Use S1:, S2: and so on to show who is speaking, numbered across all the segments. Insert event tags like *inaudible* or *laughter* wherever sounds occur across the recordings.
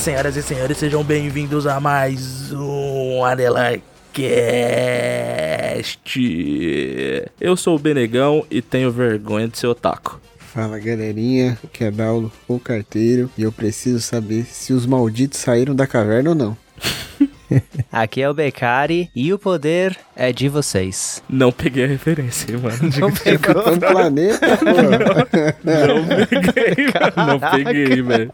S1: senhoras e senhores, sejam bem-vindos a mais um Anelarcast. Eu sou o Benegão e tenho vergonha de ser otaku.
S2: Fala galerinha, aqui é Daulo, o carteiro, e eu preciso saber se os malditos saíram da caverna ou não. *laughs*
S3: Aqui é o Becari e o poder é de vocês.
S1: Não peguei a referência, mano.
S3: Não pegou?
S2: É um planeta, *laughs* pô.
S1: Não peguei, mano. Não peguei, velho.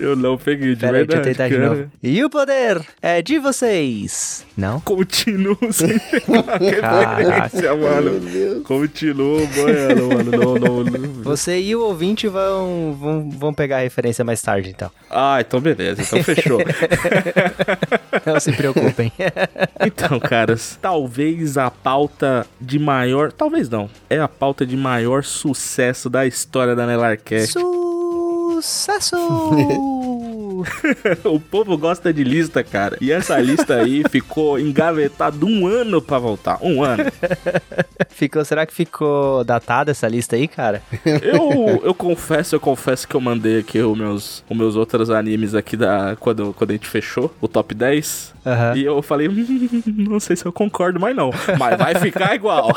S1: Eu não peguei, de
S3: Pera aí, deixa eu
S1: verdade,
S3: tentar de
S1: cara.
S3: novo. E o poder é de vocês. Não?
S1: Continuo sem pegar a
S3: Caraca.
S1: referência, mano. Continuo boiando, mano. Não, não, não.
S3: Você e o ouvinte vão, vão, vão pegar a referência mais tarde, então.
S1: Ah, então beleza. Então fechou. *laughs*
S3: Não se preocupem.
S1: Então, caras, talvez a pauta de maior. Talvez não. É a pauta de maior sucesso da história da Nelarcast.
S3: Sucesso! *laughs* *laughs*
S1: o povo gosta de lista, cara. E essa lista aí *laughs* ficou engavetada um ano pra voltar. Um ano.
S3: ficou, será que ficou datada essa lista aí, cara?
S1: Eu, *laughs* eu confesso, eu confesso que eu mandei aqui os meus, os meus outros animes aqui da. Quando, quando a gente fechou o top 10.
S3: Aham.
S1: E eu falei, "Hum, não sei se eu concordo mais não. Mas vai ficar igual.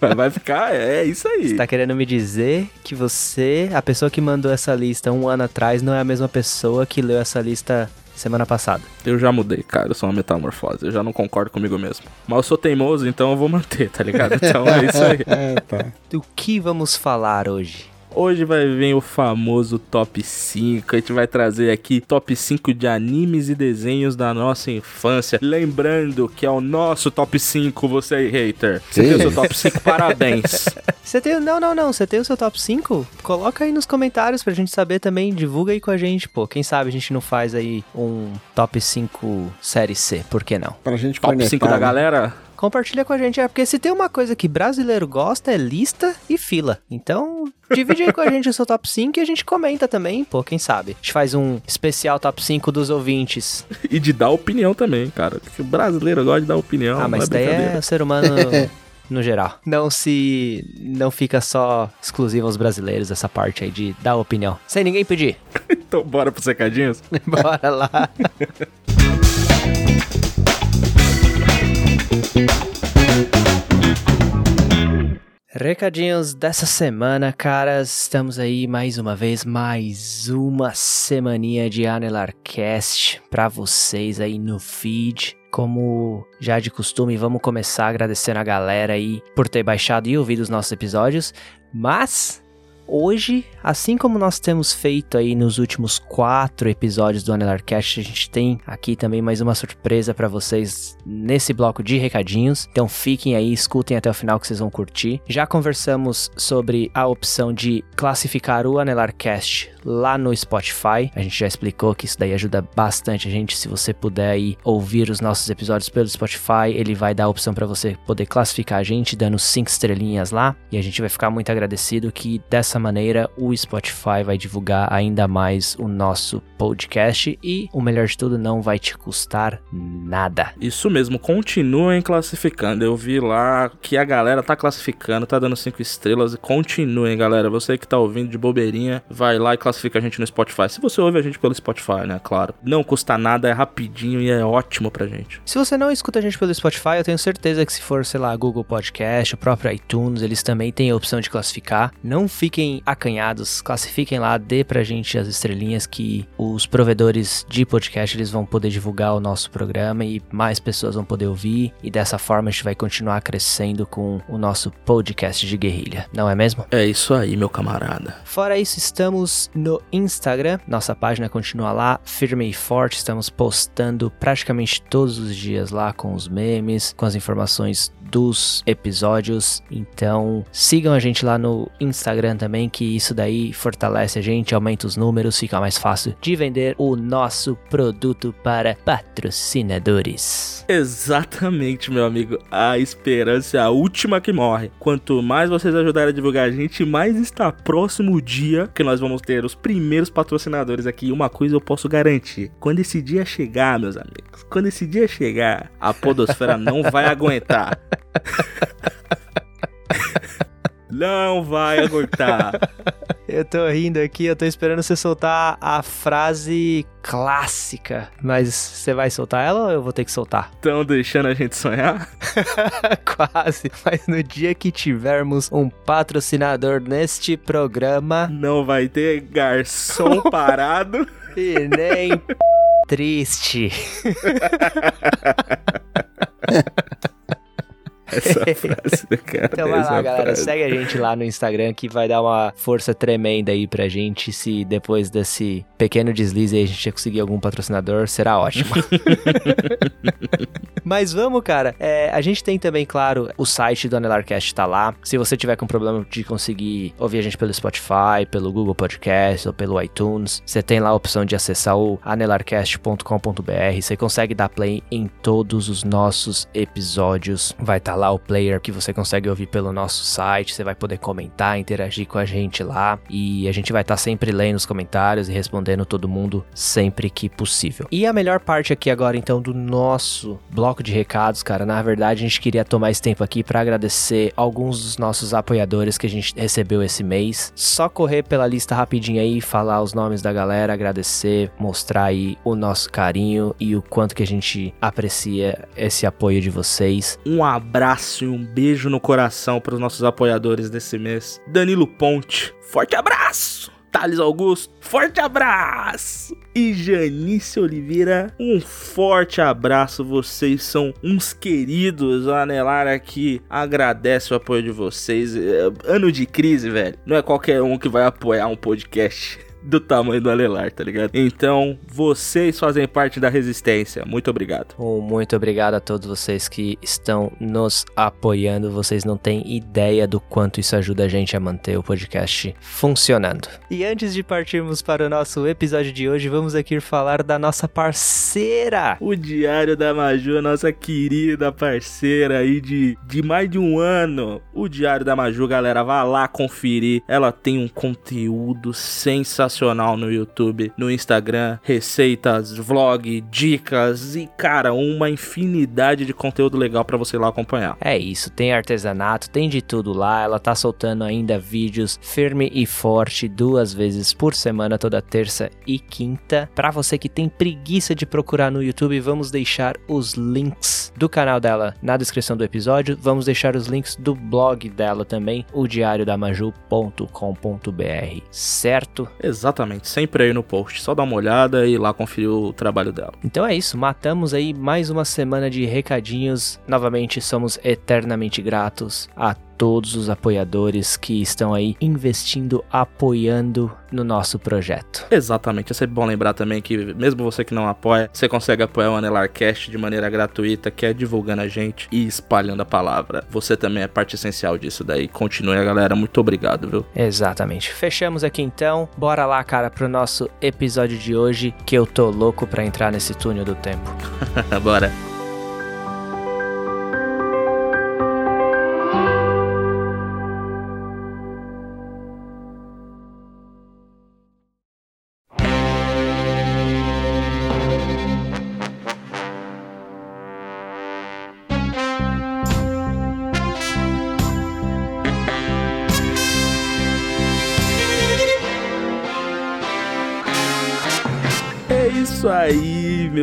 S1: Mas vai ficar, é isso aí.
S3: Tá querendo me dizer que você, a pessoa que mandou essa lista um ano atrás, não é a mesma pessoa que leu essa lista semana passada?
S1: Eu já mudei, cara. Eu sou uma metamorfose. Eu já não concordo comigo mesmo. Mas eu sou teimoso, então eu vou manter, tá ligado? Então é isso aí. *laughs*
S2: É, tá.
S3: Do que vamos falar hoje?
S1: Hoje vai vir o famoso top 5. A gente vai trazer aqui top 5 de animes e desenhos da nossa infância. Lembrando que é o nosso top 5, você aí, hater. Você
S2: Sim.
S1: tem o seu top 5, parabéns. *laughs*
S3: Você tem. Não, não, não. Você tem o seu top 5? Coloca aí nos comentários pra gente saber também. Divulga aí com a gente, pô. Quem sabe a gente não faz aí um top 5 série C. Por que não?
S2: Pra gente
S1: Top
S2: cornetar,
S1: 5 da
S2: né?
S1: galera.
S3: Compartilha com a gente. É porque se tem uma coisa que brasileiro gosta é lista e fila. Então, divide aí com a gente o seu top 5 e a gente comenta também, pô. Quem sabe? A gente faz um especial top 5 dos ouvintes. *laughs*
S1: E de dar opinião também, cara. Porque o brasileiro gosta de dar opinião.
S3: ah, mas
S1: não é
S3: daí é ser humano. *laughs* No geral. Não se. Não fica só exclusivo aos brasileiros essa parte aí de dar opinião. Sem ninguém pedir. *laughs*
S1: Então bora pros recadinhos?
S3: Bora lá. Recadinhos dessa semana, caras. Estamos aí mais uma vez, mais uma semaninha de Anelarcast pra vocês aí no feed. Como já de costume, vamos começar agradecendo a galera aí por ter baixado e ouvido os nossos episódios. Mas Hoje, assim como nós temos feito aí nos últimos quatro episódios do Anelarcast, a gente tem aqui também mais uma surpresa pra vocês nesse bloco de recadinhos. Então fiquem aí, escutem até o final que vocês vão curtir. Já conversamos sobre a opção de classificar o Anelarcast lá no Spotify. A gente já explicou que isso daí ajuda bastante a gente. Se você puder aí ouvir os nossos episódios pelo Spotify, ele vai dar a opção pra você poder classificar a gente, dando cinco estrelinhas lá. E a gente vai ficar muito agradecido que dessa maneira o Spotify vai divulgar ainda mais o nosso podcast e o melhor de tudo não vai te custar nada.
S1: Isso mesmo, continuem classificando. Eu vi lá que a galera tá classificando, tá dando 5 estrelas. E continuem, galera. Você que tá ouvindo de bobeirinha, vai lá e classifica a gente no Spotify. Se você ouve a gente pelo Spotify, né? Claro. Não custa nada, é rapidinho e é ótimo pra gente.
S3: Se você não escuta a gente pelo Spotify, eu tenho certeza que se for, sei lá, Google Podcast, o próprio iTunes, eles também têm a opção de classificar. Não fiquem acanhados, classifiquem lá, dê pra gente as estrelinhas que os provedores de podcast eles vão poder divulgar o nosso programa e mais pessoas vão poder ouvir e dessa forma a gente vai continuar crescendo com o nosso podcast de guerrilha, não é mesmo?
S1: É isso aí, meu camarada.
S3: Fora isso, estamos no Instagram. Nossa página continua lá, firme e forte. Estamos postando praticamente todos os dias lá com os memes, com as informações dos episódios. Então, sigam a gente lá no Instagram também, que isso daí fortalece a gente, aumenta os números, fica mais fácil de vender o nosso produto para patrocinadores.
S1: Exatamente, meu amigo. A esperança é a última que morre. Quanto mais vocês ajudarem a divulgar a gente, mais está próximo o dia que nós vamos ter os primeiros patrocinadores aqui. Uma coisa eu posso garantir: quando esse dia chegar, meus amigos, quando esse dia chegar, a Podosfera não vai aguentar. *laughs* *laughs* Não vai aguentar.
S3: Eu tô rindo aqui, eu tô esperando você soltar a frase clássica. Mas você vai soltar ela ou eu vou ter que soltar?
S1: Estão deixando a gente sonhar? *laughs*
S3: Quase. Mas no dia que tivermos um patrocinador neste programa.
S1: Não vai ter garçom *laughs* parado.
S3: E nem triste.
S1: Essa *laughs* frase do cara.
S3: Então vai lá, galera.
S1: frase.
S3: Segue a gente lá no Instagram que vai dar uma força tremenda aí pra gente. Se depois desse pequeno deslize aí a gente conseguir algum patrocinador, será ótimo. *laughs* Mas vamos, cara. É, a gente tem também, claro, o site do Anelarcast tá lá. Se você tiver com problema de conseguir ouvir a gente pelo Spotify, pelo Google Podcast ou pelo iTunes, você tem lá a opção de acessar o anelarcast.com.br. Você consegue dar play em todos os nossos episódios. Vai estar lá o player que você consegue ouvir pelo nosso site. Você vai poder comentar, interagir com a gente lá. E a gente vai estar sempre lendo os comentários e respondendo todo mundo sempre que possível. E a melhor parte aqui agora, então, do nosso bloco de recados, cara. Na verdade, a gente queria tomar esse tempo aqui para agradecer alguns dos nossos apoiadores que a gente recebeu esse mês. Só correr pela lista rapidinho aí, falar os nomes da galera, agradecer, mostrar aí o nosso carinho e o quanto que a gente aprecia esse apoio de vocês.
S1: Um abraço e um beijo no coração para os nossos apoiadores desse mês. Danilo Ponte, forte abraço! Thales Augusto, forte abraço! E Janice Oliveira, um forte abraço. Vocês são uns queridos. A Anelar aqui agradece o apoio de vocês. É, ano de crise, velho. Não é qualquer um que vai apoiar um podcast do tamanho do Anelar, tá ligado? Então, vocês fazem parte da resistência. Muito obrigado.
S3: Um muito obrigado a todos vocês que estão nos apoiando. Vocês não têm ideia do quanto isso ajuda a gente a manter o podcast funcionando. E antes de partirmos para o nosso episódio de hoje, vamos aqui falar da nossa parceira.
S1: O Diário da Maju, nossa querida parceira aí de, de mais de um ano. O Diário da Maju, galera, vá lá conferir. Ela tem um conteúdo sensacional no YouTube, no Instagram, receitas, vlog, dicas e, cara, uma infinidade de conteúdo legal para você lá acompanhar.
S3: É isso, tem artesanato, tem de tudo lá. Ela tá soltando ainda vídeos firme e forte duas vezes por semana, toda terça e quinta. Para você que tem preguiça de procurar no YouTube, vamos deixar os links do canal dela na descrição do episódio. Vamos deixar os links do blog dela também, o diariodamaju.com.br, certo?
S1: Exatamente, sempre aí no post. Só dá uma olhada e lá conferir o trabalho dela.
S3: Então é isso, matamos aí mais uma semana de recadinhos. Novamente somos eternamente gratos a todos os apoiadores que estão aí investindo, apoiando no nosso projeto.
S1: Exatamente, é sempre bom lembrar também que mesmo você que não apoia, você consegue apoiar o Anelarcast de maneira gratuita, que é divulgando a gente e espalhando a palavra. Você também é parte essencial disso daí. Continue, galera. Muito obrigado, viu?
S3: Exatamente. Fechamos aqui então. Bora lá, cara, pro nosso episódio de hoje, que eu tô louco pra entrar nesse túnel do tempo. *laughs*
S1: Bora.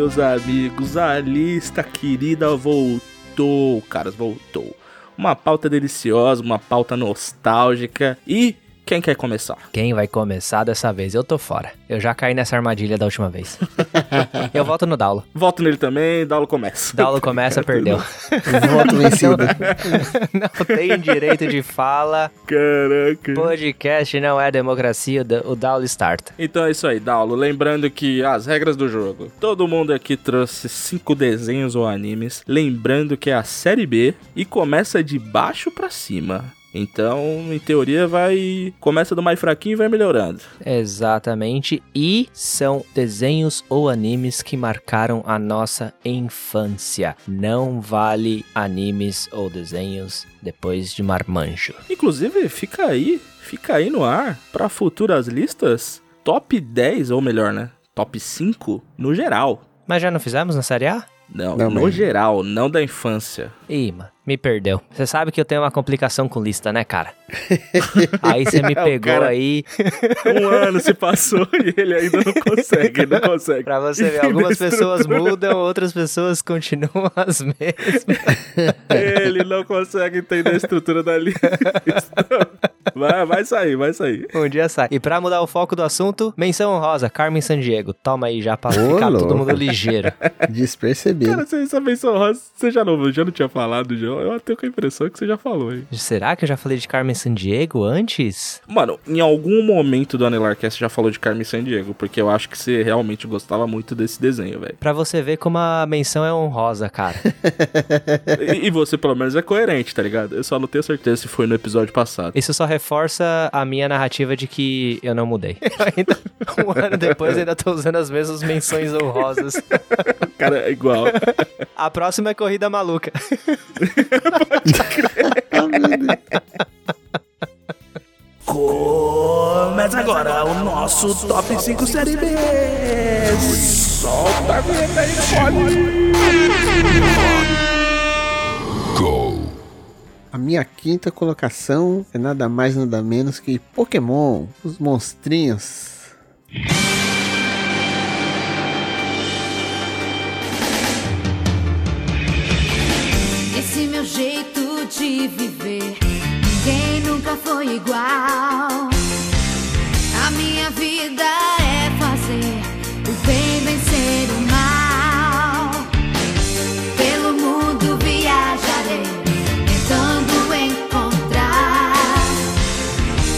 S1: Meus amigos. A lista querida voltou, caras, voltou. Uma pauta deliciosa, uma pauta nostálgica e Quem quer começar?
S3: Quem vai começar dessa vez? Eu tô fora. Eu já caí nessa armadilha da última vez. *laughs* eu volto no Daulo.
S1: Voto nele também, Daulo começa.
S3: Daulo começa, perdeu.
S2: Voto vencido. *laughs*
S3: não tem direito de fala.
S1: Caraca.
S3: Podcast não é democracia, o Da- o Daulo starta.
S1: Então é isso aí, Daulo. Lembrando que as regras do jogo. Todo mundo aqui trouxe cinco desenhos ou animes. Lembrando que é a série B e começa de baixo pra cima. Então, em teoria, vai. Começa do mais fraquinho e vai melhorando.
S3: Exatamente. E são desenhos ou animes que marcaram a nossa infância. Não vale animes ou desenhos depois de marmanjo.
S1: Inclusive, fica aí, fica aí no ar para futuras listas top 10, ou melhor, né? Top 5 no geral.
S3: Mas já não fizemos na série A?
S1: Não,
S2: Não,
S1: no
S2: mas-
S1: geral, não da infância.
S3: Ih, mano, me perdeu. Você sabe que eu tenho uma complicação com lista, né, cara? *laughs* aí você me
S1: O
S3: pegou
S1: cara-
S3: aí *laughs*
S1: Um ano se passou e ele ainda não consegue, não *laughs* consegue.
S3: pra você ver. Algumas pessoas mudam, outras pessoas continuam as mesmas.
S1: Ele não consegue entender a estrutura da lista. Vai, vai sair, vai sair.
S3: Um dia sai. E pra mudar o foco do assunto, menção honrosa, Carmen Sandiego. Toma aí já pra
S2: Ô,
S3: ficar todo
S2: louco.
S3: mundo ligeiro.
S2: Despercebido.
S1: Cara, você essa menção rosa, você já não, já não tinha falado, já. Eu tenho com a impressão que você já falou aí.
S3: Será que eu já falei de Carmen Sandiego antes?
S1: Mano, em algum momento do Anelarcast você já falou de Carmen Sandiego, porque eu acho que você realmente gostava muito desse desenho, velho.
S3: Pra você ver como a menção é honrosa, cara. *laughs*
S1: E, e você, pelo menos, é coerente, tá ligado? Eu só não tenho certeza se foi no episódio passado.
S3: Isso só reforça a minha narrativa de que eu não mudei. *laughs* Ainda, um ano depois ainda tô usando as mesmas menções honrosas. *laughs*
S1: Cara, é igual.
S3: A próxima é Corrida Maluca.
S4: Começa agora o nosso Top 5 Série B. Solta a vinheta pode.
S2: A minha quinta colocação é nada mais nada menos que Pokémon, os monstrinhos.
S5: Igual. A minha vida é fazer o bem vencer o mal. Pelo mundo viajarei, tentando encontrar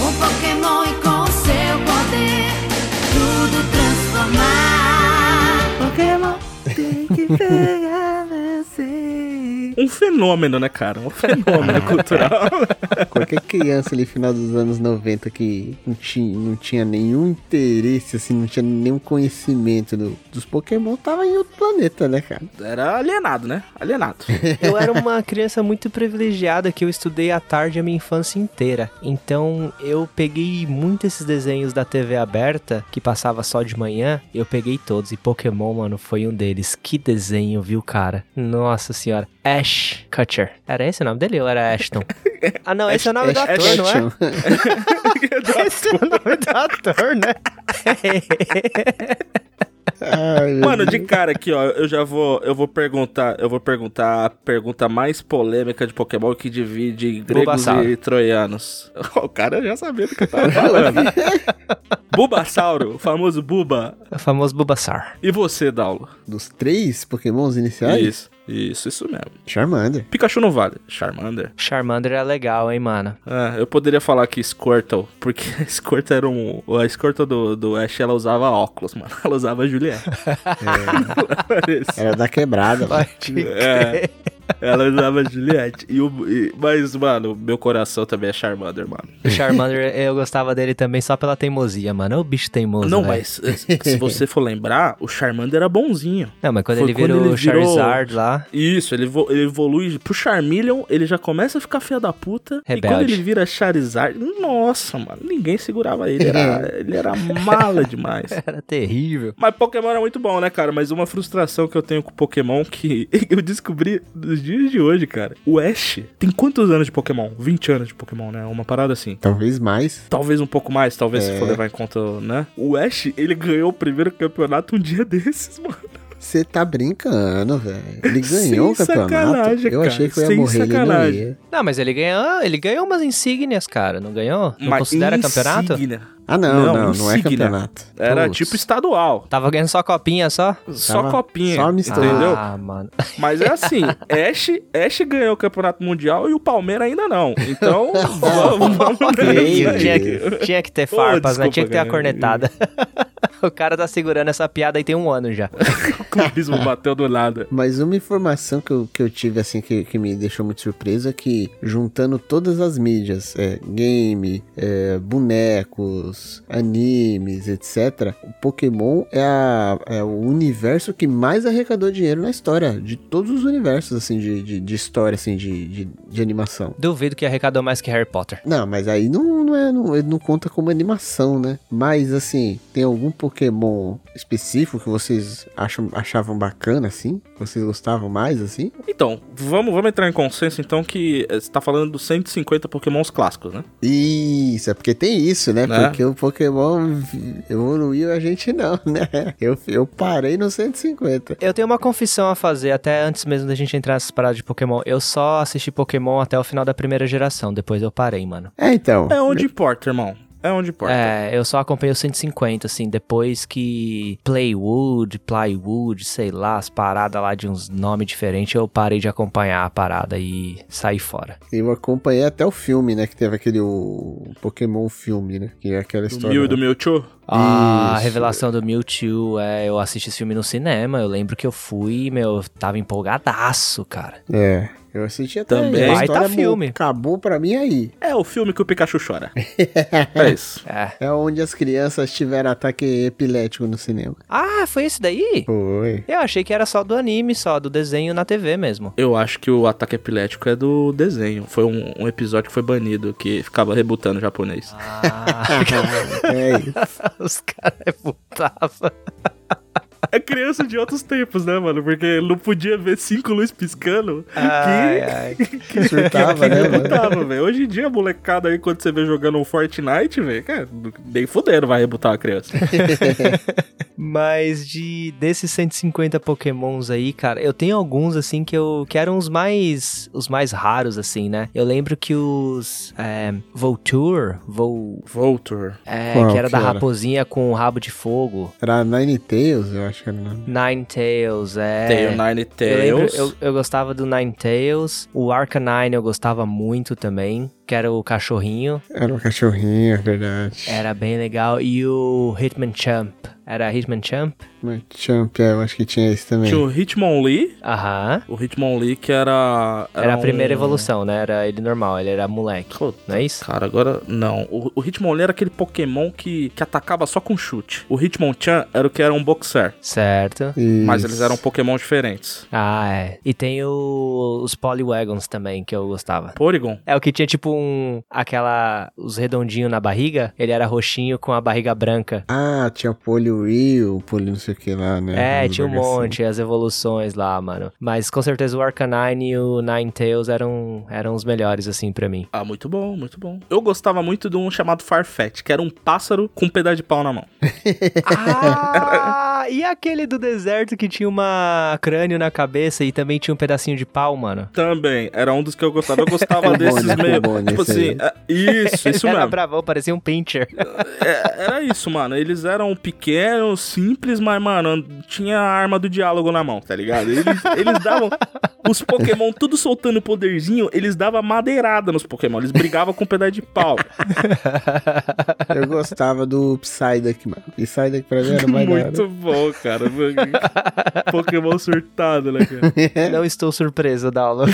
S5: um Pokémon e com seu poder tudo transformar. Pokémon tem que você.
S1: Um fenômeno, né, cara? Um fenômeno *laughs* cultural.
S2: Qualquer criança ali final dos anos 90 que não tinha, não tinha nenhum interesse, assim, não tinha nenhum conhecimento do- dos Pokémon, tava em outro planeta, né, cara?
S1: Era alienado, né? Alienado.
S3: Eu era uma criança muito privilegiada que eu estudei à tarde a minha infância inteira. Então eu peguei muito esses desenhos da TV aberta que passava só de manhã. Eu peguei todos e Pokémon, mano, foi um deles. Que desenho, viu, cara? Nossa senhora. Ash Kutcher. Era esse o nome dele ou era Ashton? *laughs* Ah, não, esse é o nome do ator, não é? *laughs* Esse é o nome do ator, né?
S1: Mano, de cara aqui, ó, eu já vou, eu vou perguntar, eu vou perguntar a pergunta mais polêmica de Pokémon que divide gregos
S3: Bulbasauro.
S1: e troianos. *laughs* O cara já sabia do que eu tava falando. Bulbasauro, o famoso Buba.
S3: o famoso Bulbasaur.
S1: E você, Daulo?
S2: Dos três Pokémons iniciais?
S1: Isso, isso, isso mesmo.
S2: Charmander.
S1: Pikachu não vale. Charmander.
S3: Charmander é legal, hein, mano?
S1: Ah, eu poderia falar que Squirtle, porque a *laughs* Squirtle era um. A Squirtle do, do Ash, ela usava óculos, mano. Ela usava Juliette. É. *laughs*
S2: Era da quebrada. mano.
S1: É. Ela usava Juliette. E o, e- mas, mano, meu coração também é Charmander, mano.
S3: O Charmander, eu gostava dele também só pela teimosia, mano. É o bicho teimoso,
S1: Não,
S3: velho.
S1: mas eh, se você for lembrar, o Charmander era bonzinho.
S3: Não, mas quando
S1: Foi
S3: ele
S1: quando
S3: virou
S1: ele
S3: o
S1: virou-
S3: Charizard lá,
S1: Isso, ele, ele evolui pro Charmeleon, ele já começa a ficar filha da puta. E
S3: Rebelde.
S1: quando ele vira Charizard, nossa, mano, ninguém segurava ele. Era, *laughs* ele era mala demais. *laughs*
S3: era terrível.
S1: Mas Pokémon era muito bom, né, cara? Mas uma frustração que eu tenho com Pokémon que *laughs* eu descobri nos dias de hoje, cara. O Ash tem quantos anos de Pokémon? 20 anos de Pokémon, né? Uma parada assim.
S2: Talvez mais.
S1: Talvez um pouco mais, talvez se
S2: É.
S1: for levar em conta, né? O Ash, ele ganhou o primeiro campeonato um dia *laughs* desses, mano.
S2: Você tá brincando, velho. Ele ganhou o
S1: Sem
S2: campeonato.
S1: sacanagem,
S2: Eu
S1: cara.
S2: achei que eu ia
S1: Sem
S2: morrer, ele não
S1: sacanagem.
S2: ia.
S3: Não, mas ele ganhou, ele ganhou umas insígnias, cara, não ganhou? Não
S1: Mas
S3: considera campeonato?
S2: Ah, não,
S1: Não,
S2: não, não, é campeonato.
S1: Era
S3: Putz.
S1: tipo estadual.
S3: Tava ganhando só copinha só?
S1: Só
S2: Tava
S1: copinha.
S2: só amistoso.
S1: entendeu?
S3: Ah, mano. *laughs*
S1: Mas é assim, Ash, Ash ganhou o campeonato mundial e o Palmeiras ainda não. Então, *laughs* vamos, vamos
S3: tinha, tinha que ter
S1: Pô,
S3: farpas, né?
S1: desculpa,
S3: Tinha que ter a cornetada. *laughs* o cara tá segurando essa piada aí tem um ano já. *laughs*
S1: O clubismo bateu do nada.
S2: Mas uma informação que eu, que eu tive, assim, que, que me deixou muito surpreso é que, juntando todas as mídias, é, game, é, bonecos, animes, etc., o Pokémon é, a- é o universo que mais arrecadou dinheiro na história, de todos os universos, assim, de, de, de história, assim, de, de, de animação.
S3: Duvido que arrecadou mais que Harry Potter.
S2: Não, mas aí não, não, é, não, ele não conta como animação, né? Mas, assim, tem algum Pokémon específico que vocês acham, achavam bacana, assim? Vocês gostavam mais, assim?
S1: Então, vamos, vamos entrar em consenso então que eh, você tá falando dos 150 pokémons clássicos, né?
S2: Isso, é porque tem isso, né?
S1: Né?
S2: Porque o Pokémon evoluiu a gente não, *laughs* né? Eu, eu parei no 150.
S3: Eu tenho uma confissão a fazer, até antes mesmo da gente entrar nessas paradas de Pokémon. Eu só assisti Pokémon até o final da primeira geração, depois eu parei, mano.
S2: É, então.
S1: É onde importa, irmão. É onde importa.
S3: É, eu só acompanhei o 150, assim, depois que Playwood, Plywood, sei lá, as paradas lá de uns nomes diferentes, eu parei de acompanhar a parada e saí fora.
S2: Eu acompanhei até o filme, né? Que teve aquele o Pokémon filme, né? Que é aquela
S1: Do
S2: história.
S1: Mew e do Mewtwo.
S3: A
S2: Isso.
S3: revelação do Mewtwo, é, eu assisti esse filme no cinema, eu lembro que eu fui, meu, tava empolgadaço, cara.
S2: É. Eu assisti até
S1: Também.
S2: aí. A
S3: Baita
S2: história mo-
S3: filme.
S2: Acabou pra mim aí.
S1: É o filme que o Pikachu chora. *laughs* é isso.
S3: É.
S2: É onde as crianças tiveram ataque epilético no cinema.
S3: Ah, foi esse daí?
S2: Foi.
S3: Eu achei que era só do anime, só do desenho na TV mesmo.
S1: Eu acho que o ataque epilético é do desenho. Foi um, um episódio que foi banido, que ficava rebutando japonês.
S3: Ah, *laughs*
S2: é isso. *laughs*
S3: os caras reputavam.
S1: É criança de outros tempos, né, mano? Porque não podia ver cinco luzes piscando.
S3: Ai, ai. *laughs*
S2: Que surtava,
S1: que
S2: né, mano?
S1: rebutava, velho. Hoje em dia, a molecada aí, quando você vê jogando um Fortnite, velho, cara, nem fuderam vai rebutar uma criança. *laughs*
S3: Mas de desses 150 pokémons aí, cara, eu tenho alguns assim que eu que eram os mais os mais raros assim, né? Eu lembro que os é, Voltour, Vol,
S1: Voltor.
S3: é,
S2: Qual
S3: que era
S2: que
S3: da
S2: era?
S3: raposinha com o rabo de fogo.
S2: Era Nine Tails, eu acho que era o nome.
S3: Ninetales, é.
S1: Tem o Nine
S3: Eu, lembro,
S1: Tails.
S3: eu, eu gostava do Ninetales, o Arcanine eu gostava muito também, que era o cachorrinho,
S2: Era um cachorrinho, é verdade.
S3: era bem legal, e o Hitmonchamp, era Hitmonchamp?
S2: Mas Champ, é, eu acho que tinha esse também.
S1: Tinha o Hitmonlee.
S3: Aham.
S1: O Hitmonlee que era...
S3: Era, a
S1: um-
S3: primeira evolução, né? Era ele normal, ele era moleque.
S1: Puta,
S3: Não é isso?
S1: Cara, agora não. O, o Hitmonlee era aquele Pokémon que, que atacava só com chute. O Hitmonchan era o que era um boxer.
S3: Certo.
S1: Mas
S2: Isso.
S1: eles eram Pokémon diferentes.
S3: Ah, é. E tem o- os Poliwagons também, que eu gostava.
S1: Porygon.
S3: É o que tinha tipo um. aquela. os redondinhos na barriga. Ele era roxinho com a barriga branca.
S2: Ah, tinha Polio Rio, Polio não sei o que lá, né?
S3: É, tinha um
S2: assim.
S3: monte, as evoluções lá, mano. Mas com certeza o Arcanine e o Ninetales eram, eram os melhores, assim, pra mim.
S1: Ah, muito bom, muito bom. Eu gostava muito de um chamado Farfetch, que era um pássaro com um pedaço de pau na mão. *laughs*
S3: Ah, e aquele do deserto que tinha uma crânio na cabeça e também tinha um pedacinho de pau, mano?
S1: Também, era um dos que eu gostava. Eu gostava desses meio. Tipo assim,
S2: aí.
S1: é, isso, isso
S3: Ele *laughs* era
S1: mesmo.
S3: bravão, parecia um pincher.
S1: É, era isso, mano. Eles eram pequenos, simples, mas, mano, tinha a arma do diálogo na mão, tá ligado? Eles, eles davam. Os Pokémon tudo soltando poderzinho, eles davam madeirada nos Pokémon. Eles brigavam com um pedaço de pau. *laughs*
S2: Eu gostava do Psyduck, mano. Psyduck pra mim era mais.
S1: Muito bom, cara. Pokémon surtado, né, cara? *laughs*
S3: Não estou surpreso, Daulo.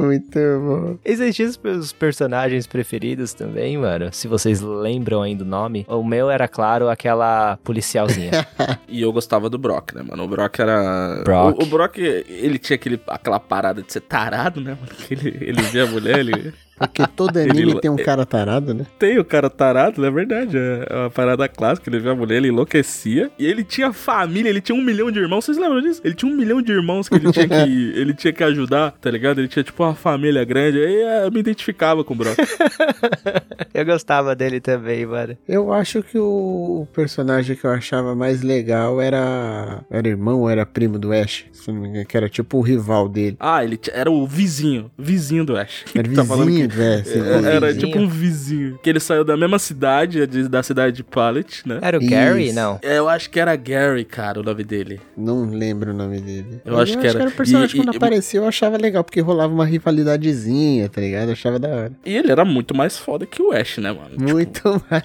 S2: Muito bom.
S3: Existiam os meus personagens preferidos também, mano. Se vocês lembram ainda o nome. O meu era, claro, aquela policialzinha. *laughs*
S1: E eu gostava do Brock, né, mano? O Brock era.
S3: Brock.
S1: O, o Brock, ele tinha aquele, aquela parada de ser tarado, né, mano? Que Ele, ele via a mulher, ele.
S2: Porque todo anime tem um cara tarado, né?
S1: Tem o cara tarado, é verdade. É uma parada clássica. Ele viu a mulher, ele enlouquecia. E ele tinha família, ele tinha um milhão de irmãos. Vocês lembram disso? Ele tinha um milhão de irmãos que ele tinha que, *laughs* ele tinha que ajudar, tá ligado? Ele tinha, tipo, uma família grande. Aí é, eu me identificava com o Brock. *laughs*
S3: Eu gostava dele também, mano.
S2: Eu acho que o personagem que eu achava mais legal era. Era irmão ou era primo do Ash? Se não me engano, que era tipo o rival dele.
S1: Ah, ele t- era o vizinho. Vizinho do Ash. *laughs*
S2: Era
S1: Tá falando
S2: vizinho,
S1: que-
S2: velho. assim,
S1: É, Era
S3: vizinho?
S1: tipo um vizinho. Que ele saiu da mesma cidade, de- da cidade de Pallet, né?
S3: Era o
S2: Isso.
S3: Gary? Não.
S1: É, Eu acho que era Gary, cara, o nome dele.
S2: Não lembro o nome dele.
S1: Eu
S2: Mas
S1: acho que era.
S2: o personagem
S1: E-
S2: quando
S1: e-
S2: apareceu eu achava legal, porque rolava uma rivalidadezinha, tá ligado? Eu achava da hora.
S1: E ele era muito mais foda que o Ash, né, mano? Tipo,
S2: Muito *laughs* mais.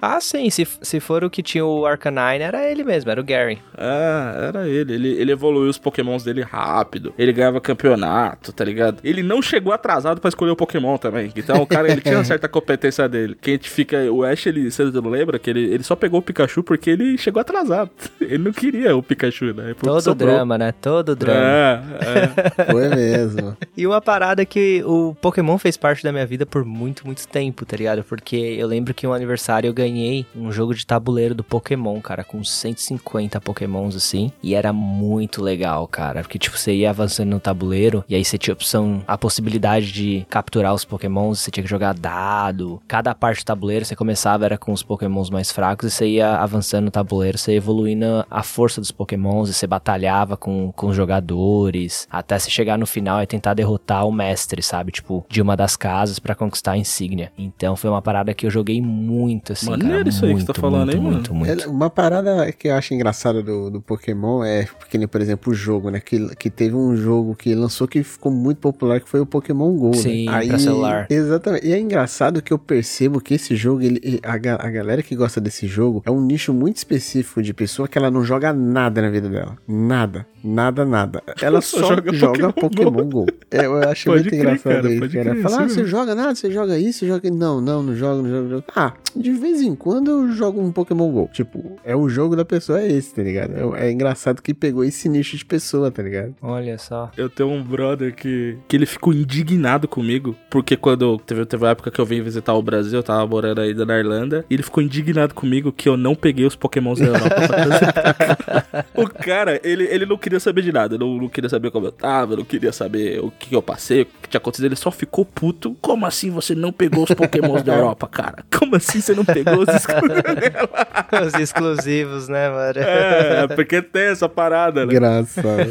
S3: Ah, sim. Se, se for o que tinha o Arcanine, era ele mesmo, era o Gary.
S1: É, era ele. ele. Ele evoluiu os pokémons dele rápido. Ele ganhava campeonato, tá ligado? Ele não chegou atrasado pra escolher o pokémon também. Então o cara, ele tinha uma certa competência dele. Quem te fica... O Ash, ele, você não lembra? Que ele, ele só pegou o Pikachu porque ele chegou atrasado. *laughs* Ele não queria o Pikachu, né? Porque
S3: Todo
S1: sobrou.
S3: drama, né? Todo drama.
S1: É, é. *laughs*
S2: Foi mesmo.
S3: E uma parada que o Pokémon fez parte da minha vida por muito, muito tempo, tá ligado? Porque eu lembro que um aniversário eu ganhei um jogo de tabuleiro do Pokémon, cara, com 150 Pokémons assim. E era muito legal, cara. Porque, tipo, você ia avançando no tabuleiro e aí você tinha opção, a possibilidade de capturar os Pokémons, você tinha que jogar dado. Cada parte do tabuleiro você começava era com os Pokémons mais fracos e você ia avançando no tabuleiro, você ia evoluindo a força dos Pokémons e você batalhava com, com os jogadores, até você chegar no final e tentar derrotar o mestre, sabe? Tipo, de uma das casas pra conquistar a insígnia. Então foi uma parada que eu joguei muito, assim,
S1: Maneiro
S3: cara.
S1: isso aí que você
S3: muito,
S1: tá falando,
S3: muito,
S1: hein, mano?
S3: muito, muito.
S2: É, Uma parada que eu acho engraçada do, do Pokémon é porque, nem, por exemplo, o jogo, né? Que, que teve um jogo que lançou que ficou muito popular, que foi o Pokémon GO.
S3: Sim,
S2: né?
S3: pra celular.
S2: Exatamente. E é engraçado que eu percebo que esse jogo, ele, a, a galera que gosta desse jogo é um nicho muito específico de pessoa que ela não joga nada na vida dela. Nada. Nada, nada. Ela
S1: Só
S2: só,
S1: joga
S2: joga,
S1: Pokémon
S2: Pokémon, Go. É, eu acho
S1: Pode
S2: muito
S1: crer,
S2: engraçado
S1: cara,
S2: isso,
S1: pode
S2: cara.
S1: crer,
S2: Falar, ah, você joga nada, você joga isso, você joga. Não, não, não jogo, não jogo, não jogo. Ah, de vez em quando eu jogo um Pokémon GO. Tipo, é o jogo da pessoa, é esse, tá ligado? É, é engraçado que pegou esse nicho de pessoa, tá ligado?
S3: Olha só.
S1: Eu tenho um brother que, que ele ficou indignado comigo, porque quando teve, teve uma época que eu vim visitar o Brasil, eu tava morando ainda na Irlanda, e ele ficou indignado comigo que eu não peguei os pokémons da Europa pra trazer pra cá. O cara, ele, ele não queria saber de nada, não, não queria saber como eu tava, não queria saber o que eu passei, o que tinha acontecido, ele só ficou puto. Como assim você não pegou os pokémons da Europa, cara? Como assim você não pegou os *laughs*
S3: Os exclusivos, né, mano?
S1: É, porque tem essa parada, né?
S2: Engraçado.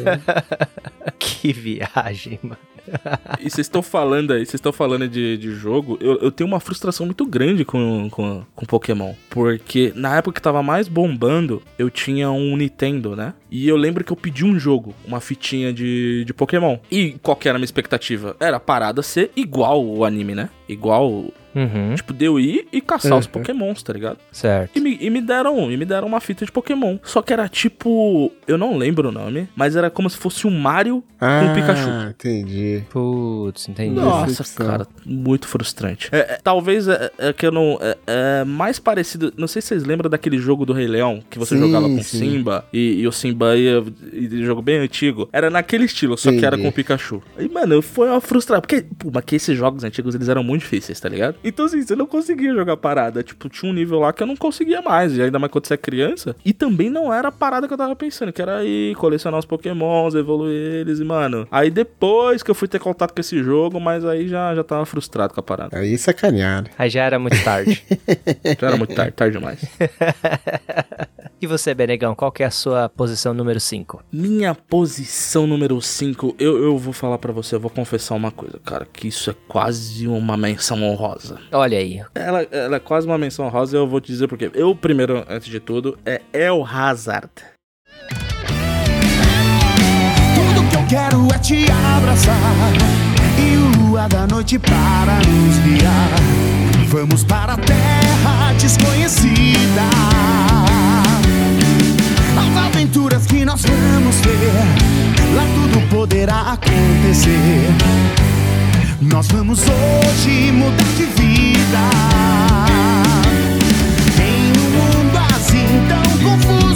S2: *laughs*
S3: Que viagem, mano.
S1: E vocês estão falando aí, vocês estão falando de, de jogo, eu, eu tenho uma frustração muito grande com, com, com Pokémon. Porque na época que tava mais bombando, eu tinha um Nintendo, né? E eu lembro que eu pedi um jogo, uma fitinha de, de Pokémon. E qual que era a minha expectativa? Era parada ser igual o anime, né? Igual,
S3: Uhum,
S1: tipo, de eu ir e caçar os
S2: Uhum.
S1: Pokémons, tá ligado?
S3: certo.
S1: E me, e me deram, e me deram uma fita de Pokémon. Só que era tipo, eu não lembro o nome, mas era como se fosse um Mario
S2: ah,
S1: com Pikachu.
S2: entendi.
S3: Putz, entendi.
S1: Nossa, cara, muito frustrante. É, é, talvez é, é que eu não. É, é mais parecido. Não sei se vocês lembram daquele jogo do Rei Leão, que você
S2: Sim,
S1: jogava com
S2: sim.
S1: Simba e, e o Simba ia. E, jogo bem antigo. Era naquele estilo, só que era
S2: Entendi.
S1: com o Pikachu. E, mano, foi uma frustração. Porque, pô, mas que esses jogos antigos eles eram muito difíceis, tá ligado? Então, assim, você não conseguia jogar parada. Tipo, tinha um nível lá que eu não conseguia mais. E ainda mais quando você é criança. E também não era a parada que eu tava pensando, que era ir colecionar os pokémons, evoluir eles. E, mano, aí depois que eu fui ter contato com esse jogo, mas aí já, já tava frustrado com a parada.
S2: Aí sacanearam.
S3: Aí já era muito tarde. *laughs*
S1: Já era muito tarde, tarde demais. *laughs*
S3: e você, Benegão, qual que é a sua posição número 5?
S1: Minha posição número 5, eu, eu vou falar pra você, eu vou confessar uma coisa, cara, que isso é quase uma menção honrosa.
S3: Olha aí.
S1: Ela, ela é quase uma menção honrosa e eu vou te dizer porque. Eu, primeiro, antes de tudo, é El Hazard.
S6: Tudo que eu quero é te abraçar e o luar da noite para nos guiar. Vamos para a terra desconhecida. As aventuras que nós vamos ter, lá tudo poderá acontecer. Nós vamos hoje mudar de vida. Em um mundo assim tão confuso.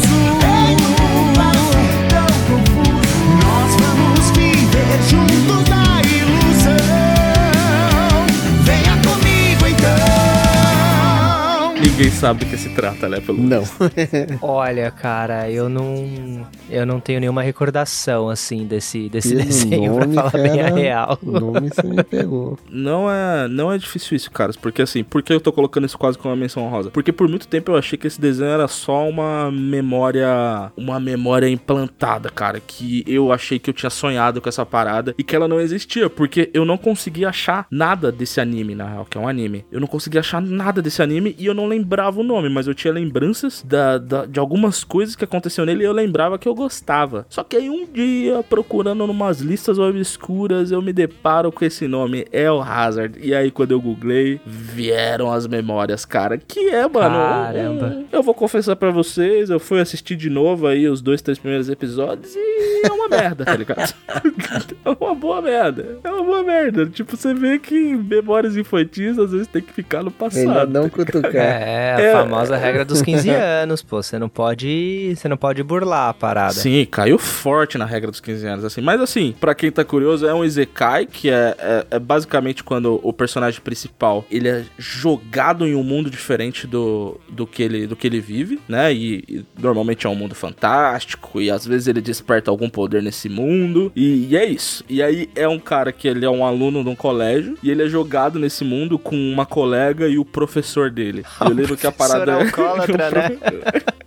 S1: Ninguém sabe do que se trata, né? Pelo
S2: Não. *laughs*
S3: Olha, cara, eu não. Eu não tenho nenhuma recordação, assim, desse, desse desenho,
S2: nome,
S3: pra falar bem a real.
S2: O nome você me pegou.
S1: Não é, não é difícil isso, caras. Porque assim, por que eu tô colocando isso quase como uma menção rosa? Porque por muito tempo eu achei que esse desenho era só uma memória. Uma memória implantada, cara. Que eu achei que eu tinha sonhado com essa parada e que ela não existia. Porque eu não conseguia achar nada desse anime, na real, que é um anime. Eu não conseguia achar nada desse anime e eu não lembrava o nome, mas eu tinha lembranças da, da- de algumas coisas que aconteciam nele e eu lembrava que eu gostava. Só que aí um dia, procurando numas listas obscuras, eu me deparo com esse nome, El Hazard. E aí, quando eu googlei, vieram as memórias, cara. Que é, mano.
S3: Caramba.
S1: um- eu vou confessar pra vocês, eu fui assistir de novo aí os dois, três primeiros episódios e é uma merda, tá ligado? *laughs* é uma boa merda. É uma boa merda. Tipo, você vê que memórias infantis às vezes tem que ficar no passado.
S2: Melhor não
S1: tá
S2: cutucar.
S3: É, a
S1: É.
S3: famosa regra dos 15 *laughs* anos, pô. Você não pode. Você não pode burlar a parada.
S1: Sim, caiu forte na regra dos 15 anos, assim. Mas assim, pra quem tá curioso, é um Izekai, que é, é, é basicamente quando o personagem principal, ele é jogado em um mundo diferente do, do, que, ele, do que ele vive, né? E, e normalmente é um mundo fantástico, e às vezes ele desperta algum poder nesse mundo, e, e é isso. E aí é um cara que ele é um aluno de um colégio, e ele é jogado nesse mundo com uma colega e o professor dele. *laughs* E lembro que a parada...
S3: alcoólatra, *laughs* né?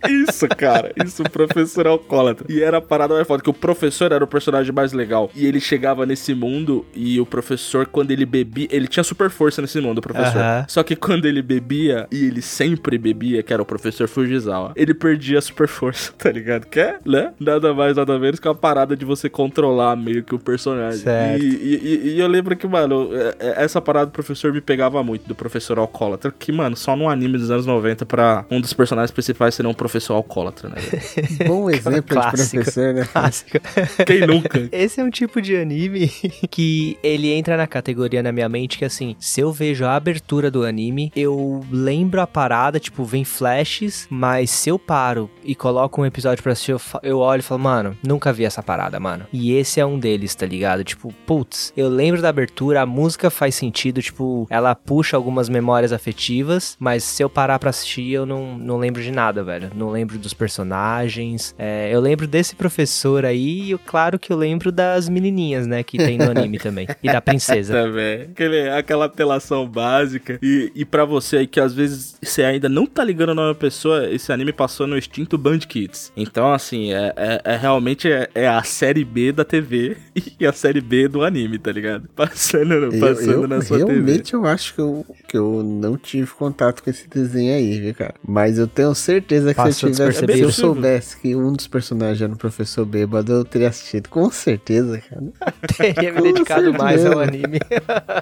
S1: Isso, cara. Isso, o professor alcoólatra. E era a parada mais foda, que o professor era o personagem mais legal. E ele chegava nesse mundo e o professor, quando ele bebia, ele tinha super força nesse mundo, o professor.
S3: Aham.
S1: Só que quando ele bebia, e ele sempre bebia, que era o professor Fujisawa, ele perdia a super força, *laughs* tá ligado? Que é, né? Nada mais, nada menos que uma parada de você controlar meio que o personagem.
S3: Certo.
S1: E, e- e- eu lembro que, mano, é- é- essa parada do professor me pegava muito, do professor alcoólatra, que, mano, só num anime dos anos 90 pra um dos personagens principais ser um professor alcoólatra, né? *laughs*
S2: Bom exemplo de
S3: Clássico.
S2: professor, né?
S3: Clássico. *laughs*
S1: Quem nunca?
S3: Esse é um tipo de anime *laughs* que ele entra na categoria na minha mente que assim, se eu vejo a abertura do anime, eu lembro a parada, tipo, vem flashes, mas se eu paro e coloco um episódio pra assistir, eu, eu olho e falo, mano, nunca vi essa parada, mano. E esse é um deles, tá ligado? Tipo, putz, eu lembro da abertura, a música faz sentido, tipo, ela puxa algumas memórias afetivas, mas se eu parar pra assistir, eu não, não lembro de nada, velho. Não lembro dos personagens. É, eu lembro desse professor aí, e claro que eu lembro das menininhas, né, que tem no *laughs* anime também. E da princesa.
S1: Também. Aquele, aquela apelação básica. E, e pra você aí que às vezes você ainda não tá ligando o nome da pessoa, esse anime passou no extinto Band Kids. Então, assim, é, é- é realmente é, é a série B da TV *laughs* e a série B do anime, tá ligado? Passando,
S2: Eu,
S1: passando
S2: eu
S1: na sua TV.
S2: realmente eu acho que eu, que eu não tive contato com esse desenho aí, viu, cara? Mas eu tenho certeza que
S3: Passou
S2: se eu, tivesse, se eu soubesse que um dos personagens era um professor bêbado, eu teria assistido. Com certeza, cara. *laughs*
S3: Teria me dedicado mais ao anime.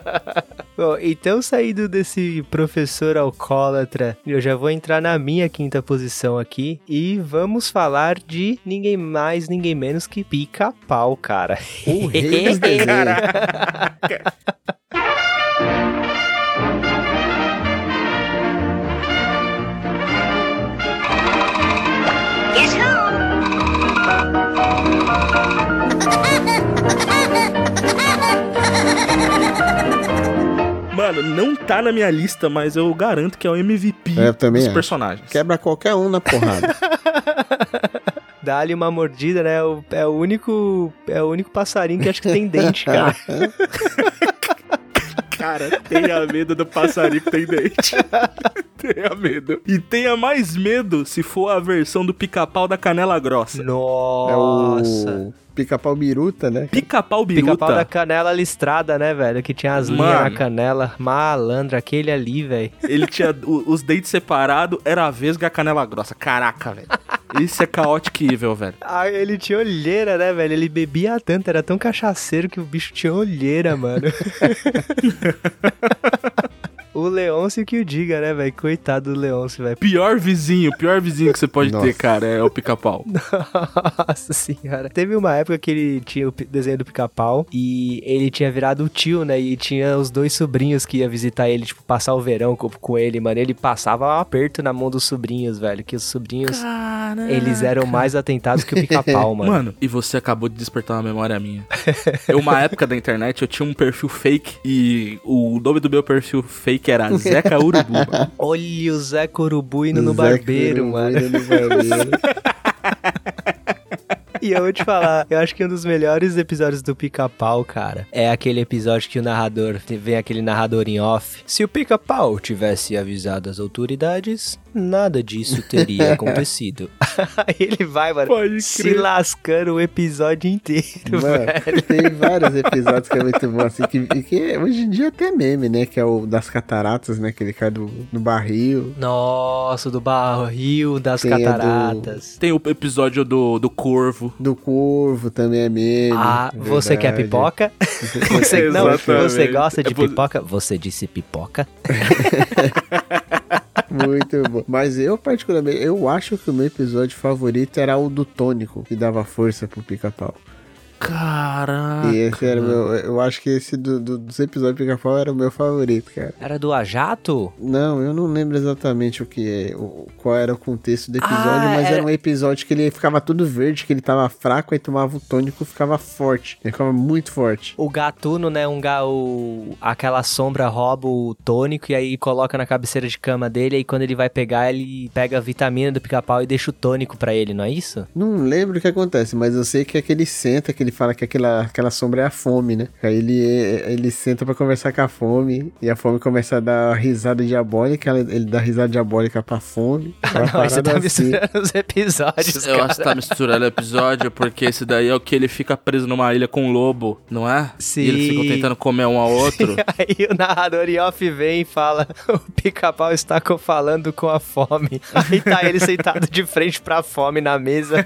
S3: *laughs* Bom, então saindo desse professor alcoólatra, eu já vou entrar na minha quinta posição aqui e vamos falar de ninguém mais, ninguém menos que pica-pau, cara.
S2: O rei dos *laughs* desenhos.
S1: Mano, não tá na minha lista, mas eu garanto que é o MVP
S2: É, eu também
S1: dos
S2: acho.
S1: personagens.
S2: Quebra qualquer um na porrada. *laughs*
S3: Dá-lhe uma mordida, né? O- É o único, é o único passarinho que acho que tem dente, cara. *laughs*
S1: Cara, tenha medo do passarinho que tem dente. *laughs* tenha medo. E tenha mais medo se for a versão do pica-pau da canela grossa.
S2: É
S3: Nossa.
S2: o pica-pau biruta, né?
S1: Pica-pau biruta.
S3: Pica-pau da canela listrada, né, velho? Que tinha as linhas na canela. Malandro, aquele ali, velho.
S1: Ele tinha o- os dentes separados, era a vesga e a canela grossa. Caraca, velho. Isso é caótico evil, velho.
S3: Ah, ele tinha olheira, né, velho? Ele bebia tanto, era tão cachaceiro que o bicho tinha olheira, mano. *laughs* o Leôncio que o diga, né, velho? Coitado do Leôncio, velho.
S1: Pior vizinho, pior vizinho que você pode
S2: Nossa.
S1: ter, cara, é o pica-pau. *laughs*
S3: Nossa senhora. Teve uma época que ele tinha o desenho do pica-pau e ele tinha virado o tio, né? E tinha os dois sobrinhos que ia visitar ele, tipo, passar o verão com, com ele, mano. Ele passava um aperto na mão dos sobrinhos, velho. Que os sobrinhos
S1: Caraca.
S3: Eles eram mais atentados que o pica-pau, *laughs* mano.
S1: Mano, e você acabou de despertar uma memória minha. eu, uma época da internet, eu tinha um perfil fake e o nome do meu perfil fake era Zeca Urubu. *laughs*
S3: Olha o Zé Corubu indo no
S2: Zé
S3: barbeiro,
S2: Corubu
S3: mano.
S2: indo no barbeiro. *laughs*
S3: E eu vou te falar, eu acho que um dos melhores episódios do Pica-Pau, cara, é aquele episódio que o narrador, vem aquele narrador em off. Se o Pica-Pau tivesse avisado as autoridades, nada disso teria *laughs* acontecido. *laughs* Aí ele vai, mano,
S1: Pode
S3: se
S1: crer.
S3: lascando o episódio inteiro, velho.
S2: Mano, tem vários episódios que é muito bom, assim, que, e que hoje em dia até meme, né? Que é o das cataratas, né? Que ele cai do, no barril.
S3: Nossa, do barril das
S2: Tem a do-
S3: cataratas.
S1: Tem o episódio do, do Corvo.
S2: Do corvo também é meme.
S3: Ah, você quer pipoca? *laughs* Você, não,
S1: Exatamente.
S3: você gosta de
S1: É por-
S3: pipoca? Você disse pipoca? *laughs*
S2: Muito bom. Mas eu, particularmente, eu acho que o meu episódio favorito era o do tônico, que dava força pro pica-pau.
S1: Caraca.
S2: E esse era o meu. Eu acho que esse do, do- dos episódios pica-pau era o meu favorito, cara.
S3: Era do Ajato?
S2: Não, eu não lembro exatamente o que é, o, qual era o contexto do episódio,
S3: Ah,
S2: mas era...
S3: era-
S2: um episódio que ele ficava tudo verde, que ele tava fraco, aí tomava o tônico ficava forte. Ele ficava muito forte.
S3: O gatuno, né? Um ga, o, aquela sombra rouba o tônico e aí coloca na cabeceira de cama dele. E quando ele vai pegar, ele pega a vitamina do pica-pau e deixa o tônico pra ele, não é isso?
S2: Não lembro o que acontece, mas eu sei que é que ele senta, que ele fala que aquela, aquela sombra é a fome, né? Aí ele, ele senta pra conversar com a fome, e a fome começa a dar risada diabólica, ele dá risada diabólica pra fome. *laughs* Uma
S3: não, você tá
S2: assim.
S3: misturando os episódios,
S1: Eu
S3: cara.
S1: acho que tá misturando o episódio, porque esse daí é o que ele fica preso numa ilha com um lobo, não é?
S3: Sim.
S1: E eles ficam tentando comer um ao outro. *laughs*
S3: Aí o narrador em off vem e fala: *laughs* O pica-pau está falando com a fome. Aí tá ele sentado de frente pra fome na mesa.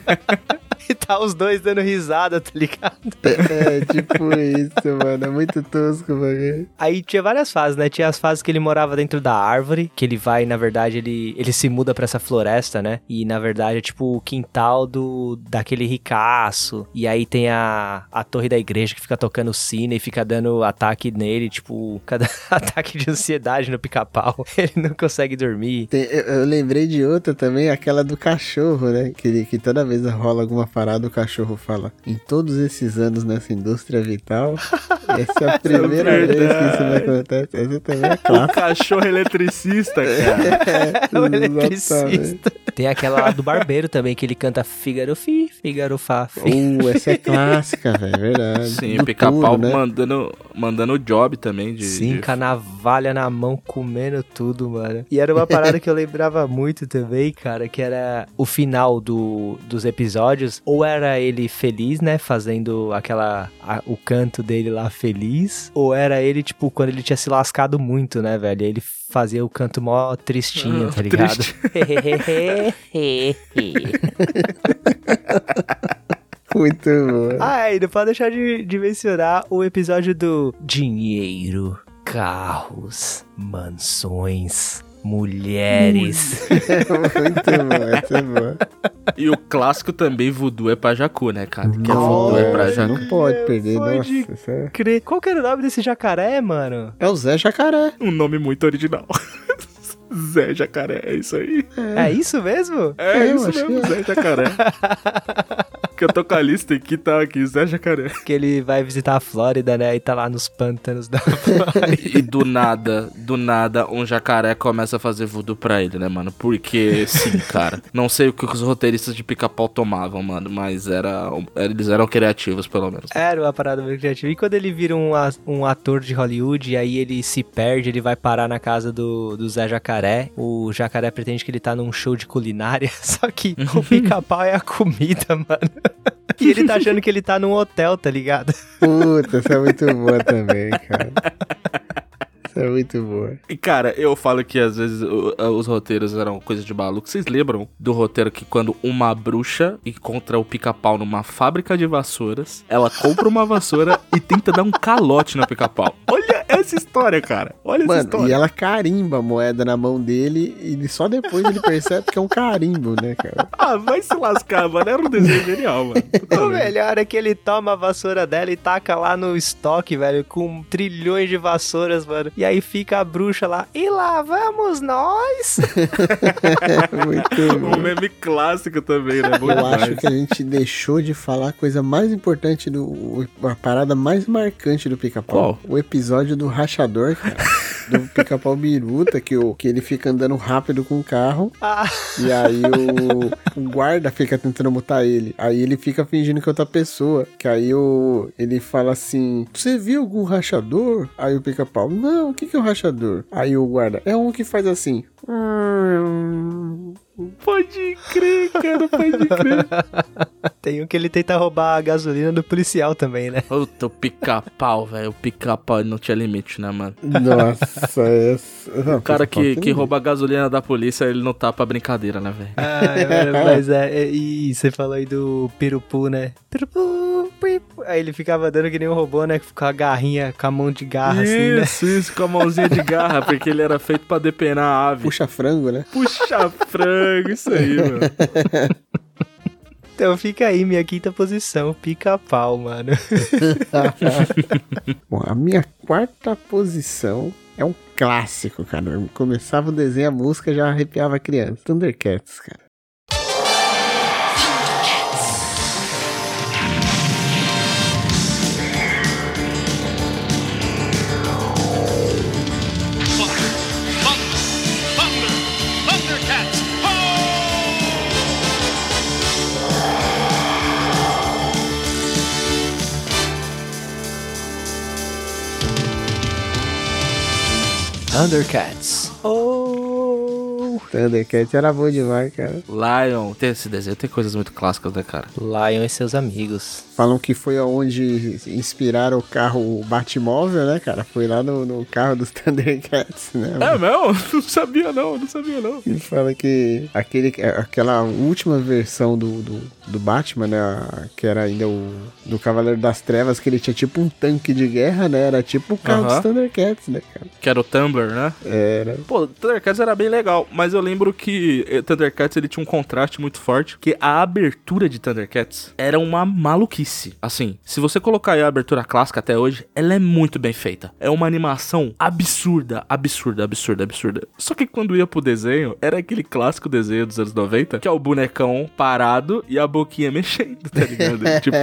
S3: *laughs* e tá os dois dando risada, tá ligado?
S2: É, tipo isso, mano. É muito tosco, mano.
S3: Aí tinha várias fases, né? Tinha as fases que ele morava dentro da árvore, que ele vai, na verdade, ele, ele se muda pra essa floresta, né? E na verdade é tipo o quintal do daquele ricaço. E aí tem a, a torre da igreja que fica tocando sino e fica dando ataque nele, tipo, cada *laughs* ataque de ansiedade no pica-pau. *laughs* Ele não consegue dormir.
S2: Tem- eu, eu lembrei de outra também, aquela do cachorro, né? Que, que toda vez rola alguma parada, o cachorro fala: Em todos esses anos nessa indústria vital, *laughs* essa é a primeira vez que isso me acontece. Essa também é
S1: o
S2: clássica.
S1: cachorro eletricista, *laughs* cara.
S3: É *laughs* o eletricista. Tem aquela lá do barbeiro também, que ele canta Fígaro Fi, Fígaro Fá.
S2: Uh, essa é clássica, velho, é verdade.
S1: Sim, o pica-pau
S2: né?
S1: mandando, mandando o job também de.
S3: Sim,
S1: de-
S3: com a navalha na mão, comendo tudo, mano. E era uma parada que eu lembrava muito também, cara, que era o final do, dos episódios. Ou era ele feliz, né, fazendo aquela... a- o canto dele lá feliz. Ou era ele, tipo, quando ele tinha se lascado muito, né, velho. Ele fazia o canto mó tristinho, tá *laughs* ligado?
S1: triste. *laughs*
S2: Muito bom.
S3: ah, e não pode deixar de, de mencionar o episódio do Dinheiro, Carros, Mansões, Mulheres.
S2: Muito bom, é boa.
S1: E o clássico também, voodoo é pra Jacu, né, cara? Que é voodoo é pra Jacu.
S2: não pode perder,
S3: Pode
S2: nossa. isso é...
S3: Crer. Qual que era o nome desse jacaré, mano?
S2: é o Zé Jacaré.
S1: Um nome muito original. *laughs* Zé Jacaré, é isso aí.
S3: É, isso mesmo?
S1: É,
S2: É,
S1: isso mesmo,
S2: que é.
S1: Zé Jacaré. *laughs* que eu tô com a lista aqui, tá aqui, Zé Jacaré.
S3: Que ele vai visitar a Flórida, né? E tá lá nos pântanos da *laughs* Flórida.
S1: E do nada, do nada, um jacaré começa a fazer voodoo pra ele, né, mano? Porque, sim, cara. Não sei o que os roteiristas de pica-pau tomavam, mano, mas era, eles eram criativos, pelo menos.
S3: Era uma parada muito criativa. E quando ele vira um, um ator de Hollywood, e aí ele se perde, ele vai parar na casa do, do Zé Jacaré. O jacaré pretende que ele tá num show de culinária, *laughs* só que o *laughs* pica-pau é a comida, mano. E ele tá achando que ele tá num hotel, tá ligado?
S2: Puta, essa é muito boa também, cara. *laughs* Essa *laughs* é muito boa.
S1: E, cara, eu falo que às vezes os roteiros eram coisa de maluco. Vocês lembram do roteiro que quando uma bruxa encontra o pica-pau numa fábrica de vassouras, ela compra uma vassoura e tenta dar um calote no pica-pau? Olha essa história, cara. Olha essa
S2: Mano,
S1: história.
S2: e ela carimba a moeda na mão dele e só depois ele percebe que é um carimbo, né, cara? *laughs*
S1: Ah, vai se lascar, mano. Era um desenho genial, mano. *laughs*
S3: O melhor é que ele toma a vassoura dela e taca lá no estoque, velho, com trilhões de vassouras, mano. E aí fica a bruxa lá, e lá vamos nós! *laughs*
S2: Muito
S1: Um
S2: bom.
S1: meme clássico também, né? Bom
S2: Eu
S1: demais.
S2: acho que a gente deixou de falar a coisa mais importante do. A parada mais marcante do pica-pau. O episódio do rachador, cara. Do pica-pau biruta, que, o, que ele fica andando rápido com o carro.
S3: Ah,
S2: E aí o, o guarda fica tentando mutar ele. Aí ele fica fingindo que é outra pessoa. Que aí o, ele fala assim: Você viu algum rachador? Aí o pica-pau: Não, o que, que é o rachador? Aí o guarda: É um que faz assim. "Hum."
S1: Pode crer, cara, pode crer. *laughs*
S3: tem um que ele tenta roubar a gasolina do policial também, né?
S1: Puta, o pica-pau, velho. O pica-pau não tinha limite, né, mano?
S2: Nossa, *laughs* essa.
S1: O cara que, que rouba a gasolina da polícia, ele não tá pra brincadeira, né, velho?
S3: Ah, é, *laughs* mas é, é- E você falou aí do Pirupu, né? Pirupu, pipu. Aí ele ficava dando que nem um robô, né? Com a garrinha, com a mão de garra, assim, né?
S1: Isso, isso, com a mãozinha de garra, porque ele era feito pra depenar a ave.
S2: Puxa frango, né?
S1: Puxa frango, isso aí, mano. *laughs*
S3: Então fica aí minha quinta posição, pica-pau, mano. *laughs*
S2: Bom, a minha quarta posição é um clássico, cara. Eu começava o desenho, a música já arrepiava a criança. Thundercats, cara.
S3: Thundercats. Oh!
S2: Thundercats era bom demais, cara.
S1: Lion, tem esse desenho, tem coisas muito clássicas, né, cara?
S3: Lion e seus amigos.
S2: Falam que foi onde inspiraram o carro o Batmóvel, né, cara? Foi lá no, no carro dos *laughs* Thundercats, né?
S1: É mesmo? *laughs* Não sabia não, não sabia não.
S2: Ele fala que aquele, aquela última versão do, do, do Batman, né? Que era ainda o do Cavaleiro das Trevas, que ele tinha tipo um tanque de guerra, né? Era tipo o carro dos Thundercats, né, cara?
S1: Que era o Tumblr, né?
S2: Era.
S1: Pô, Thundercats era bem legal, mas eu lembro que eh, Thundercats ele tinha um contraste muito forte, que a abertura de Thundercats era uma maluquice. Assim, se você colocar aí a abertura clássica até hoje, ela é muito bem feita. É uma animação absurda, absurda, absurda, absurda. Só que quando ia pro desenho, era aquele clássico desenho dos anos 90, que é o bonecão parado e a boquinha *laughs* mexendo, tá ligado? *laughs* tipo,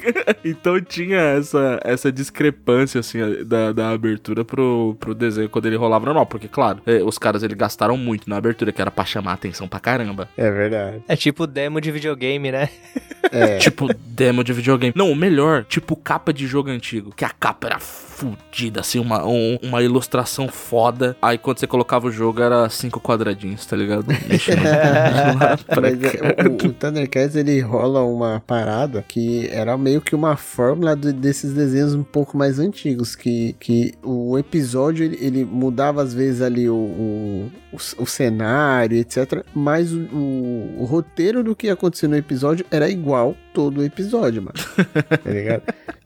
S1: *laughs* então tinha essa, essa discrepância, assim, da, da abertura pro, pro desenho quando ele rolava normal, porque, claro, eh, os caras ele gastaram muito na abertura, que era pra chamar a atenção pra caramba.
S2: É verdade.
S3: É tipo demo de videogame, né?
S2: É.
S1: Tipo, demo de videogame. Não, o melhor, tipo capa de jogo antigo. Que a capa era fudida, assim, uma, um- uma ilustração foda. Aí quando você colocava o jogo era cinco quadradinhos, tá ligado? *laughs* Mexendo
S2: é, o, o Thundercats ele rola uma parada que era meio que uma fórmula do- desses desenhos um pouco mais antigos, que, que o episódio ele, ele mudava às vezes ali o, o, o, o cenário, etc. Mas o, o, o roteiro do que ia acontecer no episódio era igual todo o episódio, mano. *laughs* tá ligado?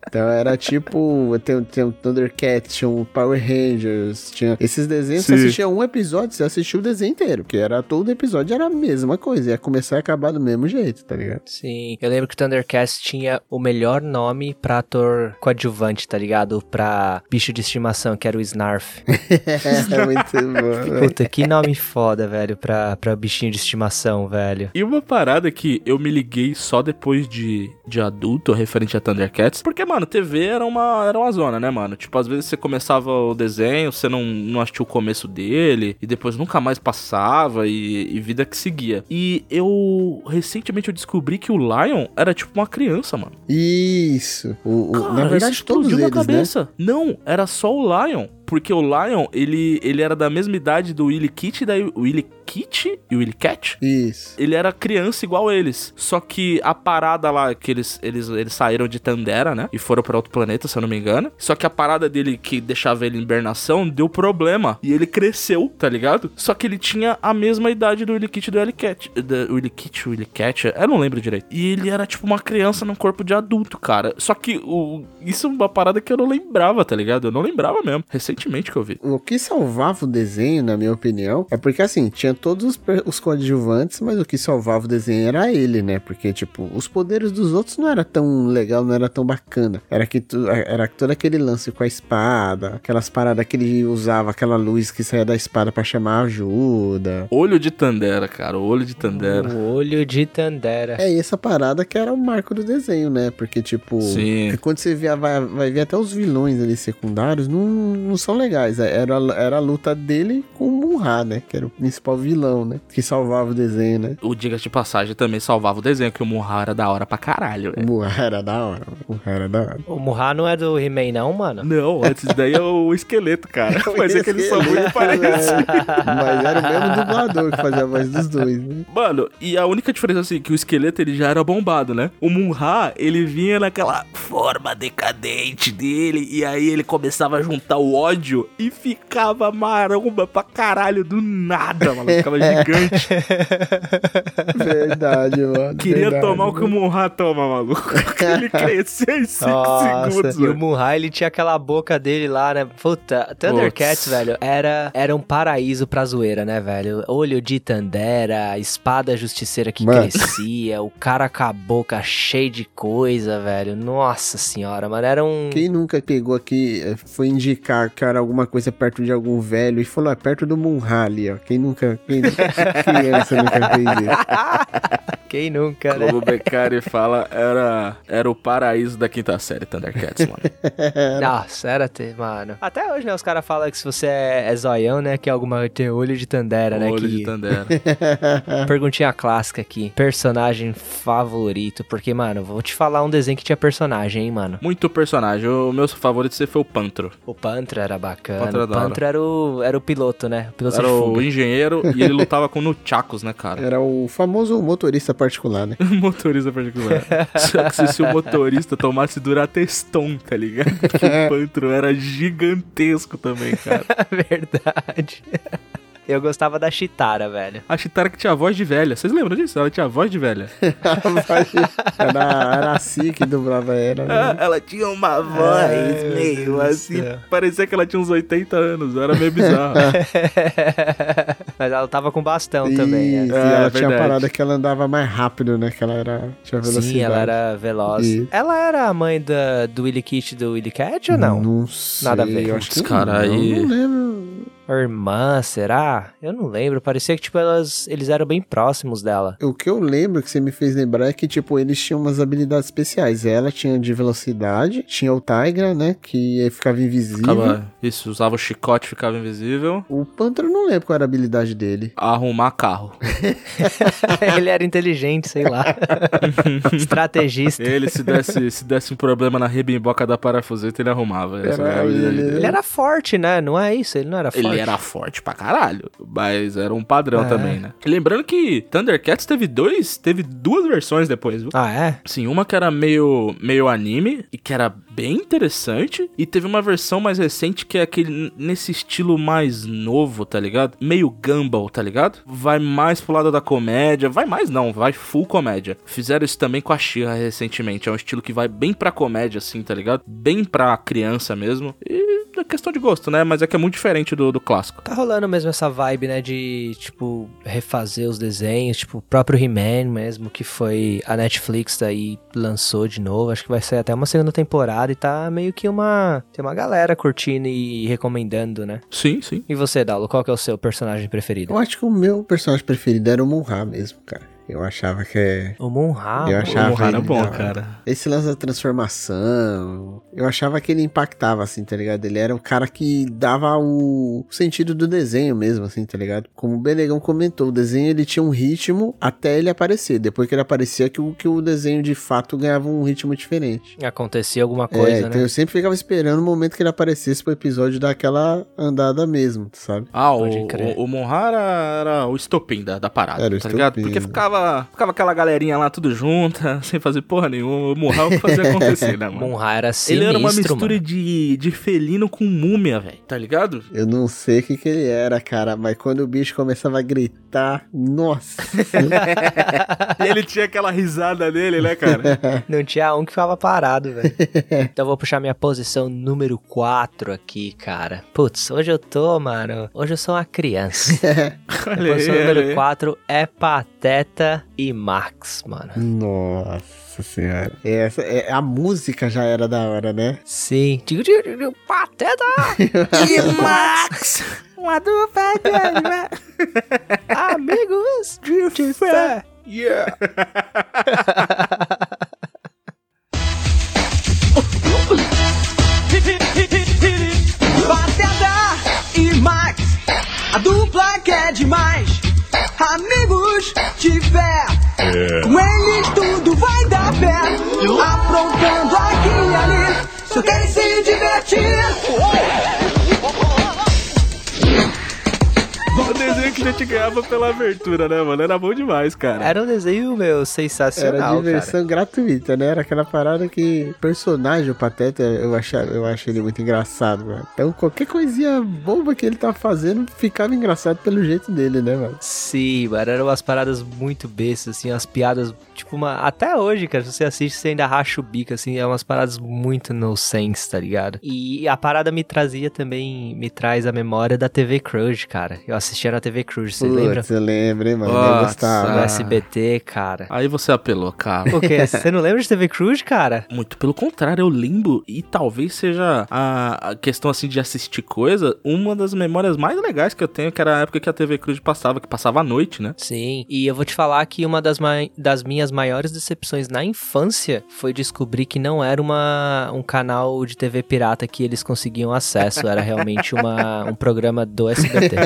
S2: Então era tipo, tem, tem o Thundercats, tinha o Power Rangers, tinha esses desenhos, você
S1: Sim.
S2: assistia um episódio, você assistiu o desenho inteiro, porque era todo episódio era a mesma coisa, ia começar e acabar do mesmo jeito, tá ligado?
S3: Sim. Eu lembro que o Thundercats tinha o melhor nome pra ator coadjuvante, tá ligado? Pra bicho de estimação, que era o Snarf. *laughs*
S2: é muito bom. *laughs*
S3: Puta, que nome foda, velho, pra, pra bichinho de estimação, velho.
S1: E uma parada que eu me liguei só depois de, de adulto, referente a Thundercats, porque, mano, TV era uma, era uma zona, né, mano? Tipo, às vezes você começava o desenho, você não, não assistiu o começo dele, e depois nunca mais passava, e, e vida que seguia. E eu, recentemente, eu descobri que o Lion era tipo uma criança, mano.
S2: Isso. O, o-
S1: Cara,
S2: na verdade, todos
S1: explodiu
S2: eles,
S1: na
S2: né?
S1: cabeça. Não, era só o Lion. Porque o Lion, ele, ele era da mesma idade do Willy Kit e da Willy Kit e Willy Cat.
S2: Isso.
S1: Ele era criança igual eles. Só que a parada lá, que eles, eles, eles saíram de Tandera, né? E foram pra outro planeta, se eu não me engano. Só que a parada dele que deixava ele em hibernação deu problema. E ele cresceu, tá ligado? Só que ele tinha a mesma idade do Willy Kit e do Willy Cat. Do Willy Kit, Willy Cat. Eu não lembro direito. E ele era tipo uma criança num corpo de adulto, cara. Só que o, isso é uma parada que eu não lembrava, tá ligado? Eu não lembrava mesmo. Recentemente recentemente que eu vi.
S2: O que salvava o desenho, na minha opinião, é porque assim, tinha todos os, os coadjuvantes, mas o que salvava o desenho era ele, né? Porque, tipo, os poderes dos outros não era tão legal, não era tão bacana. Era que tu, era todo aquele lance com a espada, aquelas paradas que ele usava, aquela luz que saía da espada pra chamar ajuda.
S1: Olho de Tandera, cara. Olho de Tandera.
S3: O olho de Tandera.
S2: É essa parada que era o marco do desenho, né? Porque, tipo,
S1: Sim.
S2: que quando você vê, vai, vai ver até os vilões ali secundários, não, não são legais. Era, era a luta dele com o Munra, né? Que era o principal vilão, né? Que salvava o desenho, né?
S1: O Diga de Passagem também salvava o desenho, que o Munra era da hora pra caralho,
S2: O
S1: velho.
S2: Munra era da hora. O Munra era da hora.
S3: O Murra não é do He-Man, não, mano?
S1: Não, antes daí é o esqueleto, cara. *laughs* Mas é que eles são muito parecidos.
S2: né? *laughs* Mas era o mesmo dublador que fazia a voz dos dois, né?
S1: Mano, e a única diferença assim, que o esqueleto ele já era bombado, né? O Munra, ele vinha naquela forma decadente dele, e aí ele começava a juntar o ódio e ficava maromba pra caralho do nada, mano. Ficava gigante. *laughs*
S2: Verdade, mano.
S1: Queria
S2: verdade,
S1: tomar o que o Munra toma, maluco. *laughs* ele *laughs* crescia em 5 segundos,
S3: e o. Munra, ele tinha aquela boca dele lá, né? Puta, Thundercats, velho, era, era um paraíso pra zoeira, né, velho? Olho de Tandera, espada justiceira que
S2: Mano.
S3: crescia, o cara com a boca cheia de coisa, velho. Nossa senhora, mano, era um...
S2: Quem nunca pegou aqui, eh, foi indicar que era alguma coisa perto de algum velho e falou, é perto do Munra ali, ó. Quem nunca, quem *laughs* criança nunca fez isso?
S3: Quem nunca, né?
S1: Como o Beccari fala, era, era o paraíso da quinta série, Thundercats, mano. *laughs*
S3: Nossa, era ter, mano. Até hoje, né, os caras falam que se você é, é zoião, né, que é alguma tem olho de Tandera, né,
S1: Olho
S3: que...
S1: de Tandera. *laughs*
S3: Perguntinha clássica aqui. Personagem favorito. Porque, mano, vou te falar um desenho que tinha personagem, hein, mano.
S1: Muito personagem. O meu favorito sempre foi o Pantro.
S3: O Pantro era bacana.
S1: Pantro era
S3: o
S1: da hora.
S3: Pantro era o, era o piloto, né? O piloto
S1: Era
S3: de
S1: o engenheiro e ele lutava com Nunchakus, né, cara?
S2: Era o famoso motorista particular, né? *laughs*
S1: motorista particular. Só que se, se o motorista tomasse Durateston, tá ligado? Porque *laughs* o Pantro era gigantesco também, cara. *laughs*
S3: Verdade. Eu gostava da Chitara, velho.
S1: A Chitara que tinha voz de velha. Vocês lembram disso? Ela tinha voz de velha. *laughs*
S2: Era, era assim que dublava era, né?
S1: Ah, ela tinha uma voz
S3: Ai, meu
S1: meio assim.
S3: céu.
S1: Parecia que ela tinha uns 80 anos. Era meio bizarro. *laughs*
S3: Mas ela tava com bastão também.
S2: Isso,
S3: né?
S2: e
S1: É,
S2: ela tinha a
S1: verdade.
S2: parada que ela andava mais rápido, né? Que ela era, tinha velocidade.
S3: Sim, ela era veloz.
S2: Isso.
S3: Ela era a mãe da, do Willy Kit do Willy Cat ou não?
S2: Não sei.
S3: Nada a ver.
S2: Eu acho que
S1: cara,
S2: não,
S1: aí-
S2: não lembro.
S3: A irmã, será? Eu não lembro. Parecia que, tipo, elas, eles eram bem próximos dela.
S2: O que eu lembro que você me fez lembrar é que, tipo, eles tinham umas habilidades especiais. Ela tinha de velocidade, tinha o Tigra, né? Que ficava invisível.
S1: Ficava, isso, usava o chicote, ficava invisível.
S2: O Panther eu não lembro qual era a habilidade dele. *laughs*
S1: Arrumar carro. *laughs*
S3: ele era inteligente, sei lá. *laughs* Estrategista.
S1: Ele, se desse, se desse um problema na rebimboca da parafuseta, ele arrumava.
S2: Era
S1: a habilidade
S2: ele.
S3: Ele era forte, né? Não é isso? Ele não era forte.
S1: Ele era forte pra caralho, mas era um padrão
S3: É.
S1: também, né? Lembrando que Thundercats teve dois, teve duas versões depois, viu?
S3: Ah, é?
S1: Sim, uma que era meio, meio anime e que era bem interessante. E teve uma versão mais recente que é aquele nesse estilo mais novo, tá ligado? Meio Gumball, tá ligado? Vai mais pro lado da comédia. Vai mais não, vai full comédia. Fizeram isso também com a Shira recentemente. É um estilo que vai bem pra comédia, assim, tá ligado? Bem pra criança mesmo. E é questão de gosto, né? Mas é que é muito diferente do, do clássico.
S3: Tá rolando mesmo essa vibe, né, de, tipo, refazer os desenhos, tipo, o próprio He-Man mesmo, que foi a Netflix daí lançou de novo, acho que vai sair até uma segunda temporada e tá meio que uma, tem uma galera curtindo e recomendando, né?
S1: Sim, sim.
S3: E você, Dalo, qual que é o seu personagem preferido?
S2: Eu acho que o meu personagem preferido era o Munra mesmo, cara. Eu achava que é.
S3: O Munra.
S2: eu achava
S1: Munra era
S2: ele
S1: bom, cara.
S2: Esse lance da transformação. Eu achava que ele impactava, assim, tá ligado? Ele era o cara que dava o sentido do desenho mesmo, assim, tá ligado? Como o Benegão comentou, o desenho ele tinha um ritmo até ele aparecer. Depois que ele aparecia, que o, que o desenho de fato ganhava um ritmo diferente.
S3: Acontecia alguma
S2: é,
S3: coisa,
S2: então
S3: né?
S2: eu sempre ficava esperando o momento que ele aparecesse pro episódio dar aquela andada mesmo, sabe?
S1: Ah, o,
S3: crer.
S1: o, o Monra era, era o estopim da, da parada,
S2: Era o
S1: tá ligado?
S2: estopim,
S1: Porque
S2: né?
S1: ficava ficava, ficava aquela galerinha lá tudo junta, *laughs* sem fazer porra nenhuma. O Munra que fazia acontecer, né, mano?
S3: Munra era sinistro,
S1: Ele era uma mistura
S3: mano.
S1: de, de felino com múmia, velho. Tá ligado?
S2: Eu não sei o que, que ele era, cara, mas quando o bicho começava a gritar, nossa.
S1: E *laughs* ele tinha aquela risada dele, né, cara? *laughs*
S3: Não tinha um que ficava parado, velho. então eu vou puxar minha posição número 4 aqui, cara. Putz, hoje eu tô, mano. Hoje eu sou uma criança.
S1: Aí,
S3: posição número
S1: aí.
S3: 4 é Pateta e Max, mano.
S2: Nossa senhora. Essa, é, a música já era da hora, né?
S3: Sim. Pateta *laughs*
S1: E Max! Uma dupla de *laughs*
S3: Amigos de fé.
S1: Yeah!
S7: Pateta e Max, a dupla que é demais. Amigos de fé, com eles tudo vai dar pé. Aprontando aqui e ali, só querem se divertir.
S1: Gente ganhava pela abertura, né, mano? Era bom demais, cara.
S3: Era um desenho, meu,
S2: Era
S3: sensacional,
S2: diversão gratuita, né? Era aquela parada que personagem, o Pateta, eu, achava, eu acho ele muito engraçado, mano. Então qualquer coisinha boba que ele tava fazendo ficava engraçado pelo jeito dele, né, mano?
S3: Sim, mano, eram umas paradas muito bestas, assim, umas piadas, tipo, uma... até hoje, cara, se você assiste, você ainda racha o bico, assim, é umas paradas muito no sense, tá ligado? E a parada me trazia também, me traz a memória da TV Crush, cara. Eu assistia na TV Crush, você lembra?
S2: Putz, eu lembro, hein, mano? eu
S1: Nossa.
S2: gostava.
S3: No
S1: Ah.
S3: SBT, cara.
S1: Aí você apelou, cara.
S3: O quê? Você não lembra de TV Crush, cara?
S1: Muito pelo contrário, eu lembro e talvez seja a, a questão assim de assistir coisa, uma das memórias mais legais que eu tenho, que era a época que a TV Cruz passava, que passava à noite, né?
S3: Sim, e eu vou te falar que uma das, mai- das minhas maiores decepções na infância foi descobrir que não era uma, um canal de TV pirata que eles conseguiam acesso, era realmente uma, um programa do SBT.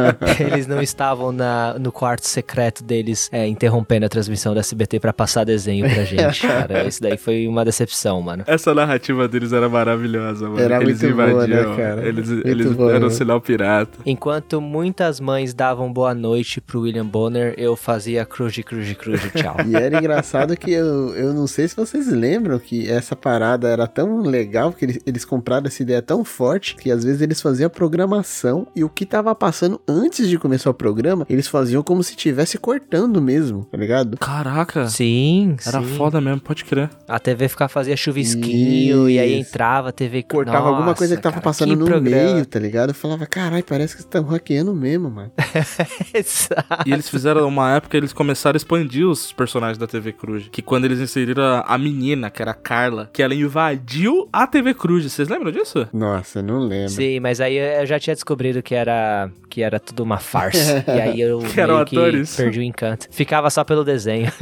S3: *laughs* eles não estavam na, no quarto secreto deles é, interrompendo a transmissão do SBT pra passar desenho pra gente, *laughs* cara. Isso daí foi uma decepção, mano.
S1: Essa narrativa deles era maravilhosa, mano.
S2: Era
S1: eles
S2: muito boa, né,
S1: invadiam,
S2: cara?
S1: Eles,
S2: Muito
S1: eles
S2: boa,
S1: eram
S2: né?
S1: o sinal pirata.
S3: Enquanto muitas mães davam boa noite pro William Bonner, eu fazia cruz, cruz, cruz, tchau.
S2: E era engraçado que eu, eu não sei se vocês lembram que essa parada era tão legal, que eles, eles compraram essa ideia tão forte, que às vezes eles faziam a programação e o que tava passando antes de começar o programa, eles faziam como se estivesse cortando mesmo, tá ligado?
S1: Caraca.
S3: Sim,
S1: Era
S3: sim.
S1: foda mesmo, pode crer.
S3: A TV ficava fazia chuvisquinho e aí
S2: Isso.
S3: entrava a TV
S2: Cortava alguma
S3: Nossa,
S2: coisa que tava
S3: cara,
S2: passando
S3: que
S2: no
S3: programa.
S2: meio, tá ligado? Eu falava, caralho, parece que vocês estão hackeando mesmo, mano. *laughs*
S3: Exato.
S1: E eles fizeram uma época, eles começaram a expandir os personagens da TV Cruz. Que quando eles inseriram a, a menina, que era a Carla, que ela invadiu a TV Cruz. Vocês lembram disso?
S2: Nossa, não lembro.
S3: Sim, mas aí eu já tinha descobrido que era que era tudo uma farsa. E aí eu *laughs*
S1: Que
S3: meio que
S1: atores.
S3: perdi o encanto. Ficava só pelo desenho. *laughs*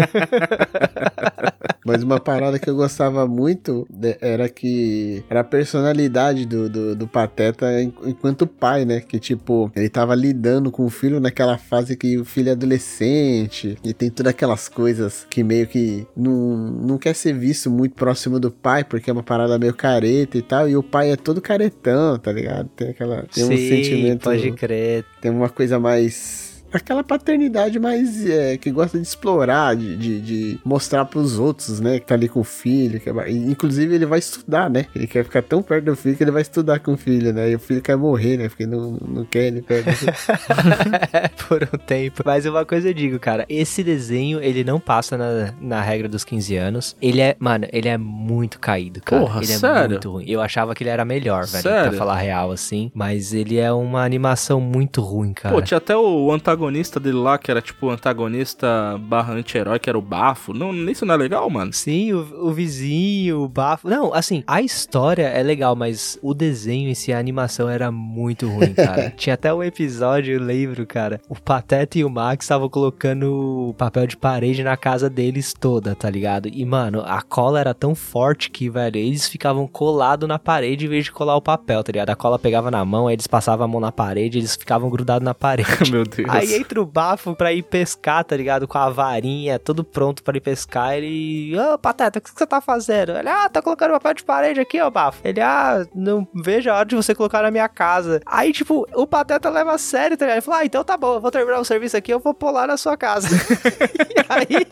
S2: Mas uma parada que eu gostava muito de- era que era a personalidade do, do, do Pateta en- enquanto pai, né? Que tipo, ele tava lidando com o filho naquela fase que o filho é adolescente e tem todas aquelas coisas que meio que não, não quer ser visto muito próximo do pai, porque é uma parada meio careta e tal. E o pai é todo caretão, tá ligado? Tem aquela. Tem um
S3: Sim,
S2: sentimento.
S3: pode crer.
S2: Tem uma coisa mais mais Aquela paternidade mais é, que gosta de explorar, de, de, de mostrar pros outros, né? Que tá ali com o filho. Que é inclusive, ele vai estudar, né? Ele quer ficar tão perto do filho que ele vai estudar com o filho, né? E o filho quer morrer, né? Porque não, não quer ele perto do filho.
S3: Por um tempo. Mas uma coisa eu digo, cara. Esse desenho, ele não passa na, na regra dos 15 anos. Ele é, mano, ele é muito caído, cara.
S1: Porra,
S3: ele é
S1: sério?
S3: muito ruim. Eu achava que ele era melhor, velho.
S1: Sério?
S3: Pra falar real, assim. Mas ele é uma animação muito ruim, cara.
S1: Pô, tinha até o antagonista dele lá, que era tipo antagonista barra anti-herói, que era o Bafo. Não, isso não é legal, mano?
S3: Sim, o, o vizinho, o bafo. Não, assim, a história é legal, mas o desenho em si, a animação era muito ruim, cara. *laughs* Tinha até um episódio, eu lembro, cara. O Pateta e o Max estavam colocando papel de parede na casa deles toda, tá ligado? E, mano, a cola era tão forte que, velho, eles ficavam colados na parede em vez de colar o papel, tá ligado? A cola pegava na mão, aí eles passavam a mão na parede, eles ficavam grudados na *laughs* parede.
S1: Meu Deus.
S3: Aí Aí entra o bafo pra ir pescar, tá ligado? Com a varinha, tudo pronto pra ir pescar. Ele. Ô, Pateta, o que você tá fazendo? Ele, ah, tá colocando papel de parede aqui, ó, bafo. Ele, ah, não vejo a hora de você colocar na minha casa. Aí, tipo, o Pateta leva a sério, tá ligado? Ele falou, ah, então tá bom, eu vou terminar o serviço aqui, eu vou pular na sua casa. *laughs* e aí.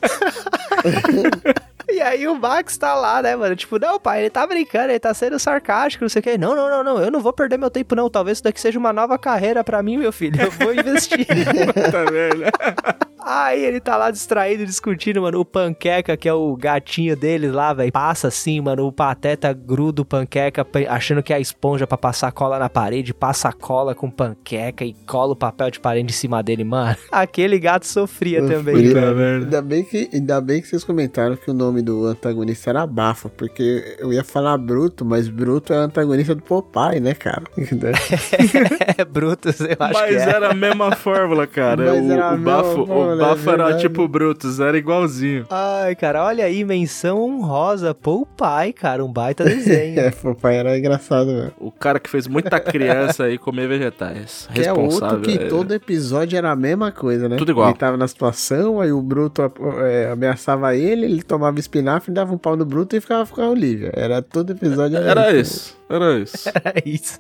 S3: E aí o Max tá lá, né, mano? Tipo, não, pai, ele tá brincando, ele tá sendo sarcástico, não sei o quê. Não, não, não, não, eu não vou perder meu tempo, não. Talvez isso daqui seja uma nova carreira pra mim, meu filho. Eu vou investir. *laughs*
S1: Tá vendo?
S3: Aí ele tá lá distraído, discutindo, mano. O Panqueca, que é o gatinho deles lá, velho, passa assim, mano. O Pateta gruda o Panqueca, achando que é a esponja pra passar cola na parede, passa a cola com Panqueca e cola o papel de parede em cima dele, mano. *laughs* Aquele gato sofria também,
S2: Sofria.
S3: velho.
S2: Ainda bem, que, ainda bem que vocês comentaram que o nome do antagonista era Bafa, porque eu ia falar Bruto, mas Bruto é o antagonista do Popeye, né, cara? *laughs* *laughs*
S3: É Brutus, eu acho
S1: Mas
S3: que é.
S1: era a mesma fórmula, cara.
S2: Mas
S1: o,
S2: era
S1: o bafo, o
S2: é
S1: era
S2: verdade.
S1: tipo Brutus, era igualzinho.
S3: Ai, cara, olha aí, menção honrosa. Pô, o pai, cara, um baita desenho. *laughs*
S2: é, Popeye era engraçado, velho.
S1: O cara que fez muita criança aí comer vegetais.
S2: Que é
S1: Responsável.
S2: outro que
S1: é.
S2: todo episódio era a mesma coisa, né?
S1: Tudo igual.
S2: Ele tava na situação, aí o Bruto é, ameaçava ele, ele tomava espinafre, dava um pau no Bruto e ficava com a Olivia. Era todo episódio.
S1: Era isso. Era isso. *laughs*
S3: É isso.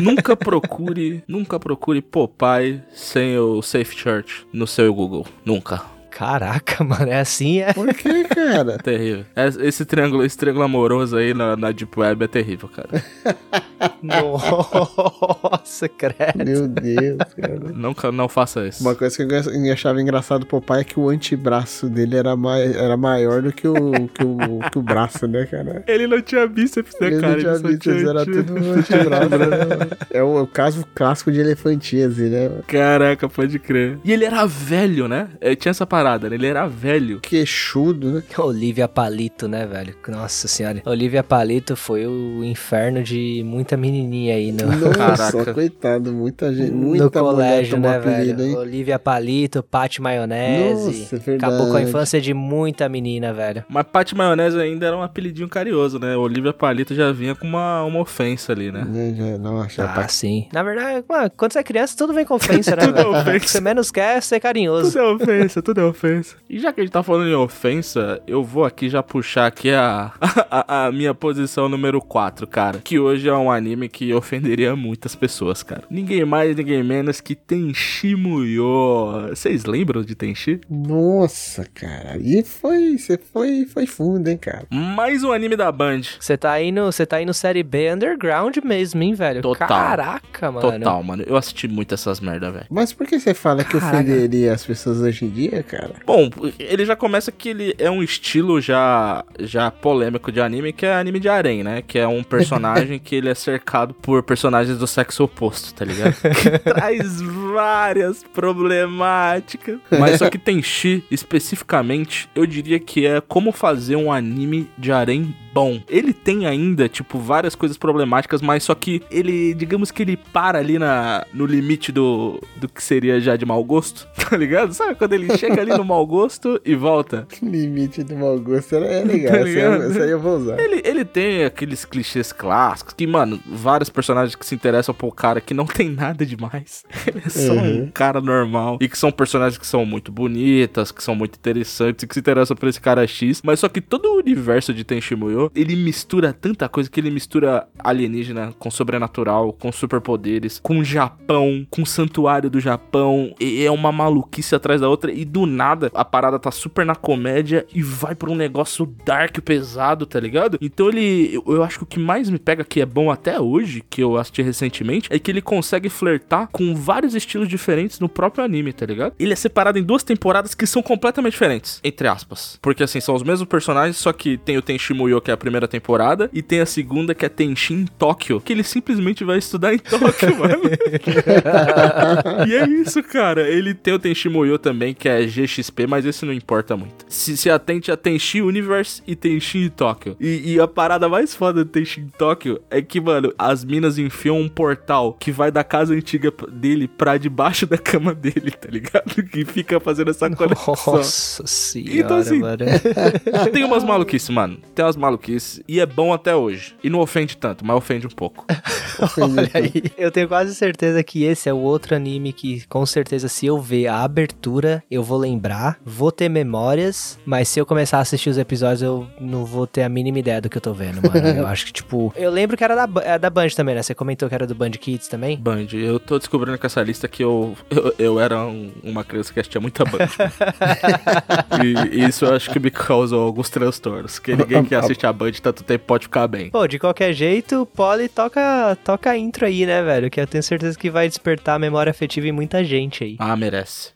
S1: nunca procure, nunca procure Popeye sem o Safe Church no seu Google. Nunca.
S3: Caraca, *laughs* mano, é assim, é.
S2: Por que, cara? *laughs*
S1: Terrível. Es- Esse triângulo, esse triângulo amoroso aí na, na Deep Web é terrível, cara. *laughs*
S3: Nossa, credo.
S2: Meu Deus, cara.
S1: Nunca, não faça isso.
S2: Uma coisa que eu achava engraçado do Popeye é que o antebraço dele era, mai era maior do que o, que, o, que o braço, né, cara?
S1: Ele não tinha bíceps, né,
S2: Ele
S1: cara?
S2: não tinha
S1: só
S2: bíceps, era tudo no antebraço. né? É o, é o caso clássico de elefantíase, né?
S1: Caraca, pode crer. E ele era velho, né? É, tinha essa parada, né? Ele era velho.
S2: Queixudo, né? *laughs*
S3: Olivia Palito, né, velho? Nossa senhora. Olivia Palito foi o inferno de muita menininha aí no,
S2: Nossa,
S1: Caraca.
S2: coitado, muita gente,
S3: no
S2: muita
S3: colégio,
S2: mulher
S3: né,
S2: apelido,
S3: velho?
S2: hein?
S3: Olivia Palito, Pati Maionese.
S2: Nossa, é verdade.
S3: Acabou com a infância de muita menina, velho.
S1: Mas Pat Maionese ainda era um apelidinho carinhoso, né? Olivia Palito já vinha com uma, uma ofensa ali, né?
S2: Né, já- Nossa,
S3: Ah,
S2: tá-
S3: sim. Na verdade, mano, quando você é criança, tudo vem com ofensa, *laughs* né,
S1: Tudo é ofensa.
S3: Você menos quer é ser carinhoso.
S1: Tudo é ofensa, tudo é ofensa. E já que a gente tá falando em ofensa, eu vou aqui já puxar aqui a, *laughs* a, a minha posição número 4, cara. Que hoje é um anime que ofenderia muitas pessoas, cara. Ninguém mais, ninguém menos que Tenchi Muyo. Vocês lembram de Tenchi?
S2: Nossa, cara. E foi, você foi, foi fundo, hein, cara.
S1: Mais um anime da Band.
S3: Você tá indo, você tá indo série B underground mesmo, hein, velho?
S1: Total.
S3: Caraca, mano.
S1: Total, mano. Eu assisti muito essas merda, velho.
S2: Mas por que você fala que
S3: Caraca.
S2: ofenderia as pessoas hoje em dia, cara?
S1: Bom, ele já começa que ele é um estilo já já polêmico de anime, que é anime de harém, né? Que é um personagem *laughs* que ele é cercado por personagens do sexo oposto, tá ligado? *laughs* que traz várias problemáticas. Mas só que Tenchi, especificamente, eu diria que é como fazer um anime de harém bom. Ele tem ainda, tipo, várias coisas problemáticas, mas só que ele, digamos que ele para ali na, no limite do, do que seria já de mau gosto, *laughs* tá ligado? Sabe quando ele chega ali no mau gosto e volta? *laughs*
S2: Limite do mau gosto é legal.
S1: Tá
S2: essa, aí-
S1: ligado?
S2: essa aí eu vou usar.
S1: Ele, ele tem aqueles clichês clássicos que, mano, vários personagens que se interessam por cara que não tem nada demais. *laughs* Ele é só
S2: Uhum.
S1: um cara normal. E que são personagens que são muito bonitas, que são muito interessantes e que se interessam por esse cara X. Mas só que todo o universo de Tenchi Muyo, ele mistura tanta coisa que ele mistura alienígena com sobrenatural, com superpoderes, com Japão, com santuário do Japão. E é uma maluquice atrás da outra. E do nada, a parada tá super na comédia e vai pra um negócio dark pesado, tá ligado? Então ele. Eu, eu acho que o que mais me pega que é bom até hoje, que eu assisti recentemente, é que ele consegue flertar com vários estilos diferentes no próprio anime, tá ligado? Ele é separado em duas temporadas que são completamente diferentes, entre aspas. Porque assim, são os mesmos personagens, só que tem o Tenchi Muyo, que é a primeira temporada, e tem a segunda, que é Tenchi em Tóquio, que ele simplesmente vai estudar em Tóquio, *laughs* mano. *laughs* e é isso, cara. Ele tem o Tenchi Muyo também, que é G XP, mas esse não importa muito. Se, se atente a Tenchi Universe e Tenchi Tóquio. E, e a parada mais foda do Tenchi Tóquio é que, mano, as minas enfiam um portal que vai da casa antiga dele pra debaixo da cama *laughs* dele, tá ligado? Que fica fazendo essa conexão.
S3: Nossa senhora,
S1: Então, assim,
S3: mano. *laughs*
S1: Tem umas maluquices, mano. Tem umas maluquices. E é bom até hoje. E não ofende tanto, mas ofende um pouco. *laughs*
S3: Olha aí. Eu tenho quase certeza que esse é o outro anime que, com certeza, se eu ver a abertura, eu vou lembrar, vou ter memórias, mas se eu começar a assistir os episódios, eu não vou ter a mínima ideia do que eu tô vendo, mano. *laughs* Eu acho que, tipo. Eu lembro que era da, Ba- é da Band também, né? Você comentou que era do Band Kids também?
S1: Band, eu tô descobrindo com essa lista que eu, eu, eu era um- uma criança que assistia muita Band. *laughs* e isso eu acho que me causou alguns transtornos. Que ninguém que assiste a Band tanto tempo pode ficar bem.
S3: Pô, de qualquer jeito, o Polly toca, toca a intro aí, né, velho? Que eu tenho certeza que vai despertar a memória afetiva em muita gente aí.
S1: Ah, merece.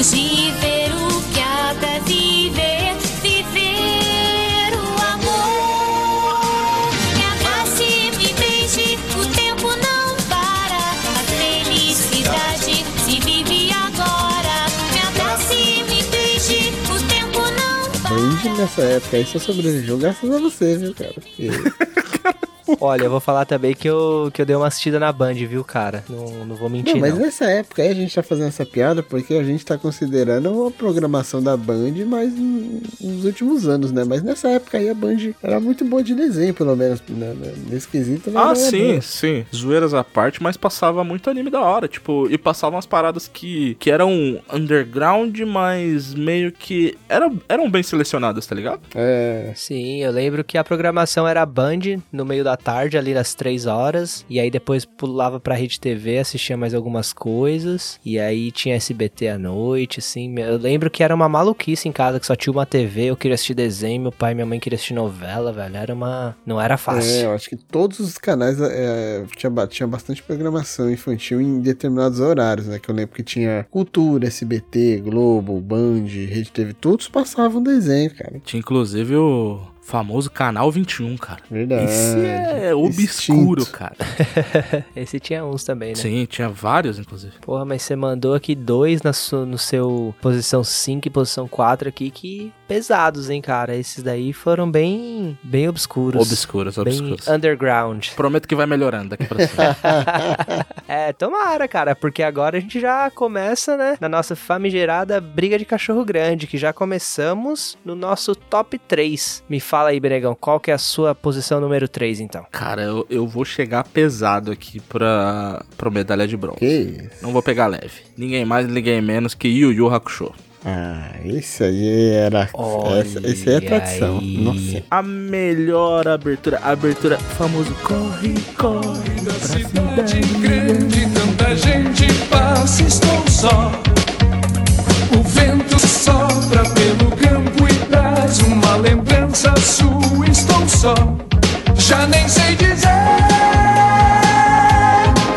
S8: Vamos viver o que há pra viver, viver o amor. Me abrace, me beije, o tempo não para. A felicidade se vive agora. Me abrace, me beije, o tempo não para.
S2: Band nessa época aí só sobreviveu graças a você, viu, cara? Porque *laughs*
S3: Olha, eu vou falar também que eu, que eu dei uma assistida na Band, viu, cara? Não, não vou mentir,
S2: Não,
S3: não.
S2: mas nessa época aí a gente tá fazendo essa piada porque a gente tá considerando a programação da Band mais n- nos últimos anos, né? Mas nessa época aí a Band era muito boa de desenho, pelo menos, né? né? nesse quesito. ela
S1: Ah,
S2: era
S1: sim,
S2: boa.
S1: sim. Zoeiras à parte, mas passava muito anime da hora. Tipo, e passavam umas paradas que, que eram underground, mas meio que eram, eram bem selecionadas, tá ligado?
S2: É,
S3: Sim, eu lembro que a programação era Band no meio da tarde, ali às três horas. E aí depois pulava pra Rede TV, assistia mais algumas coisas. E aí tinha SBT à noite, assim. Eu lembro que era uma maluquice em casa, que só tinha uma TV, eu queria assistir desenho, meu pai e minha mãe queriam assistir novela, velho. Era uma. Não era
S2: é,
S3: fácil.
S2: eu acho que todos os canais é, tinha, ba- tinha bastante programação infantil em determinados horários, né? Que eu lembro que tinha Cultura, SBT, Globo, Band, Rede TV, todos passavam desenho, cara.
S1: Tinha inclusive o famoso Canal 21, cara.
S2: Verdade.
S1: Esse é obscuro,
S2: Extinto.
S1: cara. *laughs*
S3: Esse tinha uns também, né?
S1: Sim, tinha vários, inclusive.
S3: Porra, mas você mandou aqui dois na su- no seu posição 5 e posição 4 aqui que pesados, hein, cara. Esses daí foram bem bem obscuros.
S1: Obscuros,
S3: bem
S1: obscuros.
S3: underground.
S1: Prometo que vai melhorando daqui pra cima. *laughs*
S3: é, tomara, cara, porque agora a gente já começa, né, na nossa famigerada briga de cachorro grande, que já começamos no nosso top 3. Me fala aí, Bregão, qual que é a sua posição número 3, então?
S1: cara, eu, eu vou chegar pesado aqui pra, pra medalha de bronze.
S2: Que isso?
S1: Não vou pegar leve. Ninguém mais, ninguém menos que Yu Yu Hakusho.
S2: Ah, esse aí era. essa, esse aí é tradição.
S3: aí.
S2: Nossa.
S1: A melhor abertura, a abertura famoso Corre, corre
S6: Da cidade grande, tanta gente passa, estou só. O vento sopra pelo campo sua, estou só. Já nem sei dizer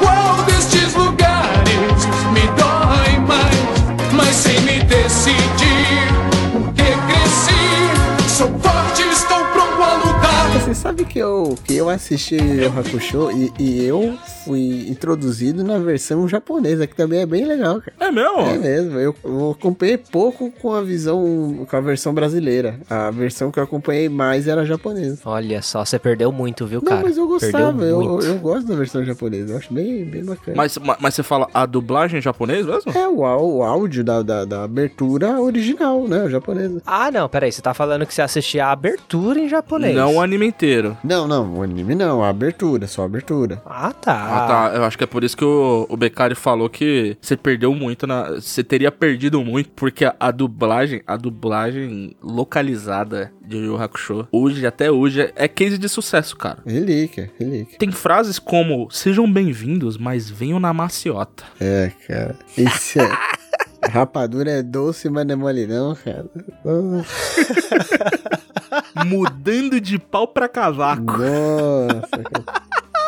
S6: qual destes lugares me dói mais, mas sem me decidir. Porque cresci, sou forte, estou pronto a lutar.
S2: Você sabe que eu, que eu assisti o Hakusho e eu fui introduzido na versão japonesa, que também é bem legal, cara.
S1: É mesmo?
S2: É mesmo, eu, eu acompanhei pouco com a visão, com a versão brasileira. A versão que eu acompanhei mais era a japonesa.
S3: Olha só, você perdeu muito, viu,
S2: Não,
S3: cara?
S2: mas eu gostava, eu, eu gosto da versão japonesa, eu acho bem, bem bacana.
S1: Mas, ma- mas você fala a dublagem em japonês mesmo?
S2: É o, o áudio da, da, da abertura original, né? O japonesa.
S3: Ah, não, peraí, você tá falando que você assistia a abertura em japonês.
S1: Não o anime inteiro. inteiro?
S2: Não, não, o anime não, a abertura, só a abertura.
S3: Ah, tá.
S1: Ah, tá. Eu acho que é por isso que o, o Beccari falou que você perdeu muito na. Você teria perdido muito, porque a, a dublagem, a dublagem localizada de Yu Hakusho, hoje, até hoje, é case de sucesso, cara.
S2: Relíquia, relíquia.
S1: Tem frases como: Sejam bem-vindos, mas venham na maciota.
S2: É, cara. Isso é. *laughs* Rapadura é doce, mas não é mole não, cara. *laughs*
S1: Mudando de pau pra cavaco.
S2: Nossa, cara.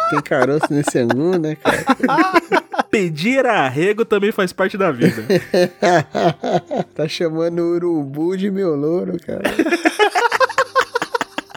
S2: Tem caroço nesse angu, né, cara? *laughs*
S1: Pedir arrego também faz parte da vida. *laughs*
S2: tá chamando o urubu de meu louro, cara. *laughs*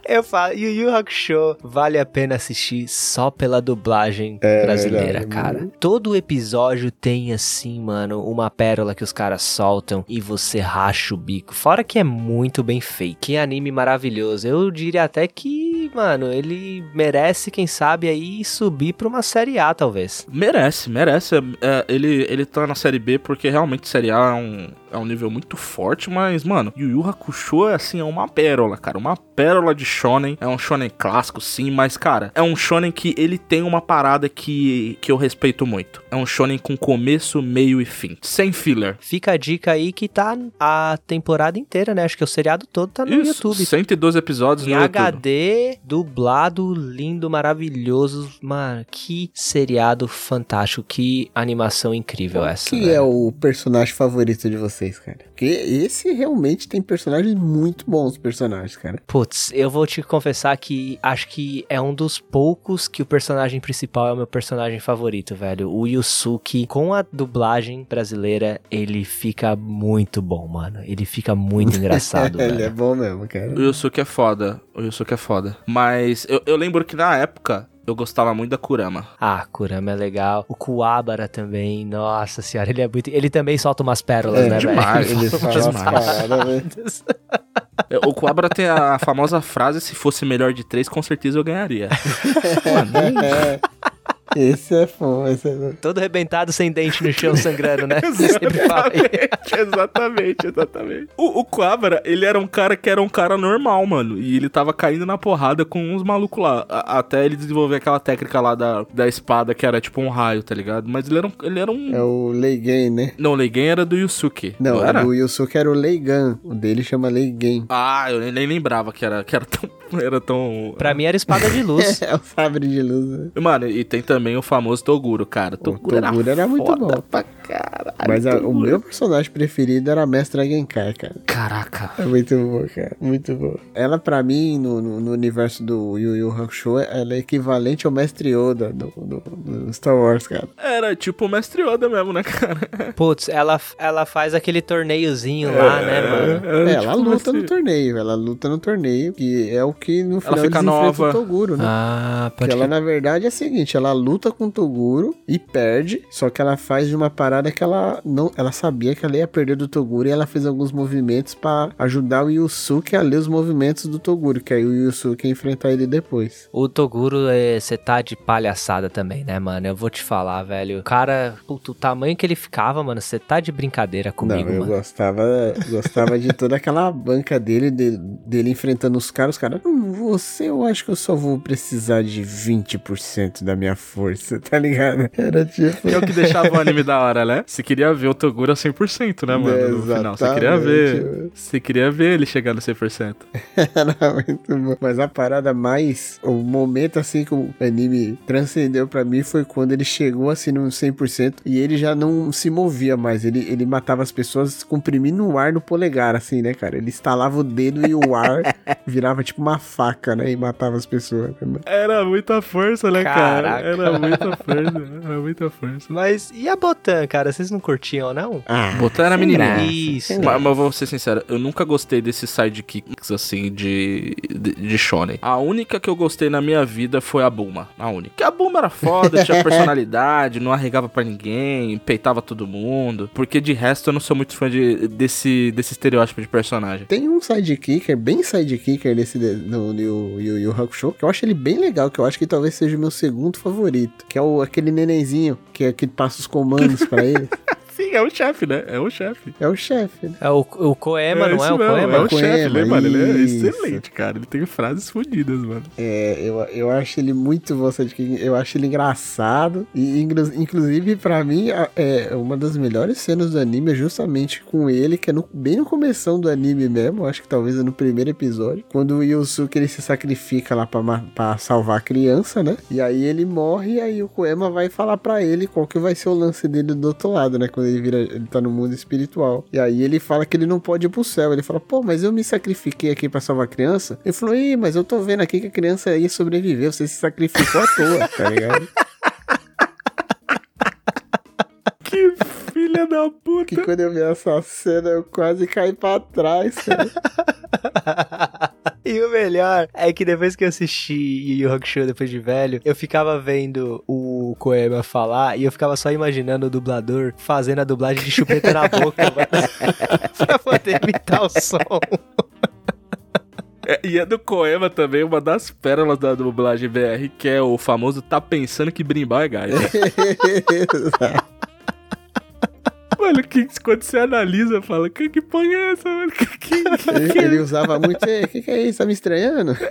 S3: Eu falo, Yu Yu Hakusho vale a pena assistir só pela dublagem
S2: É,
S3: brasileira,
S2: verdade.
S3: cara. Todo episódio tem, assim, mano, uma pérola que os caras soltam e você racha o bico. Fora que é muito bem feito. Que anime maravilhoso. Eu diria até que, mano, ele merece, quem sabe, aí subir pra uma série A, talvez.
S1: Merece, merece. É, é, ele, ele tá na série B porque realmente série A é um, é um nível muito forte, mas, mano, Yu Yu Hakusho é assim, é uma pérola, cara. Uma pérola de shonen. É um shonen clássico, sim, mas, cara, é um shonen que ele tem uma parada que, que eu respeito muito. É um shonen com começo, meio e fim. Sem filler.
S3: Fica a dica aí que tá a temporada inteira, né? Acho que o seriado todo tá no
S1: Isso,
S3: YouTube.
S1: 112 episódios
S3: Em
S1: no YouTube.
S3: HD, dublado, lindo, maravilhoso. Mano, que seriado fantástico, que animação incrível essa.
S2: Que
S3: velho.
S2: é o personagem favorito de vocês, cara? Porque esse realmente tem personagens muito bons, personagens, cara.
S3: Putz, eu vou te confessar que acho que é um dos poucos que o personagem principal é o meu personagem favorito, velho. O Yusuke, com a dublagem brasileira, ele fica muito bom, mano. Ele fica muito *laughs* engraçado,
S2: Ele é
S3: velho.
S2: bom mesmo, cara.
S1: O Yusuke é foda. O Yusuke é foda. Mas eu, eu lembro que na época eu gostava muito da Kurama.
S3: Ah, Kurama é legal. O Kuwabara também, nossa senhora, ele é muito... Ele também solta umas pérolas,
S2: É,
S3: né,
S1: demais.
S3: velho? *laughs*
S2: Ele fala umas paradas?
S1: É, O Coabra tem a famosa frase: se fosse melhor de três, com certeza eu ganharia. *laughs* Mano,
S2: É. Esse é bom, esse é bom.
S3: Todo arrebentado, sem dente no chão, sangrando, né? *laughs* Aí.
S1: exatamente, exatamente. O, o Coabra, ele era um cara que era um cara normal, mano. E ele tava caindo na porrada com uns malucos lá. a- até ele desenvolver aquela técnica lá da, da espada, que era tipo um raio, tá ligado? Mas ele era um. Ele era um...
S2: É o Leigen, né?
S1: Não, o Leigen era do Yusuke.
S2: Não,
S1: era?
S2: o Yusuke era o Leigan. O dele chama Leigen.
S1: Ah, eu nem, nem lembrava que era, que era tão. *laughs* Era tão.
S3: Pra mim era espada de luz. *laughs*
S2: É o sabre de luz. né?
S1: Mano, e tem também o famoso Toguro, cara.
S2: O
S1: Toguro,
S2: Toguro era muito
S1: foda
S2: bom.
S1: pra caralho.
S2: Mas a- o meu personagem preferido era a Mestra Genkai, cara.
S1: Caraca.
S2: É muito bom, cara. Muito bom. Ela, pra mim, no, no, no universo do Yu Yu Hakusho, ela é equivalente ao Mestre Yoda do, do, do Star Wars, cara.
S1: Era tipo o Mestre Yoda mesmo, né, cara?
S3: Putz, ela, ela faz aquele torneiozinho lá, né, mano?
S1: Era
S2: É, ela
S1: tipo
S2: luta
S1: Mestre-
S2: no torneio, ela luta no torneio, que é o que no final
S1: fica
S2: eles
S1: nova.
S2: o Toguro, né?
S3: Ah,
S2: Que
S3: pode
S2: ela,
S3: crer.
S2: na verdade, é a seguinte, ela luta com o Toguro e perde, só que ela faz de uma parada que ela não, ela sabia que ela ia perder do Toguro e ela fez alguns movimentos pra ajudar o Yusuke a ler os movimentos do Toguro, que aí o Yusuke ia enfrentar ele depois.
S3: O Toguro, você tá de palhaçada também, né, mano? Eu vou te falar, velho. O cara, puto, o tamanho que ele ficava, mano, você tá de brincadeira comigo,
S2: não, eu
S3: mano.
S2: gostava, gostava de toda aquela banca dele, de- dele enfrentando os caras. Os caras, "Hum, você, eu acho que eu só vou precisar de 20% da minha força, *laughs* tá ligado? Era tipo.
S1: Que é o que deixava o anime da hora, né? Você queria ver o Toguro a 100%, né, mano? No final. Você queria ver. Você queria ver ele chegar no 100%. *laughs*
S2: Era muito bom. Mas a parada mais. O momento assim que o anime transcendeu pra mim foi quando ele chegou assim no 100% e ele já não se movia mais. Ele, ele matava as pessoas comprimindo o ar no polegar, assim, né, cara? Ele instalava o dedo e o ar *laughs* virava tipo uma faca, né? E matava as pessoas. né?
S1: Era muita força, né,
S3: Caraca.
S1: cara? Era muita força. Era muita força.
S3: Mas e a Botan, cara? Vocês não curtiam, não?
S2: Ah, sem
S1: menininha.
S2: graça,
S3: Isso.
S1: Mas, mas eu vou ser sincero, eu nunca gostei desses sidekicks assim de, de, de shonen. A única que eu gostei na minha vida foi a Bulma. A única. Porque a Bulma era foda, *laughs* tinha personalidade, não arregava pra ninguém, peitava todo mundo. Porque de resto eu não sou muito fã de, desse, desse estereótipo de personagem.
S2: Tem um sidekicker, bem sidekicker nesse no, no Yu Yu Hakusho, que eu acho ele bem legal, que eu acho que talvez seja o meu segundo favorito, que é o, aquele nenenzinho que, é que passa os comandos pra *laughs* ele.
S1: Sim, é o chefe, né? É o chefe.
S2: É o chefe. né?
S3: É o, o Koema, não é o
S1: mesmo,
S3: Koema?
S1: É o chefe, né, mano? Ele é excelente, cara. Ele tem frases fodidas, mano.
S2: É, eu, eu acho ele muito que Eu acho ele engraçado. E inclu- inclusive, pra mim, é uma das melhores cenas do anime é justamente com ele, que é no- bem no começo do anime mesmo. Acho que talvez é no primeiro episódio. Quando o Yusuke ele se sacrifica lá pra salvar a criança, né? E aí ele morre, e aí o Koema vai falar pra ele qual que vai ser o lance dele do outro lado, né? Quando ele vira, ele tá no mundo espiritual. E aí ele fala que ele não pode ir pro céu. Ele fala, pô, mas eu me sacrifiquei aqui pra salvar a criança. Ele falou, ih, mas eu tô vendo aqui que a criança ia sobreviver. Você se sacrificou à toa, tá ligado? *laughs*
S1: Que filha da puta.
S2: Que quando eu vi essa cena, eu quase caí pra trás, cara. *laughs*
S3: E o melhor é que depois que eu assisti Yu Yu Hakusho depois de velho, eu ficava vendo o Koema falar e eu ficava só imaginando o dublador fazendo a dublagem de chupeta na boca, *laughs* pra poder imitar o som.
S1: É, e é do Koema também, uma das pérolas da dublagem BR, que é o famoso tá pensando que brimbal é gás. *laughs* *laughs* Mano, que, quando você analisa, fala, que, que porra é essa, mano? Que, que, que,
S2: ele, ele usava muito, o que, que é isso? Tá me estranhando? *laughs*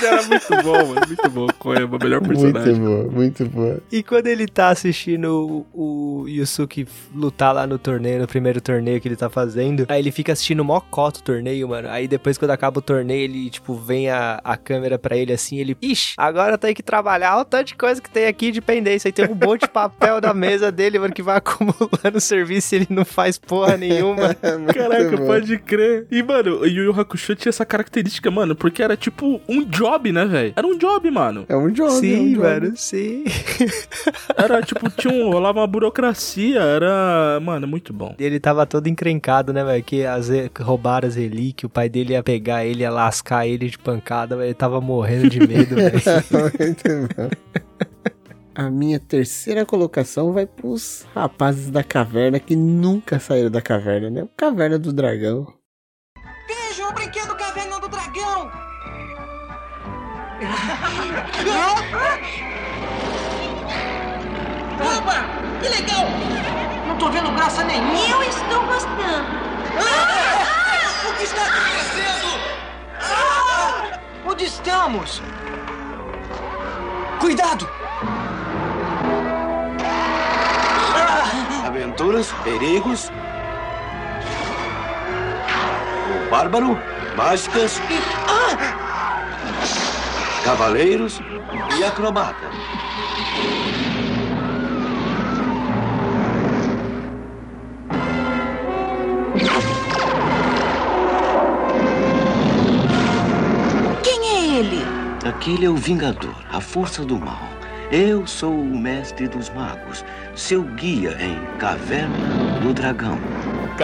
S1: Já era muito bom, mano. Muito bom. Koema, melhor
S2: muito
S1: personagem.
S2: boa, muito boa.
S3: E quando ele tá assistindo o, o Yusuke lutar lá no torneio, no primeiro torneio que ele tá fazendo, aí ele fica assistindo mó cota o torneio, mano. Aí depois, quando acaba o torneio, ele, tipo, vem a, a câmera pra ele assim, ele, ixi, agora tem que trabalhar, olha o tanto de coisa que tem aqui de pendência. Aí tem um monte de papel na mesa dele, mano, que vai acumulando *laughs* serviço e ele não faz porra nenhuma. *laughs*
S2: Muito
S1: Caraca,
S2: bom.
S1: pode crer. E, mano, o Yu Yu Hakusho tinha essa característica, mano, porque era tipo um job, né, velho? Era um job, mano.
S2: É um job, é um
S3: Sim,
S2: job.
S3: mano, sim. *laughs*
S1: Era tipo, tinha um, rolava uma burocracia, era, mano, muito bom.
S3: Ele tava todo encrencado, né, velho? Que as, roubaram as relíquias, o pai dele ia pegar ele, ia lascar ele de pancada, velho. Ele tava morrendo de medo, velho.
S2: Muito bom. A minha terceira colocação vai pros rapazes da caverna que nunca saíram da caverna, né? Caverna do Dragão.
S7: Vejam o brinquedo Caverna do Dragão! Opa! Que legal! Não tô vendo graça nenhuma!
S8: Eu estou gostando.
S7: Ah! O que está acontecendo? Ah! Onde estamos? Cuidado!
S9: Aventuras, perigos. O bárbaro, mágicas. Cavaleiros e acrobata.
S8: Quem é ele?
S9: Aquele é o Vingador, a força do mal. Eu sou o mestre dos magos, seu guia em Caverna do Dragão.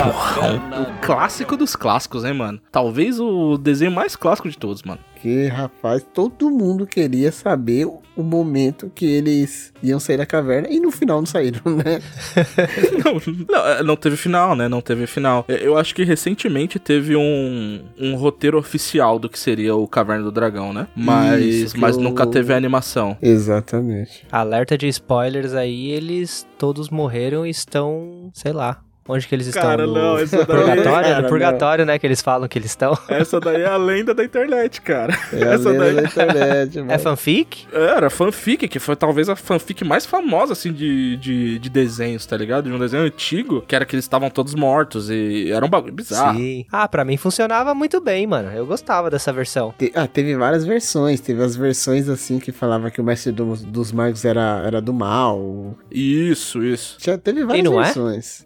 S1: O clássico dos clássicos, hein, mano? Talvez o desenho mais clássico de todos, mano.
S2: Que, rapaz, todo mundo queria saber o momento que eles iam sair da caverna e no final não saíram, né? *laughs* *laughs*
S1: Não, não, é, não teve final, né? Não teve final. Eu acho que recentemente teve um, um roteiro oficial do que seria o Caverna do Dragão, né? Mas,
S2: Isso,
S1: mas
S2: eu-
S1: nunca teve a animação.
S2: Exatamente.
S3: Alerta de spoilers aí, eles todos morreram e estão, sei lá. Onde que eles estão?
S1: Cara,
S3: no
S1: não, essa *laughs* daí-
S3: purgatório?
S2: Cara,
S3: no purgatório, né? Que eles falam que eles estão.
S1: Essa daí é a lenda da internet, cara.
S2: É a
S1: Essa
S2: lenda
S1: daí
S2: da internet, *laughs*
S3: É
S2: mano.
S3: fanfic?
S1: era fanfic, que foi talvez a fanfic mais famosa, assim, de, de, de desenhos, tá ligado? De um desenho antigo, que era que eles estavam todos mortos e era um bagulho bizarro.
S3: Sim. Ah, pra mim funcionava muito bem, mano. Eu gostava dessa versão.
S2: Te- ah, teve várias versões. Teve as versões assim que falava que o mestre do- dos magos era, era do mal.
S1: Isso, isso.
S2: Já teve várias
S3: não é?
S2: versões.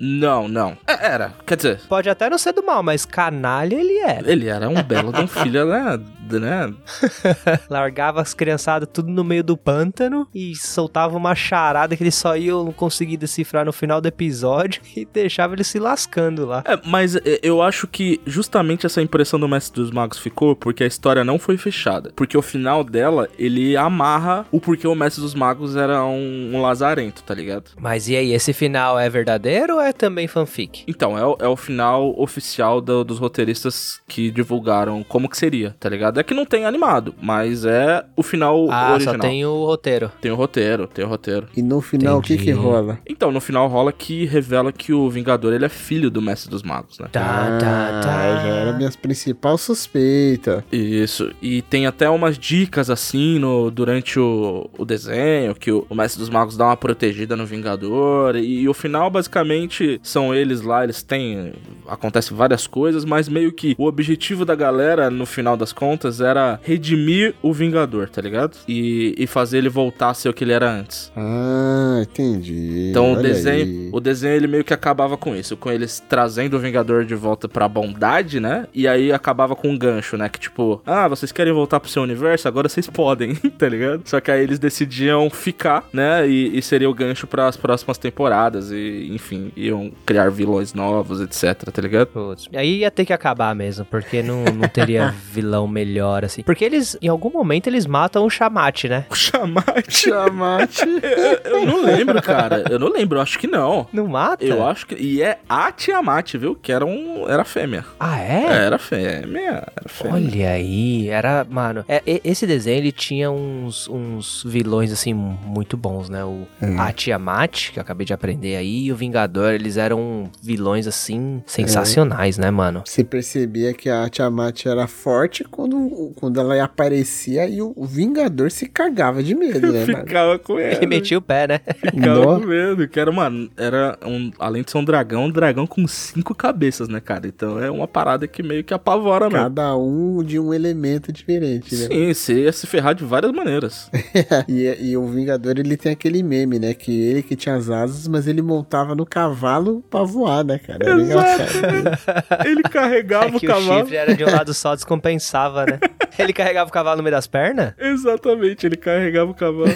S1: Não, não. É, era. Quer dizer,
S3: Pode até não ser do mal, mas canalha ele era.
S1: ele era um belo de um *laughs* filho, né? né? *laughs*
S3: Largava as criançadas tudo no meio do pântano e soltava uma charada que eles só iam conseguir decifrar no final do episódio *laughs* e deixava eles se lascando lá.
S1: É, mas é, eu acho que justamente essa impressão do Mestre dos Magos ficou porque a história não foi fechada. Porque o final dela, ele amarra o porquê o Mestre dos Magos era um, um lazarento, tá ligado?
S3: Mas e aí, esse final é verdadeiro ou é também fanfic?
S1: Então, é o, é o final oficial do- dos roteiristas que divulgaram como que seria, tá ligado? É que não tem animado, mas é o final
S3: Ah,
S1: original.
S3: só tem o roteiro.
S1: Tem o roteiro, tem o roteiro.
S2: E no final, o que que
S3: Entendi.
S2: rola?
S1: Então, no final rola que revela que o Vingador, ele é filho do Mestre dos Magos, né?
S3: Tá, tá, tá.
S2: já era minha principal suspeita.
S1: Isso, e tem até umas dicas assim no, durante o, o desenho, que o, o Mestre dos Magos dá uma protegida no Vingador, e, o final basicamente são eles lá, eles têm. Acontece várias coisas, mas meio que o objetivo da galera, no final das contas, era redimir o Vingador, tá ligado? E, e fazer ele voltar a ser o que ele era antes.
S2: Ah, entendi.
S1: Então o
S2: Olha
S1: desenho,
S2: aí.
S1: o desenho ele meio que acabava com isso, com eles trazendo o Vingador de volta pra bondade, né? E aí acabava com um gancho, né? Que tipo, ah, vocês querem voltar pro seu universo? Agora vocês podem, *laughs* tá ligado? Só que aí eles decidiam ficar, né? E, e seria o gancho para as próximas temporadas e, enfim, iam criar vilões novos, etc, tá ligado?
S3: Putz, Aí ia ter que acabar mesmo, porque não, não teria *laughs* vilão melhor, assim. Porque eles, em algum momento, eles matam o Chamate, né?
S1: O Chamate.
S2: Chamate. *laughs*
S1: eu, eu não lembro, cara. Eu não lembro, eu acho que não.
S3: Não mata?
S1: Eu acho que. E é a Tiamat, viu? Que era um. Era fêmea.
S3: Ah, é?
S1: É, era fêmea. Era fêmea.
S3: Olha aí, era, mano, é, esse desenho ele tinha uns, uns vilões assim muito bons, né? O a Tiamat, que eu acabei de aprender aí, e o Vingador, eles eram vilões assim sensacionais, né, mano?
S2: Você percebia que a Tiamat era forte quando, quando ela aparecia e o, Vingador se cagava de medo, né, mano?
S1: Ficava com ela.
S3: Ele metia o pé, né?
S1: Ficava com medo. Que era, mano, era um. Além de ser um dragão, um dragão com cinco cabeças, né, cara? Então é uma parada que meio que apavora, mano.
S2: Cada um de um elemento diferente, né?
S1: Sim, você ia se ferrar de várias maneiras. *laughs*
S2: e, e o Vingador, ele tem aquele meme, né? Que ele que tinha as asas, mas ele montava no cavalo pra voar, né, cara? Era engraçado.
S1: Ele carregava *laughs*
S3: É que
S1: o
S3: o
S1: cavalo.
S3: chifre era de um lado só, descompensava, né? *laughs* Ele carregava o cavalo no meio das pernas?
S1: Exatamente, ele carregava o cavalo.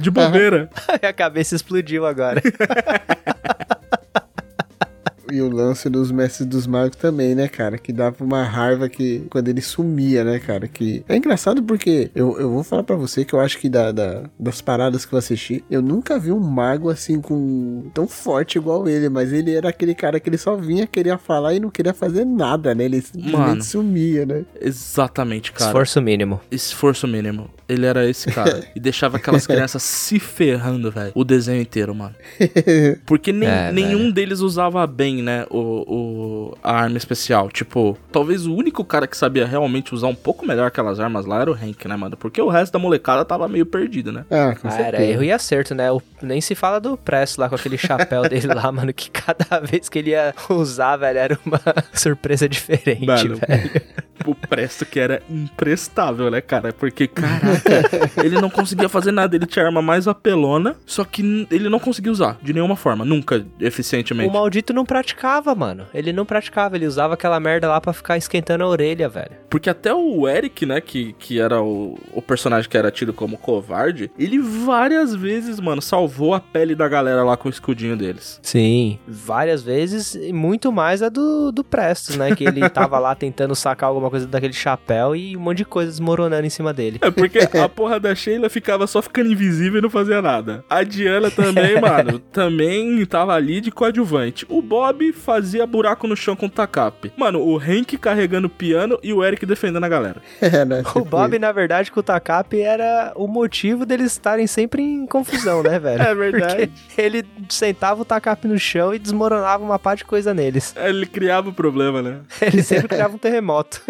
S1: De bobeira. *laughs*
S3: A cabeça explodiu agora.
S2: E o lance dos mestres dos magos também, né, cara? Que dava uma raiva que quando ele sumia, né, cara? Que é engraçado porque eu, eu vou falar pra você que eu acho que da, da- das paradas que eu assisti, eu nunca vi um mago assim com tão forte igual ele, mas ele era aquele cara que ele só vinha, queria falar e não queria fazer nada, né? Ele simplesmente
S1: Mano.
S2: sumia, né?
S1: Exatamente, cara.
S3: Esforço mínimo.
S1: Esforço mínimo. Ele era esse cara. *laughs* e deixava aquelas crianças se ferrando, velho. O desenho inteiro, mano. *laughs* Porque nem-
S3: É,
S1: nenhum deles usava bem, né? O, o- a arma especial. Tipo, talvez o único cara que sabia realmente usar um pouco melhor aquelas armas lá era o Hank, né, mano? Porque o resto da molecada tava meio perdido, né?
S2: Ah, com
S3: Ah,
S2: certeza.
S3: era erro e acerto, né? O- nem se fala do Presto lá com aquele chapéu dele lá, *laughs* mano, que cada vez que ele ia usar, velho, era uma surpresa diferente,
S1: Mano,
S3: velho.
S1: O Presto que era imprestável, né, cara? Porque, caraca, *laughs* ele não conseguia fazer nada. Ele tinha arma mais apelona, só que ele não conseguia usar de nenhuma forma, nunca eficientemente.
S3: O maldito não praticava, mano. Ele não praticava, ele usava aquela merda lá pra ficar esquentando a orelha, velho.
S1: Porque até o Eric, né, que, que era o, o personagem que era tido como covarde, ele várias vezes, mano, salvou a pele da galera lá com o escudinho deles.
S3: Sim. Várias vezes, e muito mais a do, do Prestos, né? Que ele tava lá tentando sacar alguma coisa daquele chapéu e um monte de coisa desmoronando em cima dele.
S1: É porque *laughs* a porra da Sheila ficava só ficando invisível e não fazia nada. A Diana também, *laughs* mano, também tava ali de coadjuvante. O Bob fazia buraco no chão com o Takap. Mano, o Hank carregando o piano e o Eric defendendo a galera. *laughs*
S2: É, né?
S3: O Bob, na verdade, com o Takap era o motivo deles estarem sempre em confusão, né, velho?
S1: É verdade.
S3: Porque ele sentava o Takap no chão e desmoronava uma parte de coisa neles.
S1: Ele criava o problema, né?
S3: Ele sempre criava um terremoto.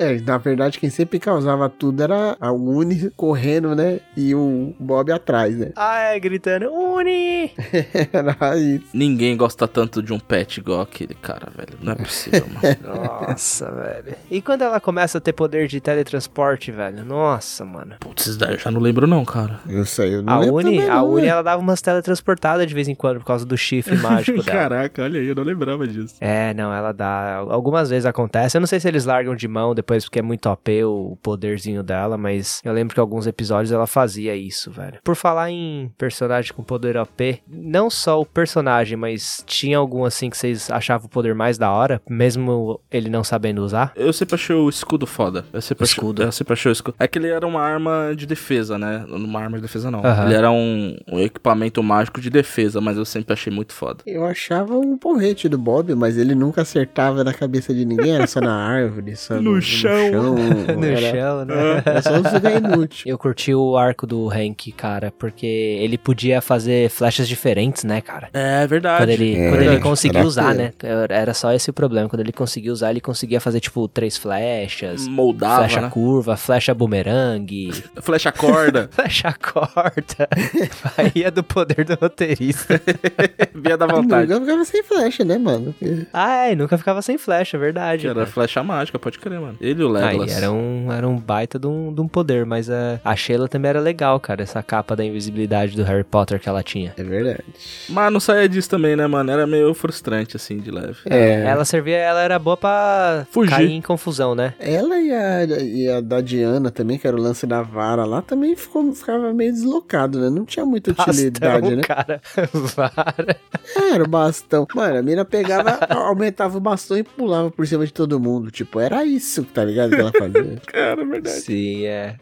S2: É, na verdade, quem sempre causava tudo era a Uni correndo, né? E o Bob atrás, né?
S3: ah, é, gritando, Uni! *laughs*
S2: Era isso.
S1: Ninguém gosta tanto de um pet igual aquele cara, velho. Não é possível, mano. *laughs*
S3: Nossa, velho. E quando ela começa a ter poder de teletransporte, velho? Nossa, mano.
S1: Putz, isso daí eu já não lembro não, cara.
S2: Eu sei, eu não
S3: A
S2: lembro
S3: Uni,
S2: também
S3: a
S2: não,
S3: Uni,
S2: né?
S3: ela dava umas teletransportadas de vez em quando por causa do chifre mágico *laughs* dela.
S1: Caraca, olha aí, eu não lembrava disso.
S3: É, não, ela dá. Algumas vezes acontece. Eu não sei se eles largam de mão depois porque é muito OP o poderzinho dela, mas eu lembro que alguns episódios ela fazia isso, velho. Por falar em personagem com poder OP, não só o personagem, mas tinha algum assim que vocês achavam o poder mais da hora, mesmo ele não sabendo usar?
S1: Eu sempre achei o escudo foda. Eu sempre, achei,
S3: escudo.
S1: eu sempre achei o escudo. É que ele era uma arma de defesa, né? Uma arma de defesa não.
S3: Aham.
S1: Ele era um, um equipamento mágico de defesa, mas eu sempre achei muito foda.
S2: Eu achava um porrete do Bob, mas ele nunca acertava na cabeça de ninguém, era só na *laughs* árvore, só no,
S1: No
S2: no
S1: chão. *laughs*
S3: no
S2: era,
S3: chão, né?
S2: era só uns lugar inútil.
S3: Eu curti o arco do Hank, cara, porque ele podia fazer flechas diferentes, né, cara?
S1: É verdade.
S3: Quando ele,
S2: É,
S3: quando ele
S2: verdade.
S3: conseguiu
S2: Era
S3: usar, né? Era só esse o problema. Quando ele conseguiu usar, ele conseguia fazer, tipo, três flechas.
S1: Moldava,
S3: flecha
S1: né?
S3: curva, flecha bumerangue,
S1: Flecha corda. *laughs*
S3: flecha corta. Aí é do poder do roteirista. *laughs*
S1: Via da
S2: E
S1: vontade.
S2: nunca ficava sem flecha, né, mano?
S3: Ah, é, e nunca ficava sem flecha, é verdade.
S1: Era
S3: cara.
S1: flecha mágica, pode crer, mano. Ele e o
S3: Aí
S1: Legolas.
S3: era um, era um baita de um, de um poder, mas a, a Sheila também era legal, cara. Essa capa da invisibilidade do Harry Potter que ela tinha.
S2: É verdade.
S1: Mas não saía disso também, né, mano? Era meio frustrante, assim, de leve.
S2: É.
S3: Ela servia, ela era boa pra
S1: Fugir.
S3: cair em confusão, né?
S2: Ela e a, e a da Diana também, que era o lance da vara lá, também ficou, ficava meio deslocado, né? Não tinha muita utilidade,
S3: Bastão,
S2: né?
S3: cara. *laughs* Vara.
S2: É, Era o bastão. Mano, a mina pegava, *laughs* aumentava o bastão e pulava por cima de todo mundo. Tipo, era isso, tá ligado? Que ela fazia. *laughs*
S1: Cara, é verdade.
S3: Sim, é.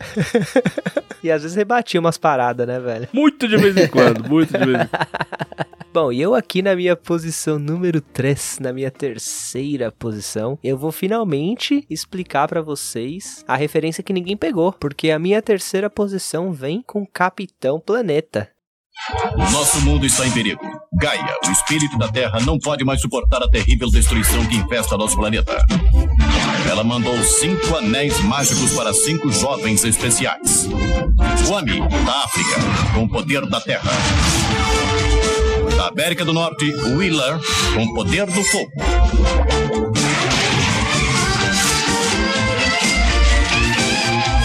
S3: *laughs* e às vezes rebatia umas paradas, né, velho?
S1: Muito de vez em quando, muito de vez em quando. *laughs*
S3: Bom, e eu aqui na minha posição número 3, na minha terceira posição, eu vou finalmente explicar pra vocês a referência que ninguém pegou, porque a minha terceira posição vem com Capitão Planeta.
S10: Nosso mundo está em perigo. Gaia, o espírito da Terra, não pode mais suportar a terrível destruição que infesta nosso planeta. Ela mandou cinco anéis mágicos para cinco jovens especiais. Kwame, da África, com o poder da Terra. Da América do Norte, Wheeler, com o poder do fogo.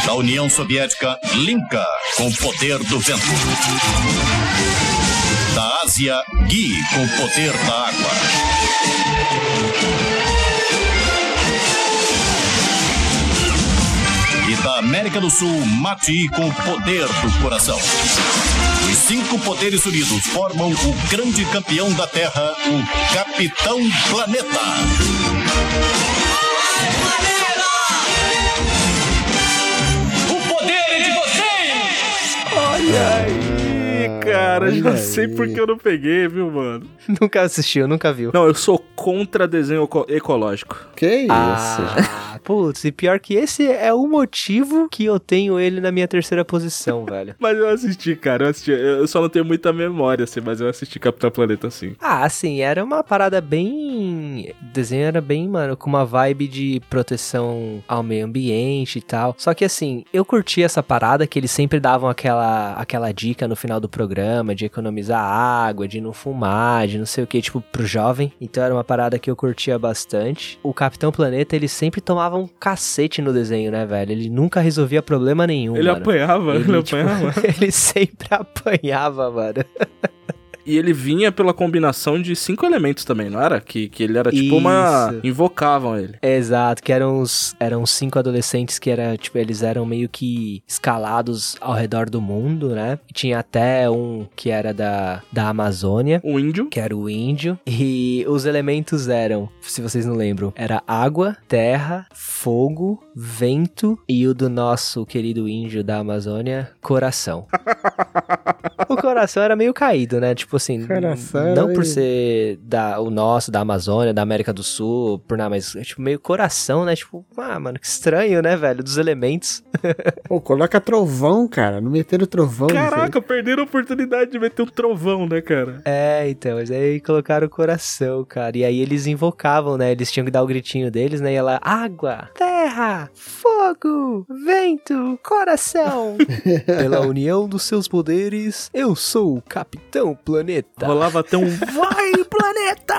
S10: Da União Soviética, Linka, com o poder do vento. Da Ásia, Gui, com o poder da água. América do Sul, Mati, com o poder do coração. Os cinco poderes unidos formam o grande campeão da Terra, o Capitão Planeta.
S6: O poder é de vocês!
S1: Olha aí, cara. Já
S2: Olha
S1: sei
S2: aí.
S1: porque eu não peguei, viu, mano? *laughs*
S3: nunca assistiu, nunca viu.
S1: Não, eu sou contra desenho eco- ecológico.
S2: Que isso?
S3: Ah, putz, e pior que esse é o motivo que eu tenho ele na minha terceira posição, *laughs* velho.
S1: Mas eu assisti, cara. Eu assisti. Eu só não tenho muita memória, assim, mas eu assisti Capitão Planeta, assim.
S3: Ah, assim, era uma parada bem. O desenho era bem, mano, com uma vibe de proteção ao meio ambiente e tal. Só que assim, eu curti essa parada que eles sempre davam aquela, aquela dica no final do programa de economizar água, de não fumar, de não sei o que, tipo, pro jovem. Então era uma parada que eu curtia bastante. O Capitão Planeta, ele sempre tomava um cacete no desenho, né, velho? Ele nunca resolvia problema nenhum.
S1: Ele
S3: mano.
S1: apanhava, *laughs* ele,
S3: tipo,
S1: apanhava. *laughs*
S3: ele sempre apanhava, mano. *laughs*
S1: E ele vinha pela combinação de cinco elementos também, não era? Que, que ele era tipo uma.
S3: Isso.
S1: Invocavam ele.
S3: Exato, que eram os eram cinco adolescentes que era, tipo, eles eram meio que escalados ao redor do mundo, né? E tinha até um que era da, da Amazônia,
S1: O índio.
S3: que era o índio, e os elementos eram, se vocês não lembram, era água, terra, fogo, vento e o do nosso querido índio da Amazônia, coração. *laughs* o coração era meio caído, né? Tipo assim,
S2: Coração era
S3: não por ser da, o nosso, da Amazônia, da América do Sul, por nada, mas tipo meio coração, né? Tipo, ah, mano, que estranho, né, velho? Dos elementos. *laughs*
S2: Pô, coloca trovão, cara. Não meteram trovão.
S1: Caraca, perderam a oportunidade de meter um trovão, né, cara?
S3: É, então, mas aí colocaram o coração, cara. E aí eles invocavam, né? Eles tinham que dar o gritinho deles, né? E ela, água, terra, fogo, vento, coração. *laughs* Pela união dos seus poderes, eu sou o Capitão Planeta.
S1: Rolava até um Vai, planeta!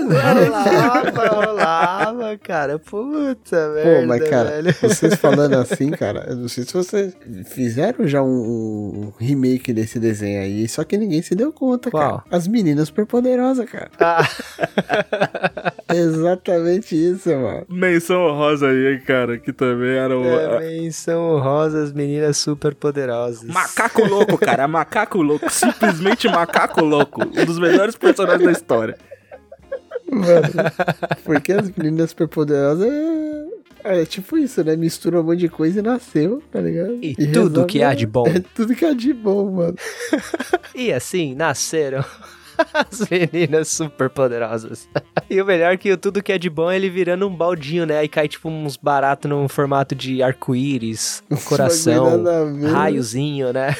S3: rolava, rolava, cara. Puta merda,
S2: Pô, mas cara,
S3: velho.
S2: vocês falando assim, cara, eu não sei se vocês fizeram já um, um remake desse desenho aí, só que ninguém se deu conta,
S3: Qual?
S2: cara. As meninas superpoderosas, cara.
S3: Ah, *laughs*
S2: Exatamente isso, mano.
S1: Menção honrosa aí, cara, que também era o.
S3: também são rosas meninas super poderosas.
S1: Macaco louco, cara, macaco louco, simplesmente macaco louco, um dos melhores personagens da história.
S2: Mano, porque as meninas superpoderosas é, é tipo isso, né? Mistura um monte de coisa e nasceu, tá ligado?
S3: E tudo
S2: resolve-
S3: que há de bom.
S2: É *laughs* tudo que há de bom, mano.
S3: E assim nasceram As meninas super poderosas. *laughs* E o melhor é que tudo que é de bom é ele virando um baldinho, né? Aí cai tipo uns baratos num formato de arco-íris, um coração, raiozinho, né?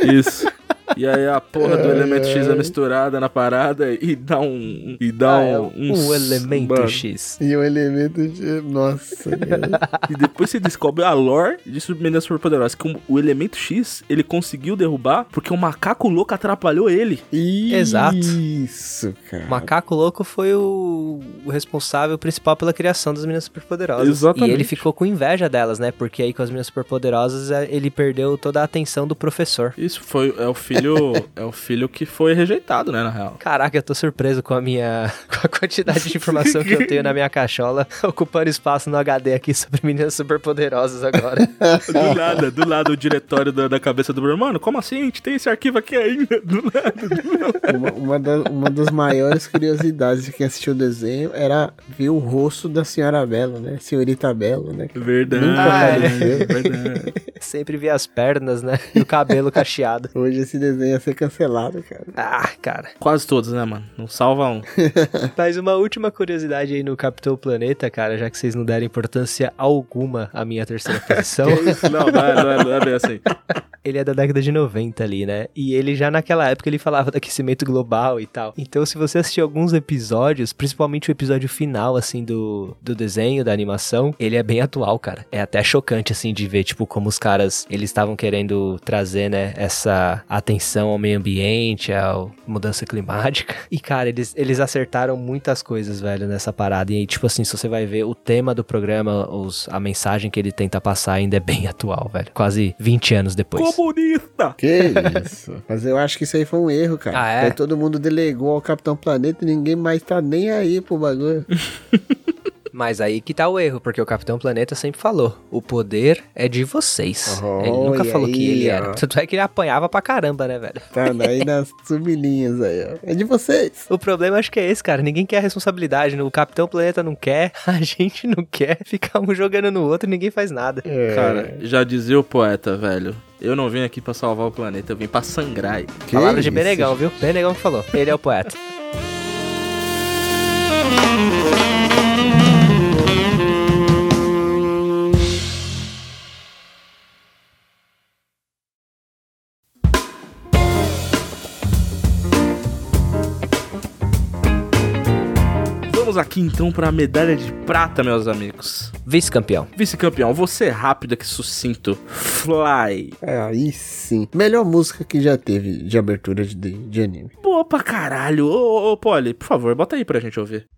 S1: Isso. *laughs* E aí a porra do elemento X é misturada na parada e dá um. E dá
S3: Ah, é
S1: um.
S3: um elemento
S1: mano.
S3: X.
S2: E o elemento de... Nossa. *laughs*
S1: E depois você descobre a lore de Meninas Superpoderosas. Que o- elemento X ele conseguiu derrubar porque o macaco louco atrapalhou ele.
S3: Exato.
S2: Isso, cara.
S3: O macaco louco foi o, o responsável principal pela criação das meninas superpoderosas.
S1: Exatamente.
S3: E ele ficou com inveja delas, né? Porque aí com as meninas superpoderosas é, ele perdeu toda a atenção do professor.
S1: Isso foi. É o filho. é o filho que foi rejeitado, né, na real.
S3: Caraca, eu tô surpreso com a minha. *laughs* com a quantidade de informação que eu tenho na minha cachola, *laughs* ocupando espaço no HD aqui sobre meninas superpoderosas agora. *laughs*
S1: Do nada, do lado o diretório da, da cabeça do Bruno. Mano, como assim? A gente tem esse arquivo aqui ainda. Do nada.
S2: Uma, uma, da- uma das maiores curiosidades de quem assistiu o desenho era ver o rosto da senhora Bela, né? Senhorita Bela, né?
S1: Verdade.
S2: Nunca apareceu.
S1: verdade.
S3: Sempre vi as pernas, né? E o cabelo cacheado.
S2: Hoje esse desenho ia ser cancelado, cara.
S3: Ah, cara.
S1: Quase todos, né, mano? Não salva um. *laughs*
S3: Mas uma última curiosidade aí no Capitão Planeta, cara, já que vocês não deram importância alguma à minha terceira *laughs* posição.
S1: Não, não é, não é, não é bem assim.
S3: ele é da década de 90 ali, né? E ele já naquela época ele falava do aquecimento global e tal. Então, se você assistir alguns episódios, principalmente o episódio final, assim, do, do desenho, da animação, ele é bem atual, cara. É até chocante, assim, de ver, tipo, como os caras, eles estavam querendo trazer, né, essa atenção ao meio ambiente, à mudança climática. E, cara, eles, eles acertaram muitas coisas, velho, nessa parada. E tipo assim, se você vai ver o tema do programa, os, a mensagem que ele tenta passar ainda é bem *laughs* atual, velho. Quase 20 anos depois.
S1: Comunista!
S2: Que isso. *laughs* Mas eu acho que isso aí foi um erro, cara.
S3: Ah, é?
S2: Aí todo mundo delegou ao Capitão Planeta e ninguém mais tá nem aí pro bagulho. *laughs*
S3: Mas aí que tá o erro, porque o Capitão Planeta sempre falou: o poder é de vocês. ele nunca falou que
S2: aí,
S3: ele
S2: ó.
S3: era. Tanto é que ele apanhava pra caramba, né, velho?
S2: Tá aí nas *laughs* sublinhas aí, ó. É de vocês.
S3: O problema acho que é esse, cara. Ninguém quer a responsabilidade. O Capitão Planeta não quer, *laughs* a gente não quer. Ficar um jogando no outro e ninguém faz nada.
S2: É.
S1: Cara, já dizia o poeta, velho. Eu não vim aqui pra salvar o planeta, eu vim pra sangrar.
S2: Que
S3: Palavra de Benegão, viu? Benegão que falou. Ele é o poeta.
S1: Vamos aqui então pra medalha de prata, meus amigos.
S3: Vice-campeão.
S1: Vice-campeão, você é rápido que sucinto. Fly.
S2: É, aí sim. Melhor música que já teve de abertura de, de anime.
S1: Boa pra caralho. Ô, ô, ô, Polly, por favor, bota aí pra gente ouvir.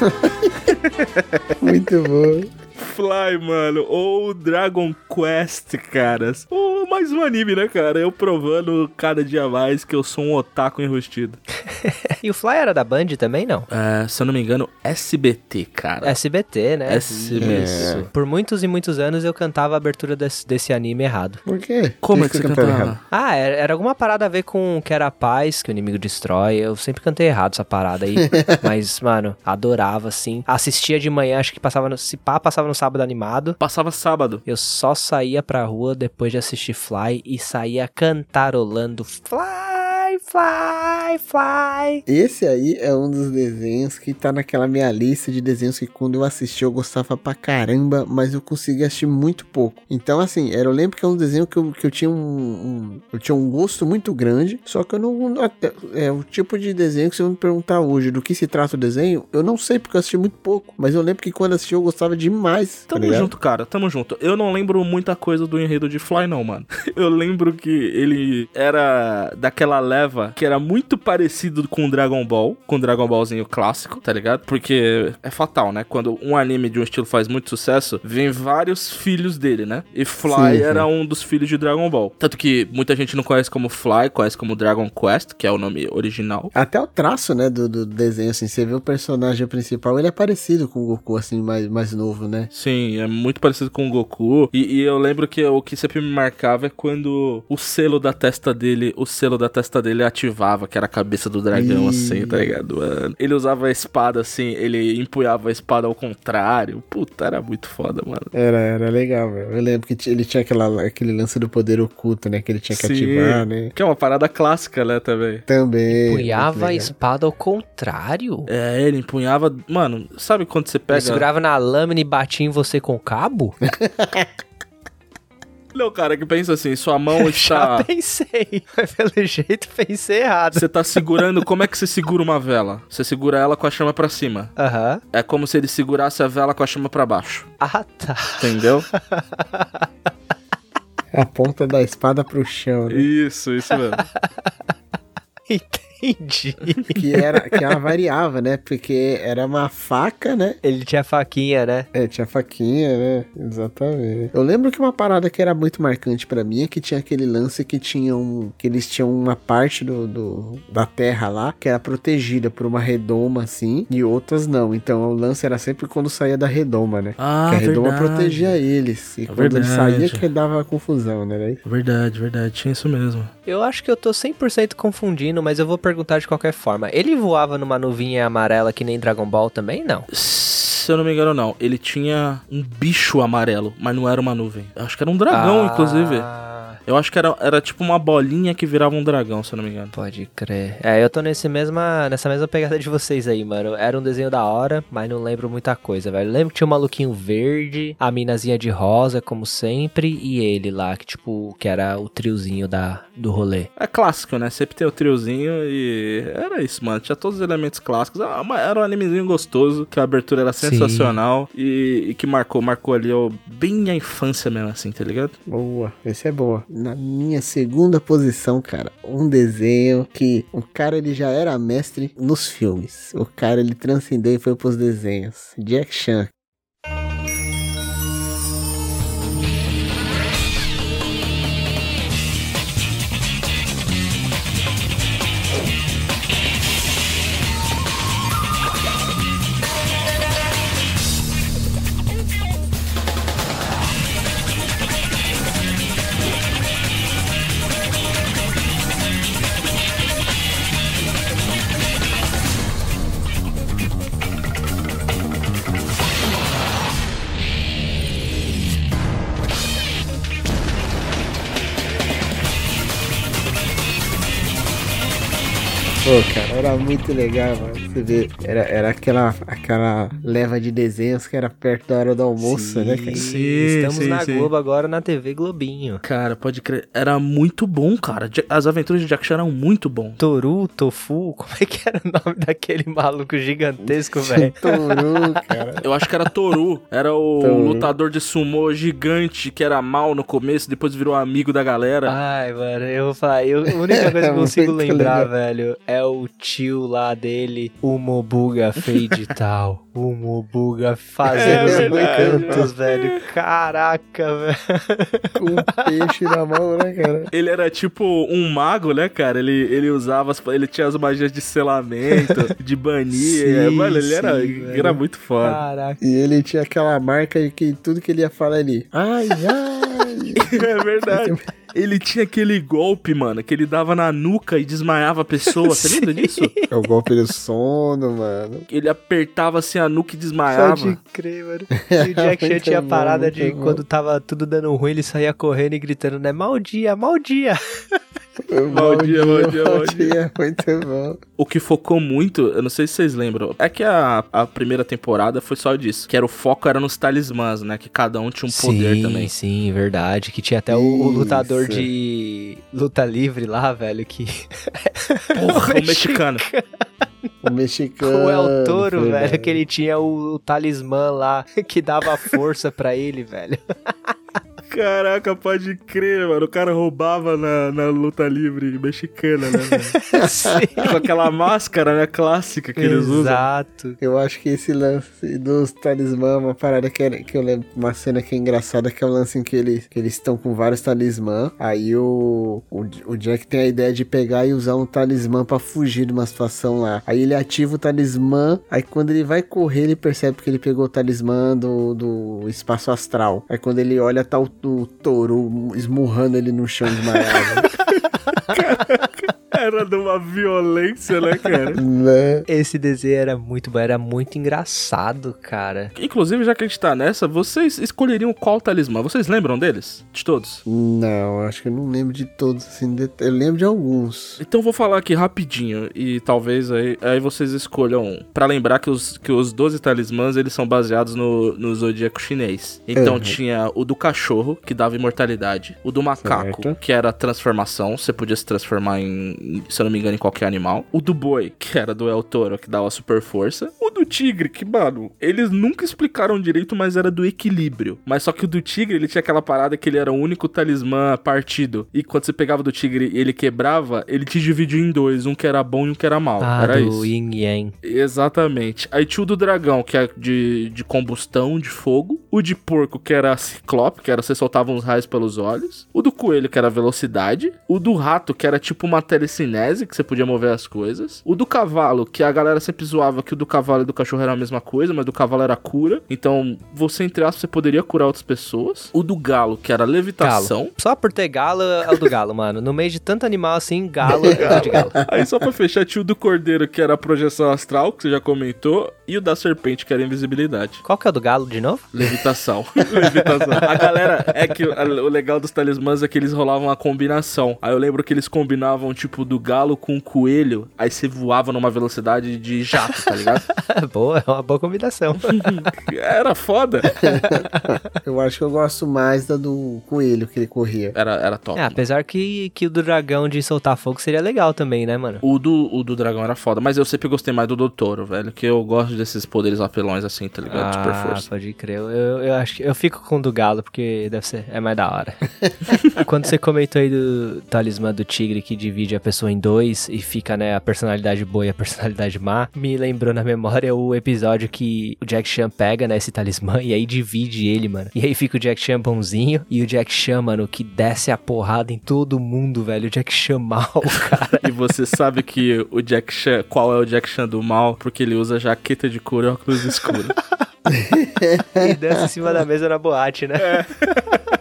S1: *laughs*
S8: Muito
S2: bom.
S1: Fly, mano. Ou Dragon Quest, caras. Ou mais um anime, né, cara? Eu provando cada dia mais que eu sou um otaku enrustido. *laughs*
S3: E o Fly era da Band também, não?
S1: É, se eu não me engano, SBT, cara.
S3: SBT, né?
S1: SBT.
S3: Isso. Por muitos e muitos anos eu cantava a abertura desse, desse anime errado.
S2: Por quê?
S1: Como é que você
S2: cantaram
S1: cantava?
S2: errado?
S3: Ah, era, era alguma parada a ver com que era a paz, que o inimigo destrói. Eu sempre cantei errado essa parada aí. *laughs* mas, mano, adorava, assim. Assistia de manhã, acho que passava no. Se pá, passava no sábado animado.
S1: Passava sábado.
S3: Eu só saía pra rua depois de assistir Fly e saía cantarolando Fly, fly, fly.
S2: Esse aí é um dos desenhos que tá naquela minha lista de desenhos que quando eu assisti eu gostava pra caramba, mas eu consegui assistir muito pouco. Então, assim, era, eu lembro que é um desenho que eu, que eu tinha um, um- Eu tinha um gosto muito grande, só que eu não. É o tipo de desenho que você vai me perguntar hoje do que se trata o desenho, eu não sei porque eu assisti muito pouco. Mas eu lembro que quando assisti eu gostava demais. tá
S1: Tamo
S2: ligado?
S1: junto, cara, tamo junto. Eu não lembro muita coisa do enredo de Fly, não, mano. *laughs* Eu lembro que ele era daquela leva que era muito parecido com o Dragon Ball, com o Dragon Ballzinho clássico, tá ligado? Porque é fatal, né? Quando um anime de um estilo faz muito sucesso, vem vários filhos dele, né? E Fly
S2: Sim, sim.
S1: era um dos filhos de Dragon Ball. Tanto que muita gente não conhece como Fly, conhece como Dragon Quest, que é o nome original.
S2: Até o traço, né, do, do desenho, assim, você vê o personagem principal, ele é parecido com o Goku, assim, mais, mais novo, né?
S1: Sim, é muito parecido com o Goku. E, e eu lembro que o que sempre me marcava é quando o selo da testa dele, o selo da testa dele ativava, que era a cabeça do dragão,
S2: Ih.
S1: assim, tá ligado? Mano? Ele usava a espada assim, ele empunhava a espada ao contrário. Puta, era muito foda, mano.
S2: Era, era legal, velho. Eu lembro que ele tinha aquela, aquele lance do poder oculto, né? Que ele tinha que
S1: Sim.
S2: ativar, né?
S1: Que é uma parada clássica, né, também.
S2: Também.
S3: Punhava
S2: muito
S3: a espada ao contrário.
S1: É, ele empunhava. Mano, sabe quando você
S3: Ele
S1: pega.
S3: segurava na lâmina e batia em você com o cabo? *laughs*
S1: Não, cara, que pensa assim, sua mão *laughs*
S3: Já
S1: está.
S3: pensei. Mas *laughs* pelo jeito pensei errado.
S1: Você tá segurando. Como é que você segura uma vela? Você segura ela com a chama pra cima.
S3: Aham.
S1: É como se ele segurasse a vela com a chama pra baixo.
S3: Ah, tá.
S1: Entendeu? *laughs*
S2: A ponta da espada pro chão, né?
S1: Isso, isso mesmo.
S3: Entendi.
S2: Que, era, que ela variava, né? Porque era uma faca, né?
S3: Ele tinha faquinha, né?
S2: É, tinha faquinha, né? Exatamente. Eu lembro que uma parada que era muito marcante pra mim é que tinha aquele lance que tinha um. que eles tinham uma parte do, do- da terra lá que era protegida por uma redoma assim e outras não. Então o lance era sempre quando saía da redoma, né?
S1: Ah,
S2: que a redoma
S1: verdade.
S2: protegia eles. E
S1: É
S2: quando ele
S1: verdade.
S2: saía que dava confusão, né? Daí-
S1: Verdade, verdade. Tinha isso mesmo.
S3: Eu acho que eu tô 100% confundindo, mas eu vou perguntar de qualquer forma. Ele voava numa nuvinha amarela que nem Dragon Ball também? Não.
S1: Se eu não me engano, não. Ele tinha um bicho amarelo, mas não era uma nuvem. Eu acho que era um dragão,
S3: Ah,
S1: inclusive. Eu acho que era, era tipo uma bolinha que virava um dragão, se eu não me engano.
S3: Pode crer. É, eu tô nesse mesma, nessa mesma pegada de vocês aí, mano. Era um desenho da hora, mas não lembro muita coisa, velho. Lembro que tinha um maluquinho verde, a minazinha de rosa, como sempre, e ele lá, que tipo, que era o triozinho da, do rolê.
S1: É clássico, né? Sempre tem o triozinho e era isso, mano. Tinha todos os elementos clássicos. Ah, Era um animezinho gostoso, que a abertura era sensacional e, e que marcou, marcou ali ó, bem a infância mesmo, assim, tá ligado?
S2: Boa, esse é boa. Na minha segunda posição, cara, um desenho que o cara ele já era mestre nos filmes. O cara ele transcendeu e foi pros desenhos. Jack Chan. Pô, cara, era muito legal, mano. Você vê, era, era aquela, aquela leva de desenhos que era perto da hora do almoço, né, cara?
S1: Sim,
S3: Estamos
S1: sim,
S3: na
S1: sim.
S3: Globo agora na TV Globinho.
S1: Cara, pode crer. Era muito bom, cara. As aventuras de Jack Chan eram muito bom.
S3: Toru, Tofu, como é que era o nome daquele maluco gigantesco, *laughs* velho?
S2: Toru, cara.
S1: Eu acho que era Toru. Era o
S2: Toru.
S1: lutador de sumô gigante que era mal no começo, depois virou amigo da galera.
S3: Ai, mano, eu vou falar, eu, a única coisa que eu *laughs* consigo
S2: Muito
S3: lembrar,
S2: legal.
S3: velho, é o tio lá dele, o Mobuga Fade tal. O Mobuga fazendo os
S2: É verdade,
S3: encantos, velho. Caraca, velho.
S2: Com um peixe na mão, né, cara?
S1: Ele era tipo um mago, né, cara? Ele, ele usava, as, ele tinha as magias de selamento, *laughs* de banir.
S3: Sim,
S1: é, mano, ele era,
S3: sim, velho.
S1: era muito foda.
S3: Caraca.
S2: E ele tinha aquela marca de que tudo que ele ia falar ele. Ai, ai. *laughs*
S1: É verdade. Ele tinha aquele golpe, mano, que ele dava na nuca e desmaiava a pessoa. Você *laughs* lembra disso?
S2: É o golpe do sono, mano.
S1: Ele apertava assim a nuca e desmaiava.
S3: Pode crer, mano. *laughs* E o Jack Chan tinha a parada de
S2: bom.
S3: quando tava tudo dando ruim, ele saía correndo e gritando, né? Mal dia, mal dia. *laughs*
S1: Bom dia, bom dia, bom
S2: dia. Muito bom.
S1: O que focou muito, eu não sei se vocês lembram, é que a, a primeira temporada foi só disso. Que era o foco era nos talismãs, né? Que cada um tinha um poder
S3: sim,
S1: também.
S3: Sim, verdade. Que tinha até o, o lutador de luta livre lá, velho, que... *laughs*
S1: Porra, o *laughs* mexicano.
S2: O mexicano.
S3: O El Toro,
S2: verdade.
S3: velho, que ele tinha o, o talismã lá que dava força pra ele, velho.
S1: Caraca, pode crer, mano. O cara roubava na, na luta livre mexicana, né. *laughs* Com aquela máscara, né, clássica que eles usam.
S3: Exato.
S2: Eu acho que esse lance dos talismã é uma parada que, é- que eu lembro, uma cena que é engraçada, que é o lance em que eles que eles estão com vários talismã. Aí o, o, o Jack tem a ideia de pegar e usar um talismã pra fugir de uma situação lá. Aí ele ativa o talismã, aí quando ele vai correr, ele percebe que ele pegou o talismã do, do espaço astral. Aí quando ele olha, tá o, o touro esmurrando ele no chão desmaiado. *laughs*
S1: Era de uma violência, né, cara? *laughs*
S2: né?
S3: Esse desenho era muito bom, era muito engraçado, cara.
S1: Inclusive, já que a gente tá nessa, vocês escolheriam qual talismã? Vocês lembram deles? De todos?
S2: Não, acho que eu não lembro de todos, assim, de- eu lembro de alguns.
S1: Então vou falar aqui rapidinho e talvez aí, aí vocês escolham um. Pra lembrar que os, que os 12 talismãs eles são baseados no, no zodíaco chinês. Então
S2: Uhum.
S1: tinha o do cachorro, que dava imortalidade. O do macaco,
S2: Certo.
S1: que era transformação. Você podia se transformar em, em, se eu não me engano, em qualquer animal. O do boi, que era do El Toro, que dava super força. O do tigre, que, mano, eles nunca explicaram direito, mas era do equilíbrio. Mas só que o do tigre, ele tinha aquela parada que ele era o único talismã partido. E quando você pegava do tigre e ele quebrava, ele te dividia em dois, um que era bom e um que era mal.
S3: Ah,
S1: era
S3: do
S1: isso.
S3: Yin Yang.
S1: Exatamente. Aí tinha o do dragão, que é de, de combustão, de fogo. O de porco, que era ciclope, que era você soltava uns raios pelos olhos. O do coelho, que era velocidade. O do rato, que era tipo uma telecinese, que você podia mover as coisas. O do cavalo, que a galera sempre zoava que o do cavalo e do cachorro era a mesma coisa, mas do cavalo era cura. Então, você, entre aspas, você poderia curar outras pessoas. O do galo, que era levitação.
S3: Galo. Só por ter galo é o do galo, mano. No meio de tanto animal assim, galo é o de galo. *laughs*
S1: Aí só pra fechar, tinha o do cordeiro, que era a projeção astral, que você já comentou. E o da serpente, que era a invisibilidade.
S3: Qual que é o do galo de novo?
S1: Levitação. *laughs* Levitação. A galera, é que o *laughs* o legal dos talismãs é que eles rolavam a combinação. Aí eu lembro que eles combinavam, tipo, do galo com o coelho. Aí você voava numa velocidade de jato, tá ligado? *laughs*
S3: boa, é uma boa combinação. *laughs*
S1: Era foda. *laughs*
S2: Eu acho que eu gosto mais da do coelho que ele corria.
S1: Era, era top.
S3: É, apesar que, que o do dragão de soltar fogo seria legal também, né, mano?
S1: O do, o do dragão era foda, mas eu sempre gostei mais do do touro, velho. Que eu gosto desses poderes apelões assim, tá ligado? Super
S3: Ah,
S1: força.
S3: pode crer. Eu, eu, eu acho que eu fico com o do galo, porque deve ser, é mais da hora. Quando você comentou aí do talismã do tigre que divide a pessoa em dois e fica, né, a personalidade boa e a personalidade má, me lembrou na memória o episódio que o Jack Chan pega, né, esse talismã e aí divide ele, mano. E aí fica o Jack Chan bonzinho e o Jack Chan, mano, que desce a porrada em todo mundo, velho. O Jack Chan mal, *laughs* cara.
S1: E você sabe que o Jack Chan, qual é o Jack Chan do mal? Porque ele usa jaqueta de couro e óculos escuros. *laughs*
S3: e dança em cima da mesa na boate, né? *laughs*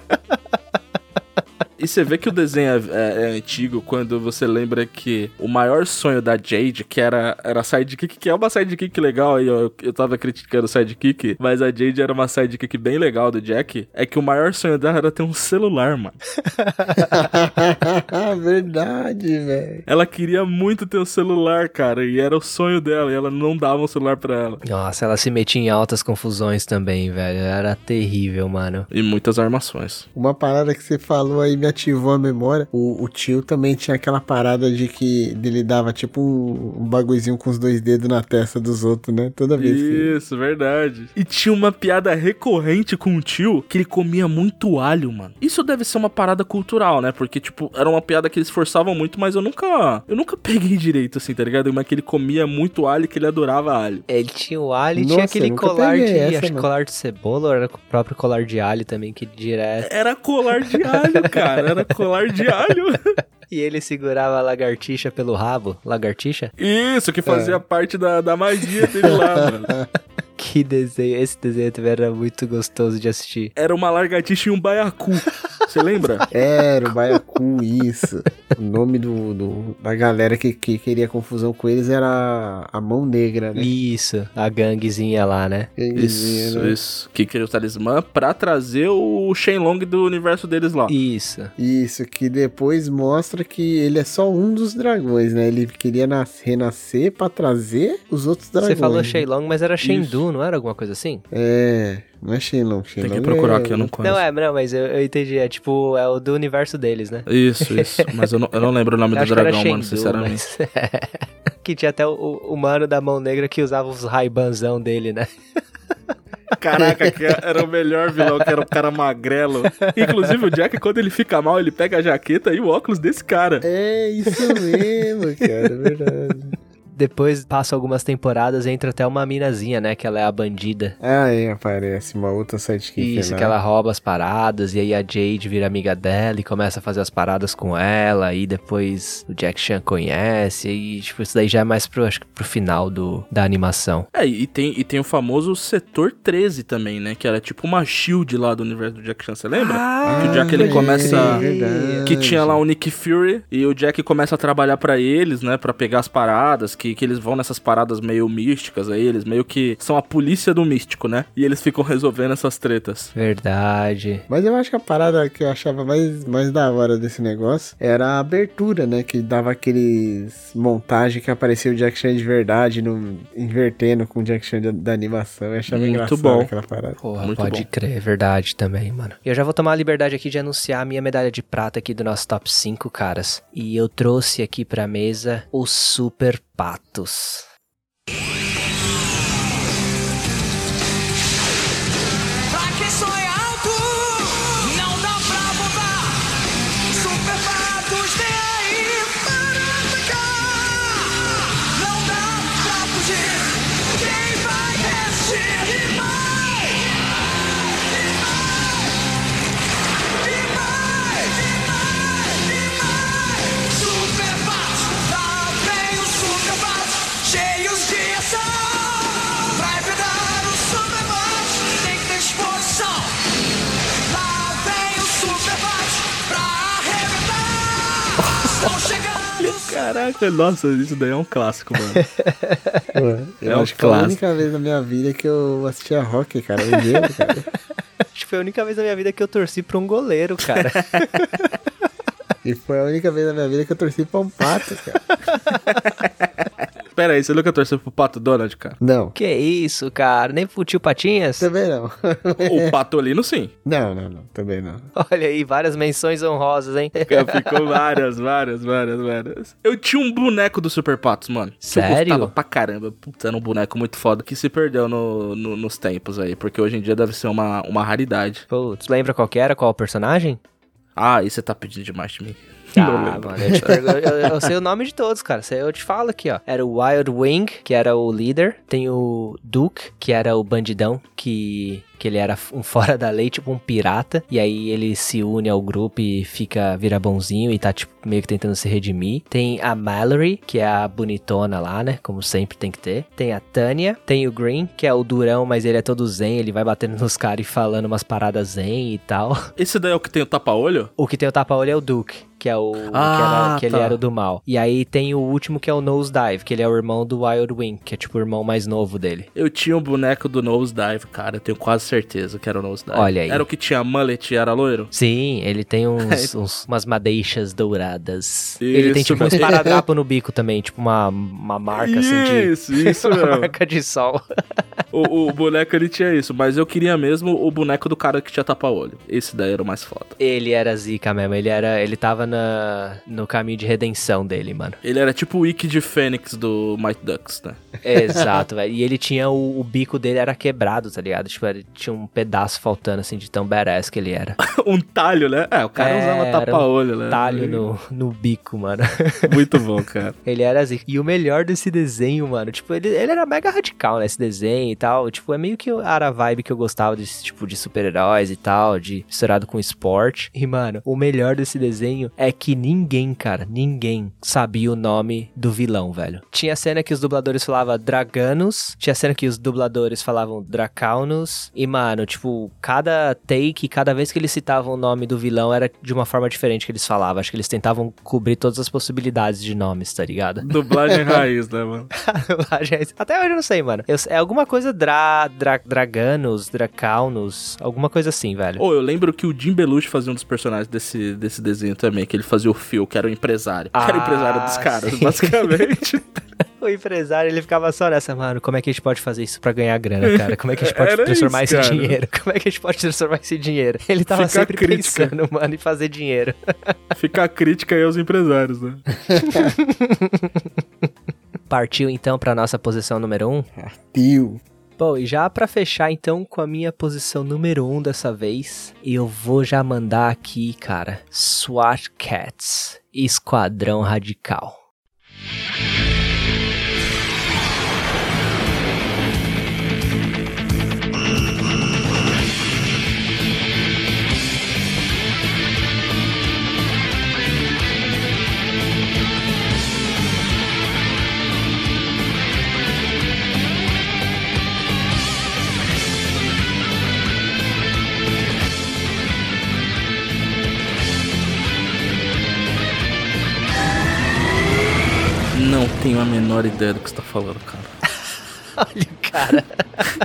S1: E você vê que o desenho é, é- é antigo quando você lembra que o maior sonho da Jade, que era, era sidekick, que é uma sidekick legal, e eu, eu tava criticando o sidekick, mas a Jade era uma sidekick bem legal do Jack, é que o maior sonho dela era ter um celular, mano. *laughs*
S2: Verdade, velho.
S1: Ela queria muito ter um celular, cara, e era o sonho dela, e ela não dava um celular pra ela.
S3: Nossa, ela se metia em altas confusões também, velho. Era terrível, mano.
S1: E muitas armações.
S2: Uma parada que você falou aí me ativou a memória. O, o tio também tinha aquela parada de que ele dava tipo um, um bagulhozinho com os dois dedos na testa dos outros, né? Toda vez que.
S1: Isso, verdade. E tinha uma piada recorrente com o tio que ele comia muito alho, mano. Isso deve ser uma parada cultural, né? Porque, tipo, era uma piada que eles forçavam muito, mas eu nunca. Eu nunca *laughs* peguei direito, assim, tá ligado? Mas que ele comia muito alho e que ele adorava alho.
S3: Ele tinha o alho e tinha aquele colar de.
S2: essa,
S3: acho que colar de cebola ou era o próprio colar de alho também, que direto.
S1: Era colar de alho, *laughs* cara. Era colar de alho. *laughs*
S3: E ele segurava a lagartixa pelo rabo. Lagartixa?
S1: Isso, que fazia parte da, da magia dele lá, mano. *laughs*
S3: Que desenho. Esse desenho também era muito gostoso de assistir.
S1: Era uma lagartixa e um baiacu. Você lembra? *laughs*
S2: Era o baiacu, isso. O nome do, do- da galera que, que queria confusão com eles era a Mão Negra, né?
S3: Isso, a ganguezinha lá, né?
S2: Ganguezinha,
S1: Isso,
S2: né?
S1: isso. Que queria o talismã pra trazer o Shenlong do universo deles lá.
S3: Isso.
S2: Isso, que depois mostra que ele é só um dos dragões, né? Ele queria nas- renascer pra trazer os outros dragões.
S3: Você falou
S2: né?
S3: Shenlong, mas era Shendu, não era alguma coisa assim?
S2: É, não é Shenlong.
S1: Tem
S2: Shenlong
S1: que procurar
S2: é...
S1: aqui, eu não conheço.
S3: Não, é, não, mas eu, eu entendi. É tipo, é o do universo deles, né?
S1: Isso, isso. Mas eu não, eu não lembro o nome do dragão, mano, sinceramente.
S3: mas- *laughs* que tinha até o, o mano da mão negra que usava os raibanzão dele, né? *laughs*
S1: Caraca, que era o melhor vilão, que era o cara magrelo. Inclusive, o Jack, quando ele fica mal, ele pega a jaqueta e o óculos desse cara.
S2: É isso mesmo, cara, é verdade.
S3: Depois passa algumas temporadas entra até uma minazinha, né? Que ela é a bandida.
S2: Ah, é, aparece uma outra sidekick
S3: Isso,
S2: lá.
S3: que ela rouba as paradas, e aí a Jade vira amiga dela e começa a fazer as paradas com ela, e depois o Jack Chan conhece, e tipo, isso daí já é mais pro, acho que pro final do, da animação.
S1: É, e tem, e tem o famoso Setor 13 também, né? Que era tipo uma shield lá do universo do Jack Chan, você lembra? que o Jack ele
S2: é,
S1: começa.
S2: verdade.
S1: Que tinha lá o Nick Fury e o Jack começa a trabalhar pra eles, né? Pra pegar as paradas, que, que eles vão nessas paradas meio místicas aí, eles meio que são a polícia do místico, né? E eles ficam resolvendo essas tretas.
S3: Verdade.
S2: Mas eu acho que a parada que eu achava mais, mais da hora desse negócio era a abertura, né? Que dava aqueles montagem que aparecia o Jack Chan de verdade, no, invertendo com o Jack Chan da, da animação. Eu achava
S1: Muito
S2: engraçado
S1: bom.
S2: aquela parada.
S3: Porra,
S1: Muito
S3: pode
S1: bom.
S3: crer, é verdade também, mano. E eu já vou tomar a liberdade aqui de anunciar a minha medalha de prata aqui do nosso top 5, caras. E eu trouxe aqui pra mesa os Super Patos.
S1: Caraca, nossa, isso daí é um clássico, mano. *laughs* É um
S2: acho que foi a
S1: clássico.
S2: única vez na minha vida que eu assistia rock, cara. Eu lembro, cara. *laughs*
S3: Acho que foi a única vez na minha vida que eu torci pra um goleiro, cara. *laughs*
S2: E foi a única vez na minha vida que eu torci pra um pato, cara.
S1: Pera aí, você nunca torceu pro Pato Donald, cara?
S2: Não,
S3: que isso, cara? Nem pro tio Patinhas?
S2: também não.
S1: O Patolino, sim.
S2: Não, não, não, também não.
S3: Olha aí, várias menções honrosas, hein?
S1: Ficou várias, várias, várias, várias. Eu tinha um boneco do Super Patos, mano. que
S3: Sério?
S1: Eu gostava pra caramba. Puta, era um boneco muito foda que se perdeu no, no- nos tempos aí. Porque hoje em dia deve ser uma, uma raridade.
S3: Putz, lembra qual que era? Qual o personagem?
S1: Ah, e você tá pedindo demais de mim.
S3: Ah, mano, eu, pergunto- eu- eu sei o nome de todos, cara. Eu te falo aqui, ó. Era o Wild Wing, que era o líder. Tem o Duke, que era o bandidão, que, que ele era um fora da lei, tipo um pirata. E aí ele se une ao grupo e fica, vira bonzinho e tá, tipo, meio que tentando se redimir. Tem a Mallory, que é a bonitona lá, né? Como sempre tem que ter. Tem a Tânia. Tem o Green, que é o durão, mas ele é todo zen. Ele vai batendo nos caras e falando umas paradas zen e tal. *laughs*
S1: Esse daí é o que tem o tapa-olho?
S3: O que tem o tapa-olho é o Duke, que é o que,
S1: Ah,
S3: era- que ele
S1: tá.
S3: era o do mal. E aí tem o último que é o Nosedive, que ele é o irmão do Wild Wing, que é tipo o irmão mais novo dele.
S1: Eu tinha um boneco do Nosedive, cara. Eu tenho quase certeza que era o Nosedive.
S3: Olha aí.
S1: Era o que tinha mullet e era loiro?
S3: Sim, ele tem *laughs* uns, uns- umas madeixas douradas. ele tem
S1: Isso
S3: tipo uns
S1: mesmo.
S3: paradrapos no bico também, tipo uma, uma marca assim de.
S1: Isso, isso *laughs*
S3: uma
S1: mesmo.
S3: marca de sol. *laughs*
S1: o, o boneco ele tinha isso, mas eu queria mesmo o boneco do cara que tinha tapa-olho. Esse daí era o mais foda.
S3: Ele era zica mesmo, ele era. Ele tava na, no caminho de redenção dele, mano.
S1: Ele era tipo o Wiki de Fênix do Might Ducks, né?
S3: Exato, velho. E ele tinha o, o bico dele era quebrado, tá ligado? Tipo, ele tinha um pedaço faltando, assim, de tão badass que ele era. *laughs*
S1: um talho, né? É, o cara
S3: É,
S1: usava tapa-olho,
S3: um
S1: né?
S3: Talho no, no bico, mano. *laughs*
S1: Muito bom, cara.
S3: Ele era assim. E o melhor desse desenho, mano, tipo, ele, ele era mega radical, né? Esse desenho e tal. Tipo, é meio que era a vibe que eu gostava desse tipo de super-heróis e tal, de misturado com esporte. E, mano, o melhor desse desenho é que ninguém, cara, ninguém sabia o nome do vilão, velho. Tinha cena que os dubladores falavam Draganos, tinha cena que os dubladores falavam Dracaunus, e, mano, tipo, cada take, cada vez que eles citavam o nome do vilão era de uma forma diferente que eles falavam. Acho que eles tentavam cobrir todas as possibilidades de nomes, tá ligado?
S1: Dublagem *laughs* raiz, né, mano? *laughs*
S3: Dublagem raiz. Até hoje eu não sei, mano. Eu- é alguma coisa dra, dra, Draganos, Dracaunus, alguma coisa assim, velho.
S1: Ô, eu lembro que o Jim Belushi fazia um dos personagens desse, desse desenho também, que ele fazia o Phil, que era o empresário. que era o
S3: Ah,
S1: empresário dos caras,
S3: sim.
S1: basicamente. *laughs*
S3: O empresário, ele ficava só nessa, mano, como é que a gente pode fazer isso pra ganhar grana, cara? Como é que a gente pode *laughs*
S1: Era
S3: transformar
S1: isso,
S3: esse
S1: cara.
S3: dinheiro? *laughs* Como é que a gente pode transformar esse dinheiro? Ele tava
S1: Fica
S3: sempre
S1: crítica.
S3: pensando, mano, em fazer dinheiro. *laughs*
S1: Fica a crítica aí aos empresários, né?
S3: Partiu então pra nossa posição número 1? Um?
S2: Tio.
S3: Bom, e já pra fechar então com a minha posição número 1 um dessa vez, eu vou já mandar aqui, cara, SWAT Cats, Esquadrão Radical.
S1: Não tenho a menor ideia do que você tá falando, cara. *laughs*
S3: Olha o cara.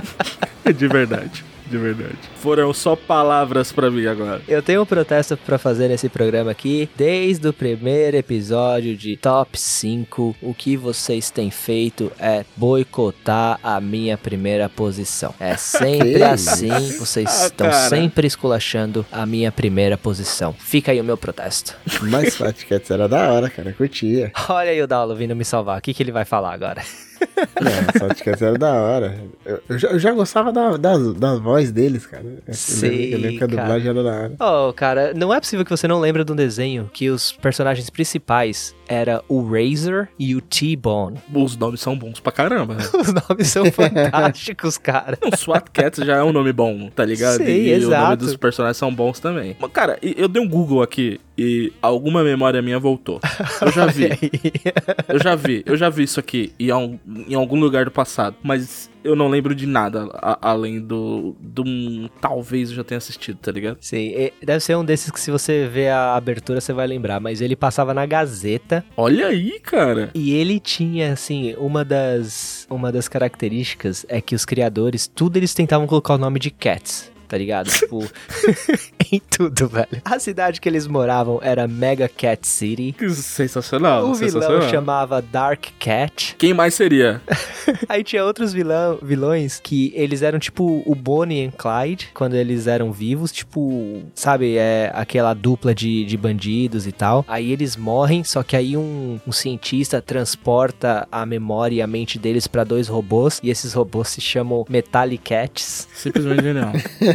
S3: *laughs*
S1: De verdade, de verdade. Foram só palavras pra mim agora.
S3: Eu tenho um protesto pra fazer nesse programa aqui. Desde o primeiro episódio de Top 5, o que vocês têm feito é boicotar a minha primeira posição. É *laughs* sempre assim, vocês
S1: Ah,
S3: estão
S1: cara.
S3: sempre esculachando a minha primeira posição. Fica aí o meu protesto.
S2: Mas Fat Cats era da hora, cara. Curtia. *laughs*
S3: Olha aí o Daulo vindo me salvar. O que, que ele vai falar agora?
S2: É, Fat Cats era da hora. Eu, eu já, eu já gostava da, da, da voz deles, cara. Eu
S3: Sei,
S2: lembro- eu lembro que a dublagem era da hora.
S3: Oh, cara, não é possível que você não lembra de um desenho que os personagens principais era o Razor e o T-Bone.
S1: Os nomes são bons pra caramba. né? *laughs*
S3: Os nomes são *laughs* fantásticos, cara.
S1: O SWAT Cats já é um nome bom, tá ligado?
S3: Sim,
S1: e o nome
S3: exato.
S1: dos personagens são bons também. Mas, cara, eu dei um Google aqui e alguma memória minha voltou. Eu já vi. Eu já vi, eu já vi isso aqui em, em algum lugar do passado, mas eu não lembro de nada a- além do, do um talvez eu já tenha assistido, tá ligado?
S3: Sim, e deve ser um desses que se você ver a abertura você vai lembrar, mas ele passava na Gazeta
S1: Olha aí, cara.
S3: e ele tinha assim, uma das uma das características é que os criadores, tudo eles tentavam colocar o nome de Cats. Tá ligado? Tipo, *laughs* em tudo, velho. A cidade que eles moravam era Mega Cat City.
S1: Que sensacional,
S3: o vilão
S1: sensacional.
S3: chamava Dark Cat.
S1: Quem mais seria? *laughs*
S3: Aí tinha outros vilão, vilões que eles eram tipo o Bonnie e Clyde quando eles eram vivos, tipo, sabe, é aquela dupla de, de bandidos e tal. Aí eles morrem, só que aí um, um cientista transporta a memória e a mente deles pra dois robôs e esses robôs se chamam Metallic Cats.
S1: Simplesmente genial. *laughs*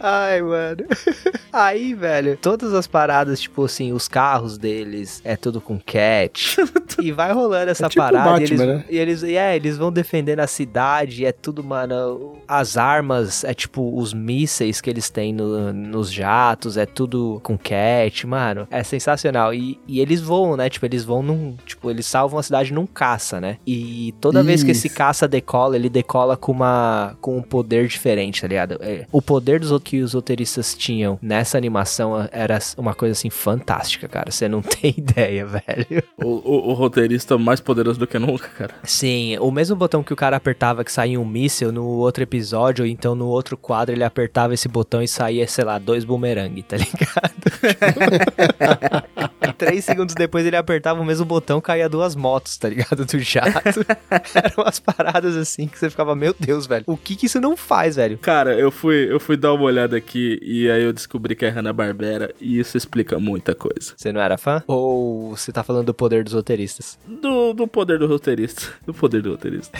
S3: Ai, mano. *laughs* Aí, velho, todas as paradas, tipo assim, os carros deles é tudo com cat. *laughs* e vai rolando essa
S2: É tipo
S3: parada. e eles,
S2: Batman, né?
S3: e eles, e é, eles vão defendendo a cidade, é tudo, mano. As armas, é tipo os mísseis que eles têm no- nos jatos, é tudo com cat, mano. É sensacional. E, e eles voam, né? Tipo, eles vão num. Tipo, eles salvam a cidade num caça, né? E toda vez que esse
S2: Isso.
S3: caça decola, ele decola com uma com um poder diferente, tá ligado? É, o poder dos, que os roteiristas tinham nessa animação era uma coisa assim fantástica, cara. Você não *laughs* tem ideia, velho.
S1: o, o- o roteirista mais poderoso do que nunca, cara.
S3: Sim, o mesmo botão que o cara apertava que saía um míssil no outro episódio, ou então no outro quadro ele apertava esse botão e saía, sei lá, dois bumerangue, tá ligado? *laughs* Três segundos depois ele apertava o mesmo botão, caía duas motos, tá ligado? Do jato. *laughs* Eram umas paradas assim que você ficava, meu Deus, velho. O que que isso não faz, velho?
S1: Cara, eu fui, eu fui dar uma olhada aqui e aí eu descobri que é Hanna-Barbera e isso explica muita coisa.
S3: Você não era fã? Ou você tá falando do poder dos roteiristas?
S1: Do, do poder do roteirista. *laughs* Do poder do roteirista.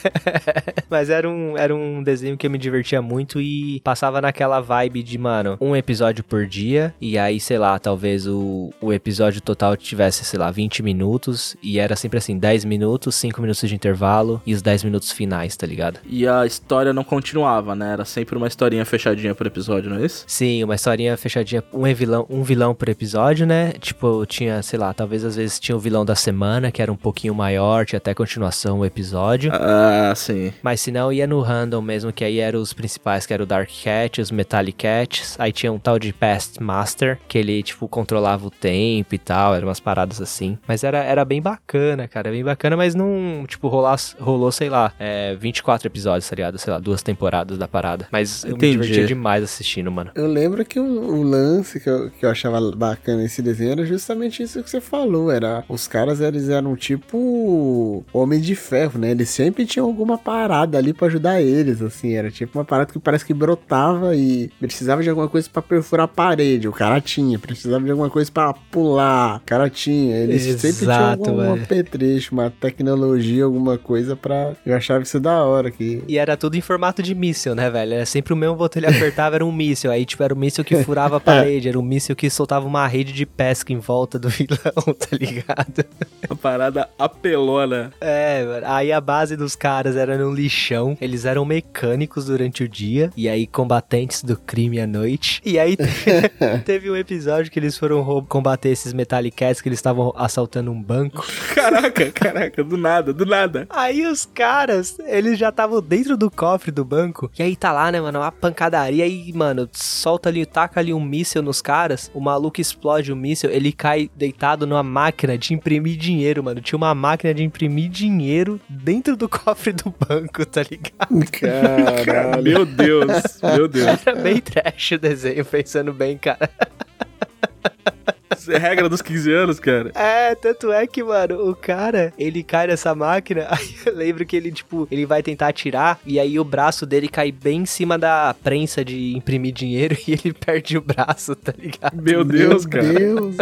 S1: *laughs*
S3: Mas era um, era um desenho que eu me divertia muito e passava naquela vibe de, mano, um episódio por dia. E aí, sei lá, talvez o, o, episódio total tivesse, sei lá, 20 minutos. E era sempre assim, 10 minutos, 5 minutos de intervalo e os 10 minutos finais, tá ligado?
S1: E a história não continuava, né? Era sempre uma historinha fechadinha por episódio, não é isso?
S3: Sim, uma historinha fechadinha, um vilão, um vilão por episódio, né? Tipo, tinha, sei lá, talvez às vezes tinha o vilão da semana, que era um pouquinho maior, tinha até continuação o episódio.
S1: Ah, sim.
S3: Mas se não, ia no random mesmo, que aí eram os principais, que era o Dark Cat, os Metallic Cats. Aí tinha um tal de Past Master, que ele, tipo, controlava o tempo e tal, eram umas paradas assim. Mas era, era bem bacana, cara, bem bacana, mas não, tipo, rolar, rolou, sei lá, é, 24 episódios, tá ligado? Sei lá, duas temporadas da parada. Mas eu
S1: Entendi.
S3: me divertia demais assistindo, mano.
S2: Eu lembro que o, o lance que eu, que eu achava bacana nesse desenho era justamente isso que você falou. Era os caras eles eram tipo homem de ferro, né? Eles sempre tinham alguma parada ali pra ajudar eles, assim. Era tipo uma parada que parece que brotava e precisava de alguma coisa pra perfurar a parede. O cara tinha. Precisava de alguma coisa pra pular. O cara tinha. Eles sempre tinham
S3: Exato,
S2: algum
S3: velho.
S2: apetrecho, uma tecnologia, alguma coisa pra. Eu achava isso da hora. Que...
S3: E era tudo em formato de míssil, né, velho? Era sempre o mesmo botão, ele apertava, era um míssil. Aí, tipo, era o míssil que furava a *laughs* parede, era o míssil que soltava uma rede de pesca em volta do *laughs* vilão, tá ligado?
S1: Uma parada apelona.
S3: É, mano. aí a base dos caras era no lixão. Eles eram mecânicos durante o dia. E aí, combatentes do crime à noite. E aí, *laughs* te- teve um episódio que eles foram rou- combater esses Metallic Cats que eles estavam assaltando um banco. *laughs*
S1: Caraca, caraca, do nada, do nada.
S3: Aí os caras, eles já estavam dentro do cofre do banco. E aí tá lá, né, mano, uma pancadaria. Aí, mano, solta ali, taca ali um míssil nos caras. O maluco explode o míssil. Ele cai deitado numa máquina de imprimir dinheiro, mano. Tinha uma máquina de imprimir dinheiro dentro do cofre do banco, tá ligado? *laughs*
S2: Caralho.
S1: Meu Deus, meu Deus.
S3: Era bem trash o desenho, pensando bem, cara. *laughs*
S1: Isso é regra dos 15 anos, cara.
S3: É, tanto é que, mano, o cara, ele cai nessa máquina, *laughs* aí eu lembro que ele, tipo, ele vai tentar atirar, e aí o braço dele cai bem em cima da prensa de imprimir dinheiro *laughs* e ele perde o braço, tá ligado?
S1: Meu Deus, cara.
S2: Deus.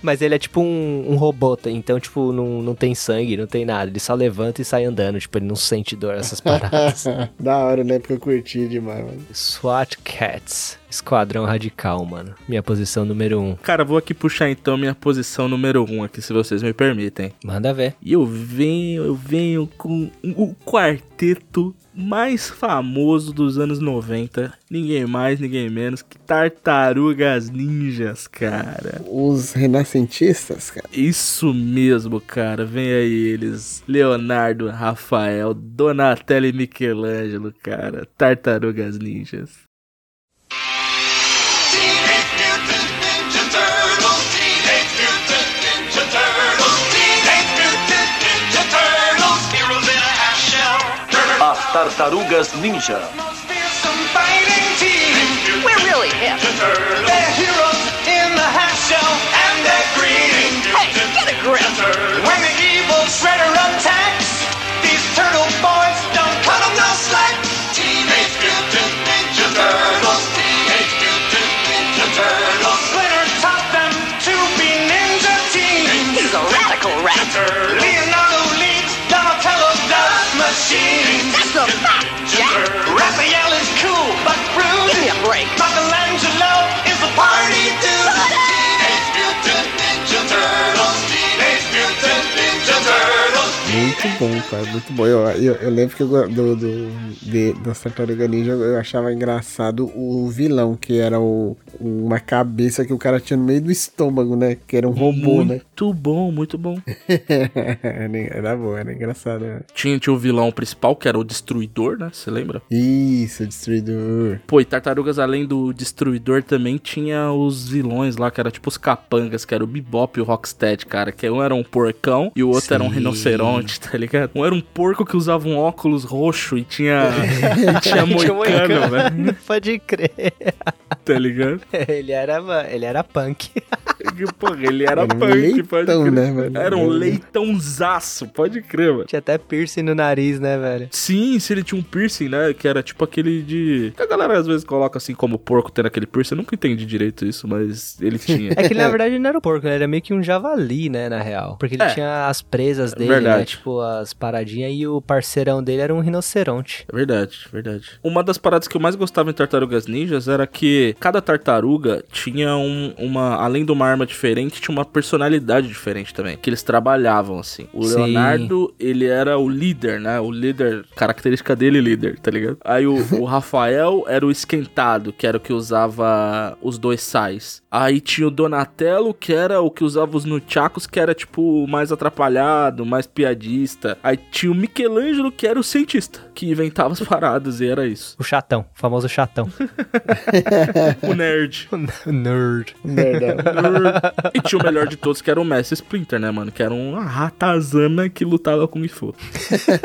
S3: Mas ele é tipo um, um robô, tá? então, tipo, não, não tem sangue, não tem nada. Ele só levanta e sai andando, tipo, ele não sente dor, essas *laughs* paradas.
S2: da hora, né? Porque eu curti demais, mano.
S3: SWAT Cats, Esquadrão Radical, mano. Minha posição número um.
S1: Cara, vou aqui puxar então minha posição número 1 um aqui, se vocês me permitem.
S3: Manda ver.
S1: E eu venho, eu venho com o quarteto mais famoso dos anos 90. Ninguém mais, ninguém menos que Tartarugas Ninjas, cara.
S2: Os renascentistas, cara.
S1: Isso mesmo, cara. Vem aí eles. Leonardo, Rafael, Donatello e Michelangelo, cara. Tartarugas Ninjas.
S9: Tartarugas Ninja.
S6: Most fearsome fighting team.
S11: We're really hip.
S6: They're heroes in the half shell. And they're green.
S11: Hey, get a grip.
S2: Bom, cara, muito bom. Eu, eu, eu lembro que eu, do, do, de, das Tartaruga Ninja eu achava engraçado o vilão, que era o, uma cabeça que o cara tinha no meio do estômago, né? Que era um robô, né?
S1: Muito bom, muito bom. *laughs*
S2: era bom, era engraçado. Né?
S1: Tinha, tinha o vilão principal, que era o Destruidor, né? Você lembra?
S2: Isso, Destruidor.
S1: Pô, e Tartarugas, além do Destruidor, também tinha os vilões lá, que era tipo os capangas, que era o Bebop e o Rocksteady, cara. Que um era um porcão e o outro era um
S3: Sim.
S1: rinoceronte, tá ligado? Um era um porco que usava um óculos roxo e tinha, *laughs* e tinha moicano, velho. *laughs*
S3: Pode crer.
S1: Tá ligado?
S3: Ele era, ele era punk.
S1: Que, Porra, ele era,
S2: Era um
S1: punk, pode
S2: leitão,
S1: crer.
S2: né, mano?
S1: Era um leitãozaço, pode crer, mano.
S3: Tinha até piercing no nariz, né, velho?
S1: Sim, se ele tinha um piercing, né? Que era tipo aquele de. Que a galera às vezes coloca assim como porco tendo aquele piercing. Eu nunca entendi direito isso, mas ele tinha.
S3: É que na verdade ele não era um porco, né? Ele era meio que um javali, né, na real. Porque ele
S1: É.
S3: tinha as presas dele,
S1: Verdade.
S3: né? Tipo, as paradinhas, e o parceirão dele era um rinoceronte.
S1: É verdade, verdade. Uma das paradas que eu mais gostava em Tartarugas Ninjas era que cada tartaruga tinha um- uma. Além de uma arma diferente, tinha uma personalidade diferente também, que eles trabalhavam assim. O
S3: Sim.
S1: Leonardo, ele era o líder, né? O líder, característica dele líder, tá ligado? Aí o, o *laughs* Rafael era o esquentado, que era o que usava os dois sais. Aí tinha o Donatello, que era o que usava os nunchakus, que era tipo mais atrapalhado, mais piadista. Aí tinha o Michelangelo, que era o cientista, que inventava as paradas e era isso.
S3: O chatão, o famoso chatão. *laughs*
S1: O nerd. *laughs*
S3: Nerd.
S2: Nerdão.
S1: E tinha o melhor de todos, que era o Messi Splinter, né, mano? Que era uma ratazana que lutava com o Fu.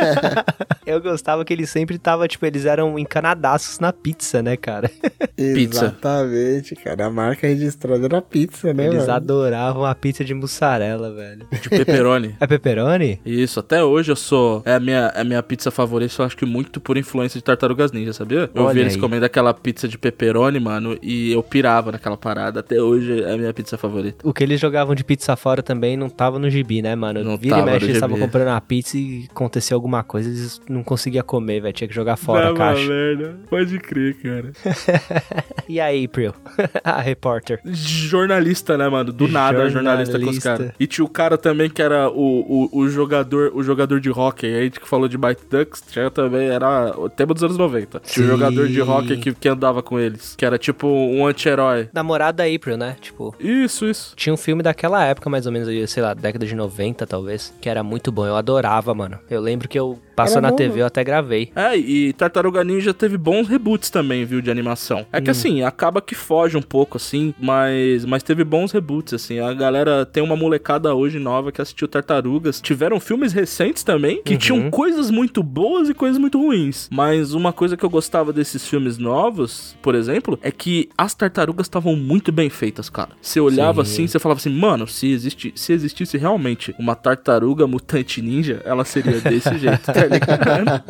S1: *laughs*
S3: Eu gostava que ele sempre tava, tipo, eles eram encanadaços na pizza, né, cara?
S1: Pizza.
S2: Exatamente, cara. A marca registrada era pizza, né,
S3: Eles
S2: mano?
S3: adoravam a pizza de mussarela, velho.
S1: De pepperoni.
S3: É pepperoni?
S1: Isso, até hoje eu sou. É a minha, é a minha pizza favorita, eu acho que muito por influência de Tartarugas Ninja, sabia? Eu
S3: Olha
S1: vi eles
S3: aí.
S1: comendo aquela pizza de pepperoni, mano, e eu pirava naquela parada. Até hoje é a minha pizza favorita.
S3: O que eles jogavam de pizza fora também não tava no gibi, né, mano?
S1: Não
S3: Vira
S1: tava
S3: e mexe,
S1: no
S3: eles estavam comprando uma pizza e aconteceu alguma coisa, eles não conseguiam comer, velho. Tinha que jogar fora a caixa.
S1: merda. Pode crer, cara. *laughs*
S3: E a April? *laughs* a repórter.
S1: Jornalista, né, mano? Do nada, jornalista, com os
S3: Jornalista.
S1: caras. E tinha o cara também que era o, o, o jogador o jogador de hockey. Aí a gente que falou de Mighty Ducks, tinha também, era o tema dos anos 90. Tinha o
S3: Sim.
S1: jogador de hockey que, que andava com eles, que era tipo um anti-herói.
S3: Namorada da April, né? Tipo,
S1: Isso, isso.
S3: tinha um filme daquela época, mais ou menos, sei lá, década de 90, talvez, que era muito bom. Eu adorava, mano. Eu lembro que eu passou
S2: Era
S3: na
S2: bom,
S3: TV, eu até gravei.
S1: É, e Tartaruga Ninja teve bons reboots também, viu, de animação. É que assim, acaba que foge um pouco, assim, mas, mas teve bons reboots, assim. A galera tem uma molecada hoje nova que assistiu Tartarugas. Tiveram filmes recentes também, que
S3: Uhum.
S1: tinham coisas muito boas e coisas muito ruins. Mas uma coisa que eu gostava desses filmes novos, por exemplo, é que as tartarugas estavam muito bem feitas, cara. Você olhava
S3: Sim.
S1: assim, você falava assim, mano, se, existe, se existisse realmente uma tartaruga mutante ninja, ela seria desse *laughs* jeito, tá ligado?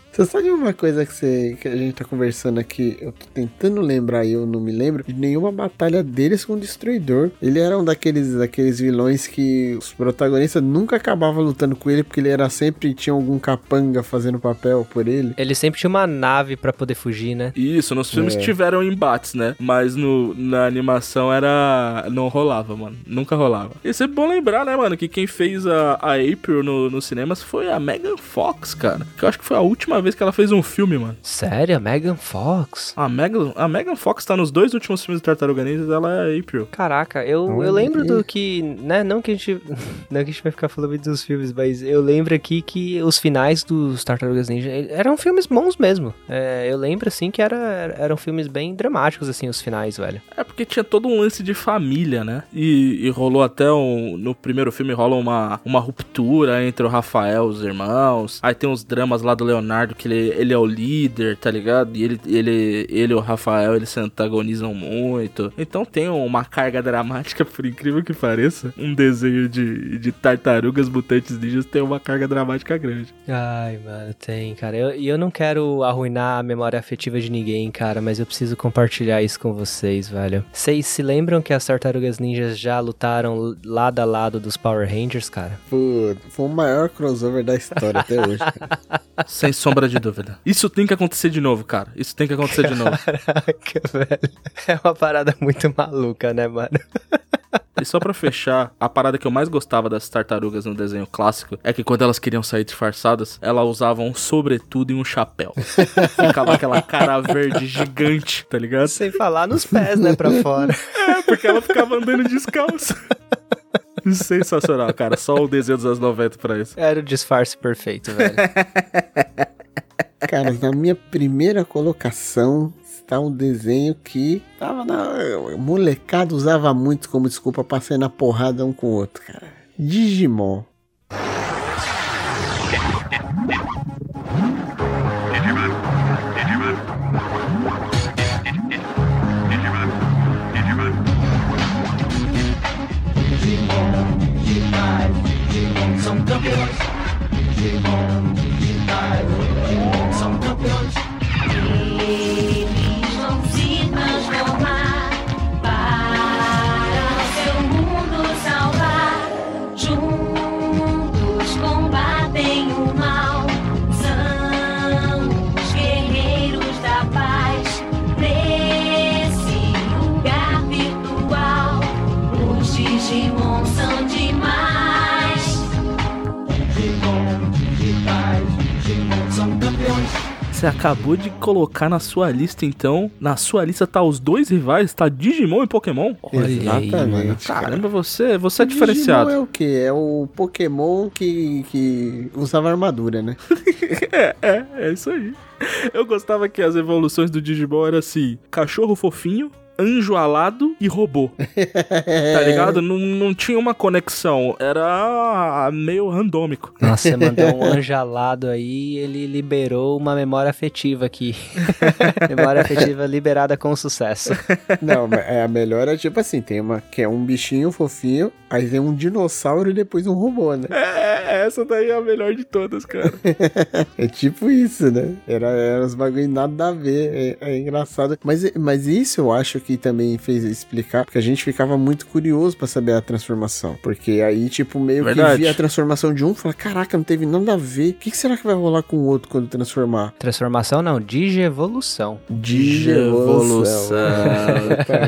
S1: *laughs*
S2: Você sabe uma coisa que, você, que a gente tá conversando aqui? Eu tô tentando lembrar e eu não me lembro de nenhuma batalha deles com o Destruidor. Ele era um daqueles, daqueles vilões que os protagonistas nunca acabavam lutando com ele porque ele era sempre tinha algum capanga fazendo papel por ele.
S3: Ele sempre tinha uma nave pra poder fugir, né?
S1: Isso, nos filmes
S2: É.
S1: tiveram embates, né? Mas no, na animação era. Não rolava, mano. Nunca rolava. E é bom lembrar, né, mano, que quem fez a, a April no, nos cinemas foi a Megan Fox, cara. Que eu acho que foi a última vez que ela fez um filme, mano.
S3: Sério? A Megan Fox?
S1: A Megan, a Megan Fox tá nos dois últimos filmes de Tartaruga Ninja, ela é a April.
S3: Caraca, eu, eu
S2: Olha
S3: lembro do que, né, não que a gente, *laughs* não que a gente vai ficar falando muito dos filmes, mas eu lembro aqui que os finais dos Tartarugas Ninja eram filmes bons mesmo. É, eu lembro, assim, que era, eram filmes bem dramáticos, assim, os finais, velho.
S1: É porque tinha todo um lance de família, né? E, e rolou até um. No primeiro filme rola uma, uma ruptura entre o Rafael e os irmãos. Aí tem os dramas lá do Leonardo, que ele, ele é o líder, tá ligado? E ele, ele, ele e o Rafael, eles se antagonizam muito. Então tem uma carga dramática, *laughs* por incrível que pareça. Um desenho de, de tartarugas mutantes ninjas tem uma carga dramática grande.
S3: Ai, mano, tem, cara. Eu- E eu, não quero arruinar a memória afetiva de ninguém, cara, mas eu preciso compartilhar isso com vocês, velho. Vocês se lembram que as Tartarugas Ninjas já lutaram lado a lado dos Power Rangers, cara?
S2: Pô, foi o maior crossover da história *laughs* até hoje. cara. *laughs*
S1: Sem sombra de dúvida. Isso tem que acontecer de novo, cara. Isso tem que acontecer de novo.
S3: Caraca, velho. É uma parada muito maluca, né, mano?
S1: E só pra fechar, a parada que eu mais gostava das tartarugas no desenho clássico é que quando elas queriam sair disfarçadas, elas usavam um sobretudo e um chapéu. Ficava aquela cara verde gigante, tá ligado?
S3: Sem falar nos pés, né, pra fora.
S1: É, porque ela ficava andando descalça. *laughs* Sensacional, cara. Só o desenho dos anos 90 pra isso.
S3: Era o disfarce perfeito, velho. *laughs*
S2: Cara, na minha primeira colocação está um desenho que tava na. Molecada usava muito como desculpa pra sair na porrada um com o outro, cara. Digimon.
S1: Você acabou de colocar na sua lista, então. Na sua lista tá os dois rivais, tá Digimon e Pokémon?
S3: Olha aí.
S2: Exatamente. cara.
S1: Caramba, você, você é
S2: O
S1: diferenciado.
S2: Digimon é o quê? É o Pokémon que, que usava armadura, né? *laughs*
S1: É, é, é isso aí. Eu gostava que as evoluções do Digimon eram assim: cachorro fofinho, anjo alado e robô. *laughs* Tá ligado? Não, não tinha uma conexão. Era meio randômico.
S3: Nossa, você mandou um *laughs* anjo alado aí ele liberou uma memória afetiva aqui. *laughs* memória afetiva liberada com sucesso.
S2: Não, é, a melhor é tipo assim, tem uma que é um bichinho fofinho, aí tem um dinossauro e depois um robô, né?
S1: É, essa daí é a melhor de todas, cara.
S2: É tipo isso, né? Era, era uns bagulho nada a ver. É, é engraçado. Mas, mas isso eu acho que também fez explicar, porque a gente ficava muito curioso pra saber a transformação. Porque aí, tipo, meio
S1: Verdade.
S2: que via a transformação de um e fala: caraca, não teve nada a ver. O que, que será que vai rolar com o outro quando transformar?
S3: Transformação não, digievolução.
S1: Digievolução.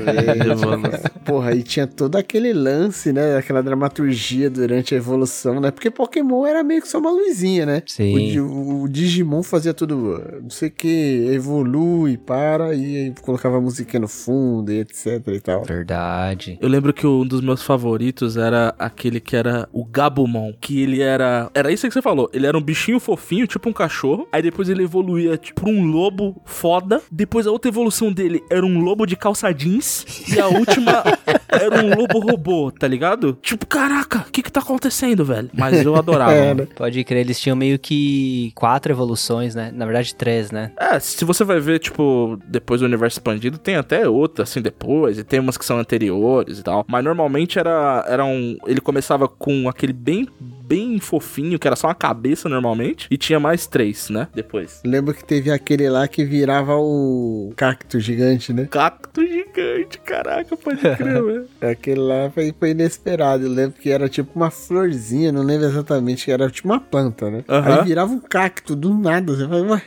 S1: Digievolução. *laughs*
S2: Porra, aí tinha todo aquele lance, né? Aquela dramaturgia durante a evolução, né? Porque Pokémon era meio que só uma luzinha, né?
S3: Sim.
S2: O, o Digimon fazia tudo, não sei o que, evolui, para, e aí colocava a musiquinha no fundo, e etc e tal.
S3: Verdade.
S1: Eu lembro que um dos meus favoritos era aquele que era o Gabumon. Que ele era. Era isso que você falou. Ele era um bichinho fofinho, tipo um cachorro. Aí depois ele evoluía, tipo, um lobo foda. Depois a outra evolução dele era um lobo de calça jeans. E a última *laughs* era um lobo robô, tá ligado? Tipo, caraca, o que que tá acontecendo, velho? Mas eu adorava. *laughs*
S2: É,
S1: mano.
S3: Pode crer, eles tinham meio que quatro evoluções, né? Na verdade, três, né?
S1: É, se você vai ver, tipo, depois do universo expandido, tem até outra, assim, depois, e tem umas que são anteriores e tal. Mas normalmente era, era um. Ele começava com aquele bem, bem fofinho, que era só uma cabeça normalmente, e tinha mais três, né? Depois.
S2: Lembro que teve aquele lá que virava o cacto gigante, né?
S1: Cacto gigante, caraca, pode crer, *laughs* velho.
S2: Aquele lá foi, foi inesperado. Eu lembro que era tipo uma florzinha, não lembro exatamente, que era tipo uma planta, né? Aí virava um cacto do nada. Você fala, ué,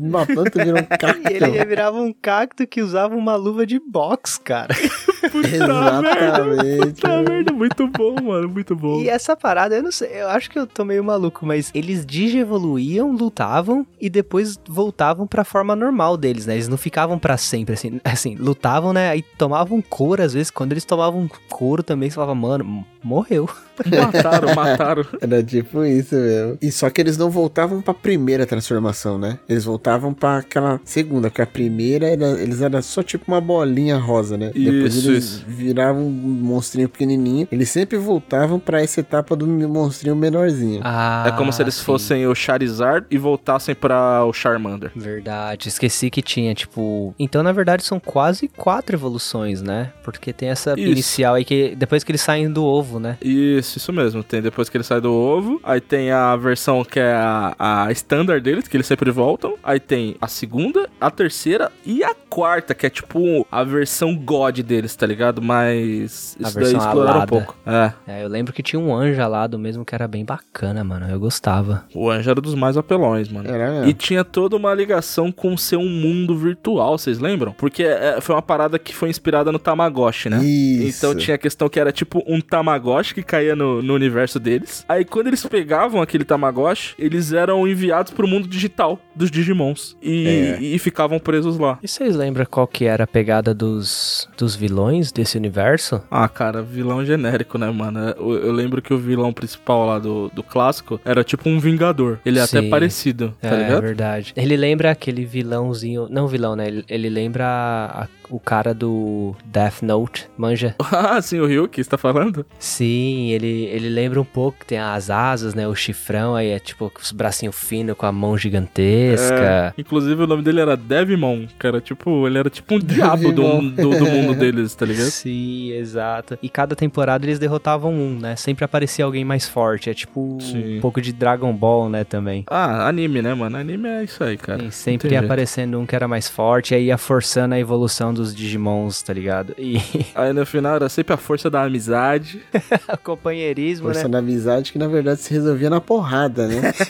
S2: uma planta virou um *laughs* cacto.
S3: E ele virava um cacto que usava uma luva de boxe, cara. *laughs*
S2: Exatamente.
S1: Puta merda, muito bom, mano, muito bom.
S3: E essa parada, eu não sei, eu acho que eu tô meio maluco, mas eles digievoluíam, lutavam e depois voltavam pra forma normal deles, né? Eles não ficavam pra sempre, assim, *laughs* assim, lutavam, né? Aí tomavam couro, às vezes, quando eles tomavam couro também, você falava, mano, morreu.
S1: Mataram, *laughs* mataram.
S2: Era tipo isso mesmo. E só que eles não voltavam pra primeira transformação, né? Eles voltavam pra aquela segunda, porque a primeira era, eles eram só tipo uma bolinha rosa, né? Depois
S1: Isso,
S2: eles
S1: isso.
S2: viravam um monstrinho pequenininho. Eles sempre voltavam pra essa etapa do monstrinho menorzinho.
S3: Ah,
S1: É como se eles
S3: sim.
S1: fossem o Charizard e voltassem pra o Charmander.
S3: Verdade, esqueci que tinha, tipo. Então, na verdade, são quase quatro evoluções, né? Porque tem essa
S1: Isso.
S3: inicial aí que depois que eles saem do ovo, né?
S1: Isso, isso mesmo. Tem depois que ele sai do ovo. Aí tem a versão que é a, a standard deles, que eles sempre voltam. Aí tem a segunda, a terceira e a quarta, que é tipo a versão God deles, tá ligado? Mas
S3: A
S1: isso daí exploraram um pouco. É.
S3: É, eu lembro que tinha um anjo alado mesmo que era bem bacana, mano. Eu gostava.
S1: O anjo era dos mais apelões, mano.
S2: Era mesmo.
S1: E tinha toda uma ligação com ser um mundo virtual, vocês lembram? Porque é, foi uma parada que foi inspirada no Tamagotchi, né?
S2: Isso.
S1: Então tinha a questão que era tipo um Tamagotchi que caía no, no universo deles. Aí quando eles pegavam aquele Tamagotchi, eles eram enviados pro mundo digital dos Digimons. E,
S2: É.
S1: e ficavam presos lá.
S3: E vocês lembram qual que era a pegada dos, dos vilões desse universo?
S1: Ah, cara, vilão genérico, né, mano? Eu, eu lembro que o vilão principal lá do, do clássico era tipo um Vingador. Ele é até
S3: Sim.
S1: parecido, tá
S3: é,
S1: ligado?
S3: verdade. Ele lembra aquele vilãozinho. Não vilão, né? Ele, ele lembra a- o cara do Death Note, manja? *laughs*
S1: ah, sim, o Ryuki, você tá falando?
S3: Sim, ele, ele lembra um pouco que tem as asas, né? O chifrão, aí é tipo os bracinhos finos com a mão gigantesca.
S1: É, inclusive o nome dele era Devimon, cara. Tipo, ele era tipo um diabo do, do, do mundo *laughs* deles, tá ligado?
S3: Sim, exato. E cada temporada eles derrotavam um, né? Sempre aparecia alguém mais forte. É tipo
S1: Sim.
S3: um pouco de Dragon Ball, né? Também.
S1: Ah, anime, né, mano? Anime é isso aí, cara.
S3: Sim, sempre
S1: jeito.
S3: aparecendo um que era mais forte, aí ia forçando a evolução dos Digimons, tá ligado? E
S1: Aí no final era sempre a força da amizade. *laughs* *laughs*
S3: companheirismo,
S2: Força
S3: né?
S2: da amizade que na verdade se resolvia na porrada, né? *laughs*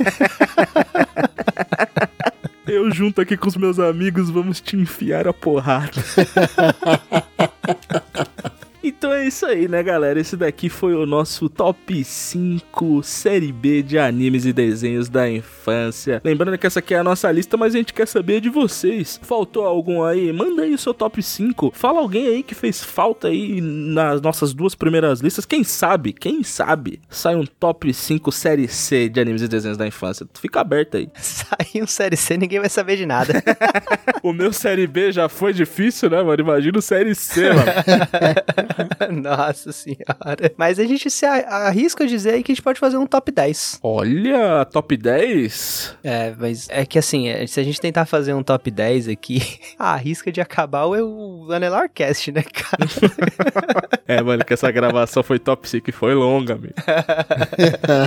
S1: Eu junto aqui com os meus amigos, vamos te enfiar a porrada. *laughs* Então é isso aí, né, galera? Esse daqui foi o nosso top 5 série B de animes e desenhos da infância. Lembrando que essa aqui é a nossa lista, mas a gente quer saber de vocês. Faltou algum aí? Manda aí o seu top 5. Fala alguém aí que fez falta aí nas nossas duas primeiras listas. Quem sabe, quem sabe, sai um top 5 série C de animes e desenhos da infância. Fica aberto aí. *laughs*
S3: Sai um série C, ninguém vai saber de nada. *laughs*
S1: o meu série B já foi difícil, né, mano? Imagina o série C, mano. *laughs* *laughs*
S3: Nossa senhora. Mas a gente se arrisca a dizer aí que a gente pode fazer um top 10.
S1: Olha, top 10?
S3: É, mas é que assim, é, se a gente tentar fazer um top 10 aqui, *laughs* a risca de acabar o, o Anelarcast, né, cara? *laughs*
S1: É, mano, que essa gravação foi top 5 e foi longa, amigo.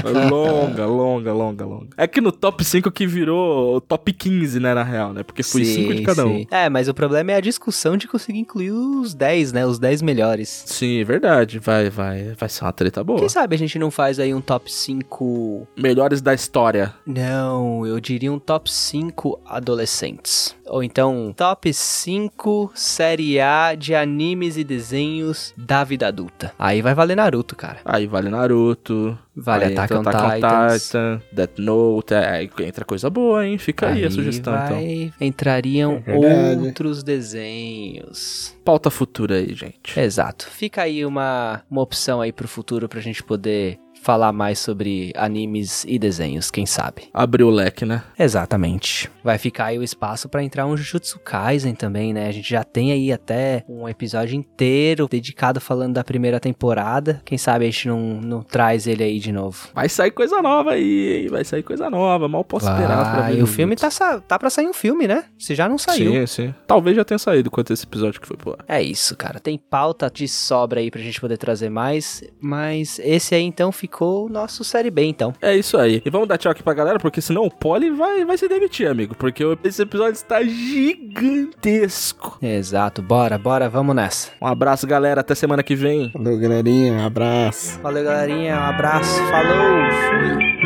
S1: Foi longa, longa, longa, longa. É que no top 5 que virou o top 15, né, na real, né? Porque foi 5 de
S3: Sim,
S1: cada um.
S3: sim. É, mas o problema é a discussão de conseguir incluir os 10, né? Os 10 melhores.
S1: Sim, é verdade. Vai, vai, vai ser uma treta boa.
S3: Quem sabe a gente não faz aí um top 5.
S1: Melhores da história.
S3: Não, eu diria um top 5 adolescentes. Ou então, top 5 série A de animes e desenhos da vida adulta. Aí vai valer Naruto, cara.
S1: Aí vale Naruto.
S3: Vale
S1: aí
S3: Attack
S1: entra
S3: on Titans.
S1: Titan, Death Note. é, Aí entra coisa boa, hein? Fica aí, a sugestão, então.
S3: vai- Entrariam
S2: É
S3: outros desenhos.
S1: Pauta futura aí, gente.
S3: Exato. Fica aí uma, uma opção aí pro futuro pra gente poder falar mais sobre animes e desenhos, quem sabe.
S1: Abriu o leque, né?
S3: Exatamente. Vai ficar aí o espaço pra entrar um Jujutsu Kaisen também, né? A gente já tem aí até um episódio inteiro dedicado falando da primeira temporada. Quem sabe a gente não, não traz ele aí de novo.
S1: Vai sair coisa nova aí, hein? Vai sair coisa nova. Mal posso esperar pra ver.
S3: e o filme tá, tá pra sair um filme, né? Se já não saiu.
S1: Sim, sim. Talvez já tenha saído quanto esse episódio que foi pro ar.
S3: É isso, cara. Tem pauta de sobra aí pra gente poder trazer mais. Mas esse aí então ficou o nosso Série B, então.
S1: É isso aí. E vamos dar tchau aqui pra galera, porque senão o Poli vai, vai se demitir, amigo. Porque o- esse episódio está gigantesco.
S3: Exato. Bora, bora, vamos nessa.
S1: Um abraço, galera. Até semana que vem.
S2: Falou, galerinha. Um abraço.
S3: Valeu, galerinha. Um abraço. Falou. Fui.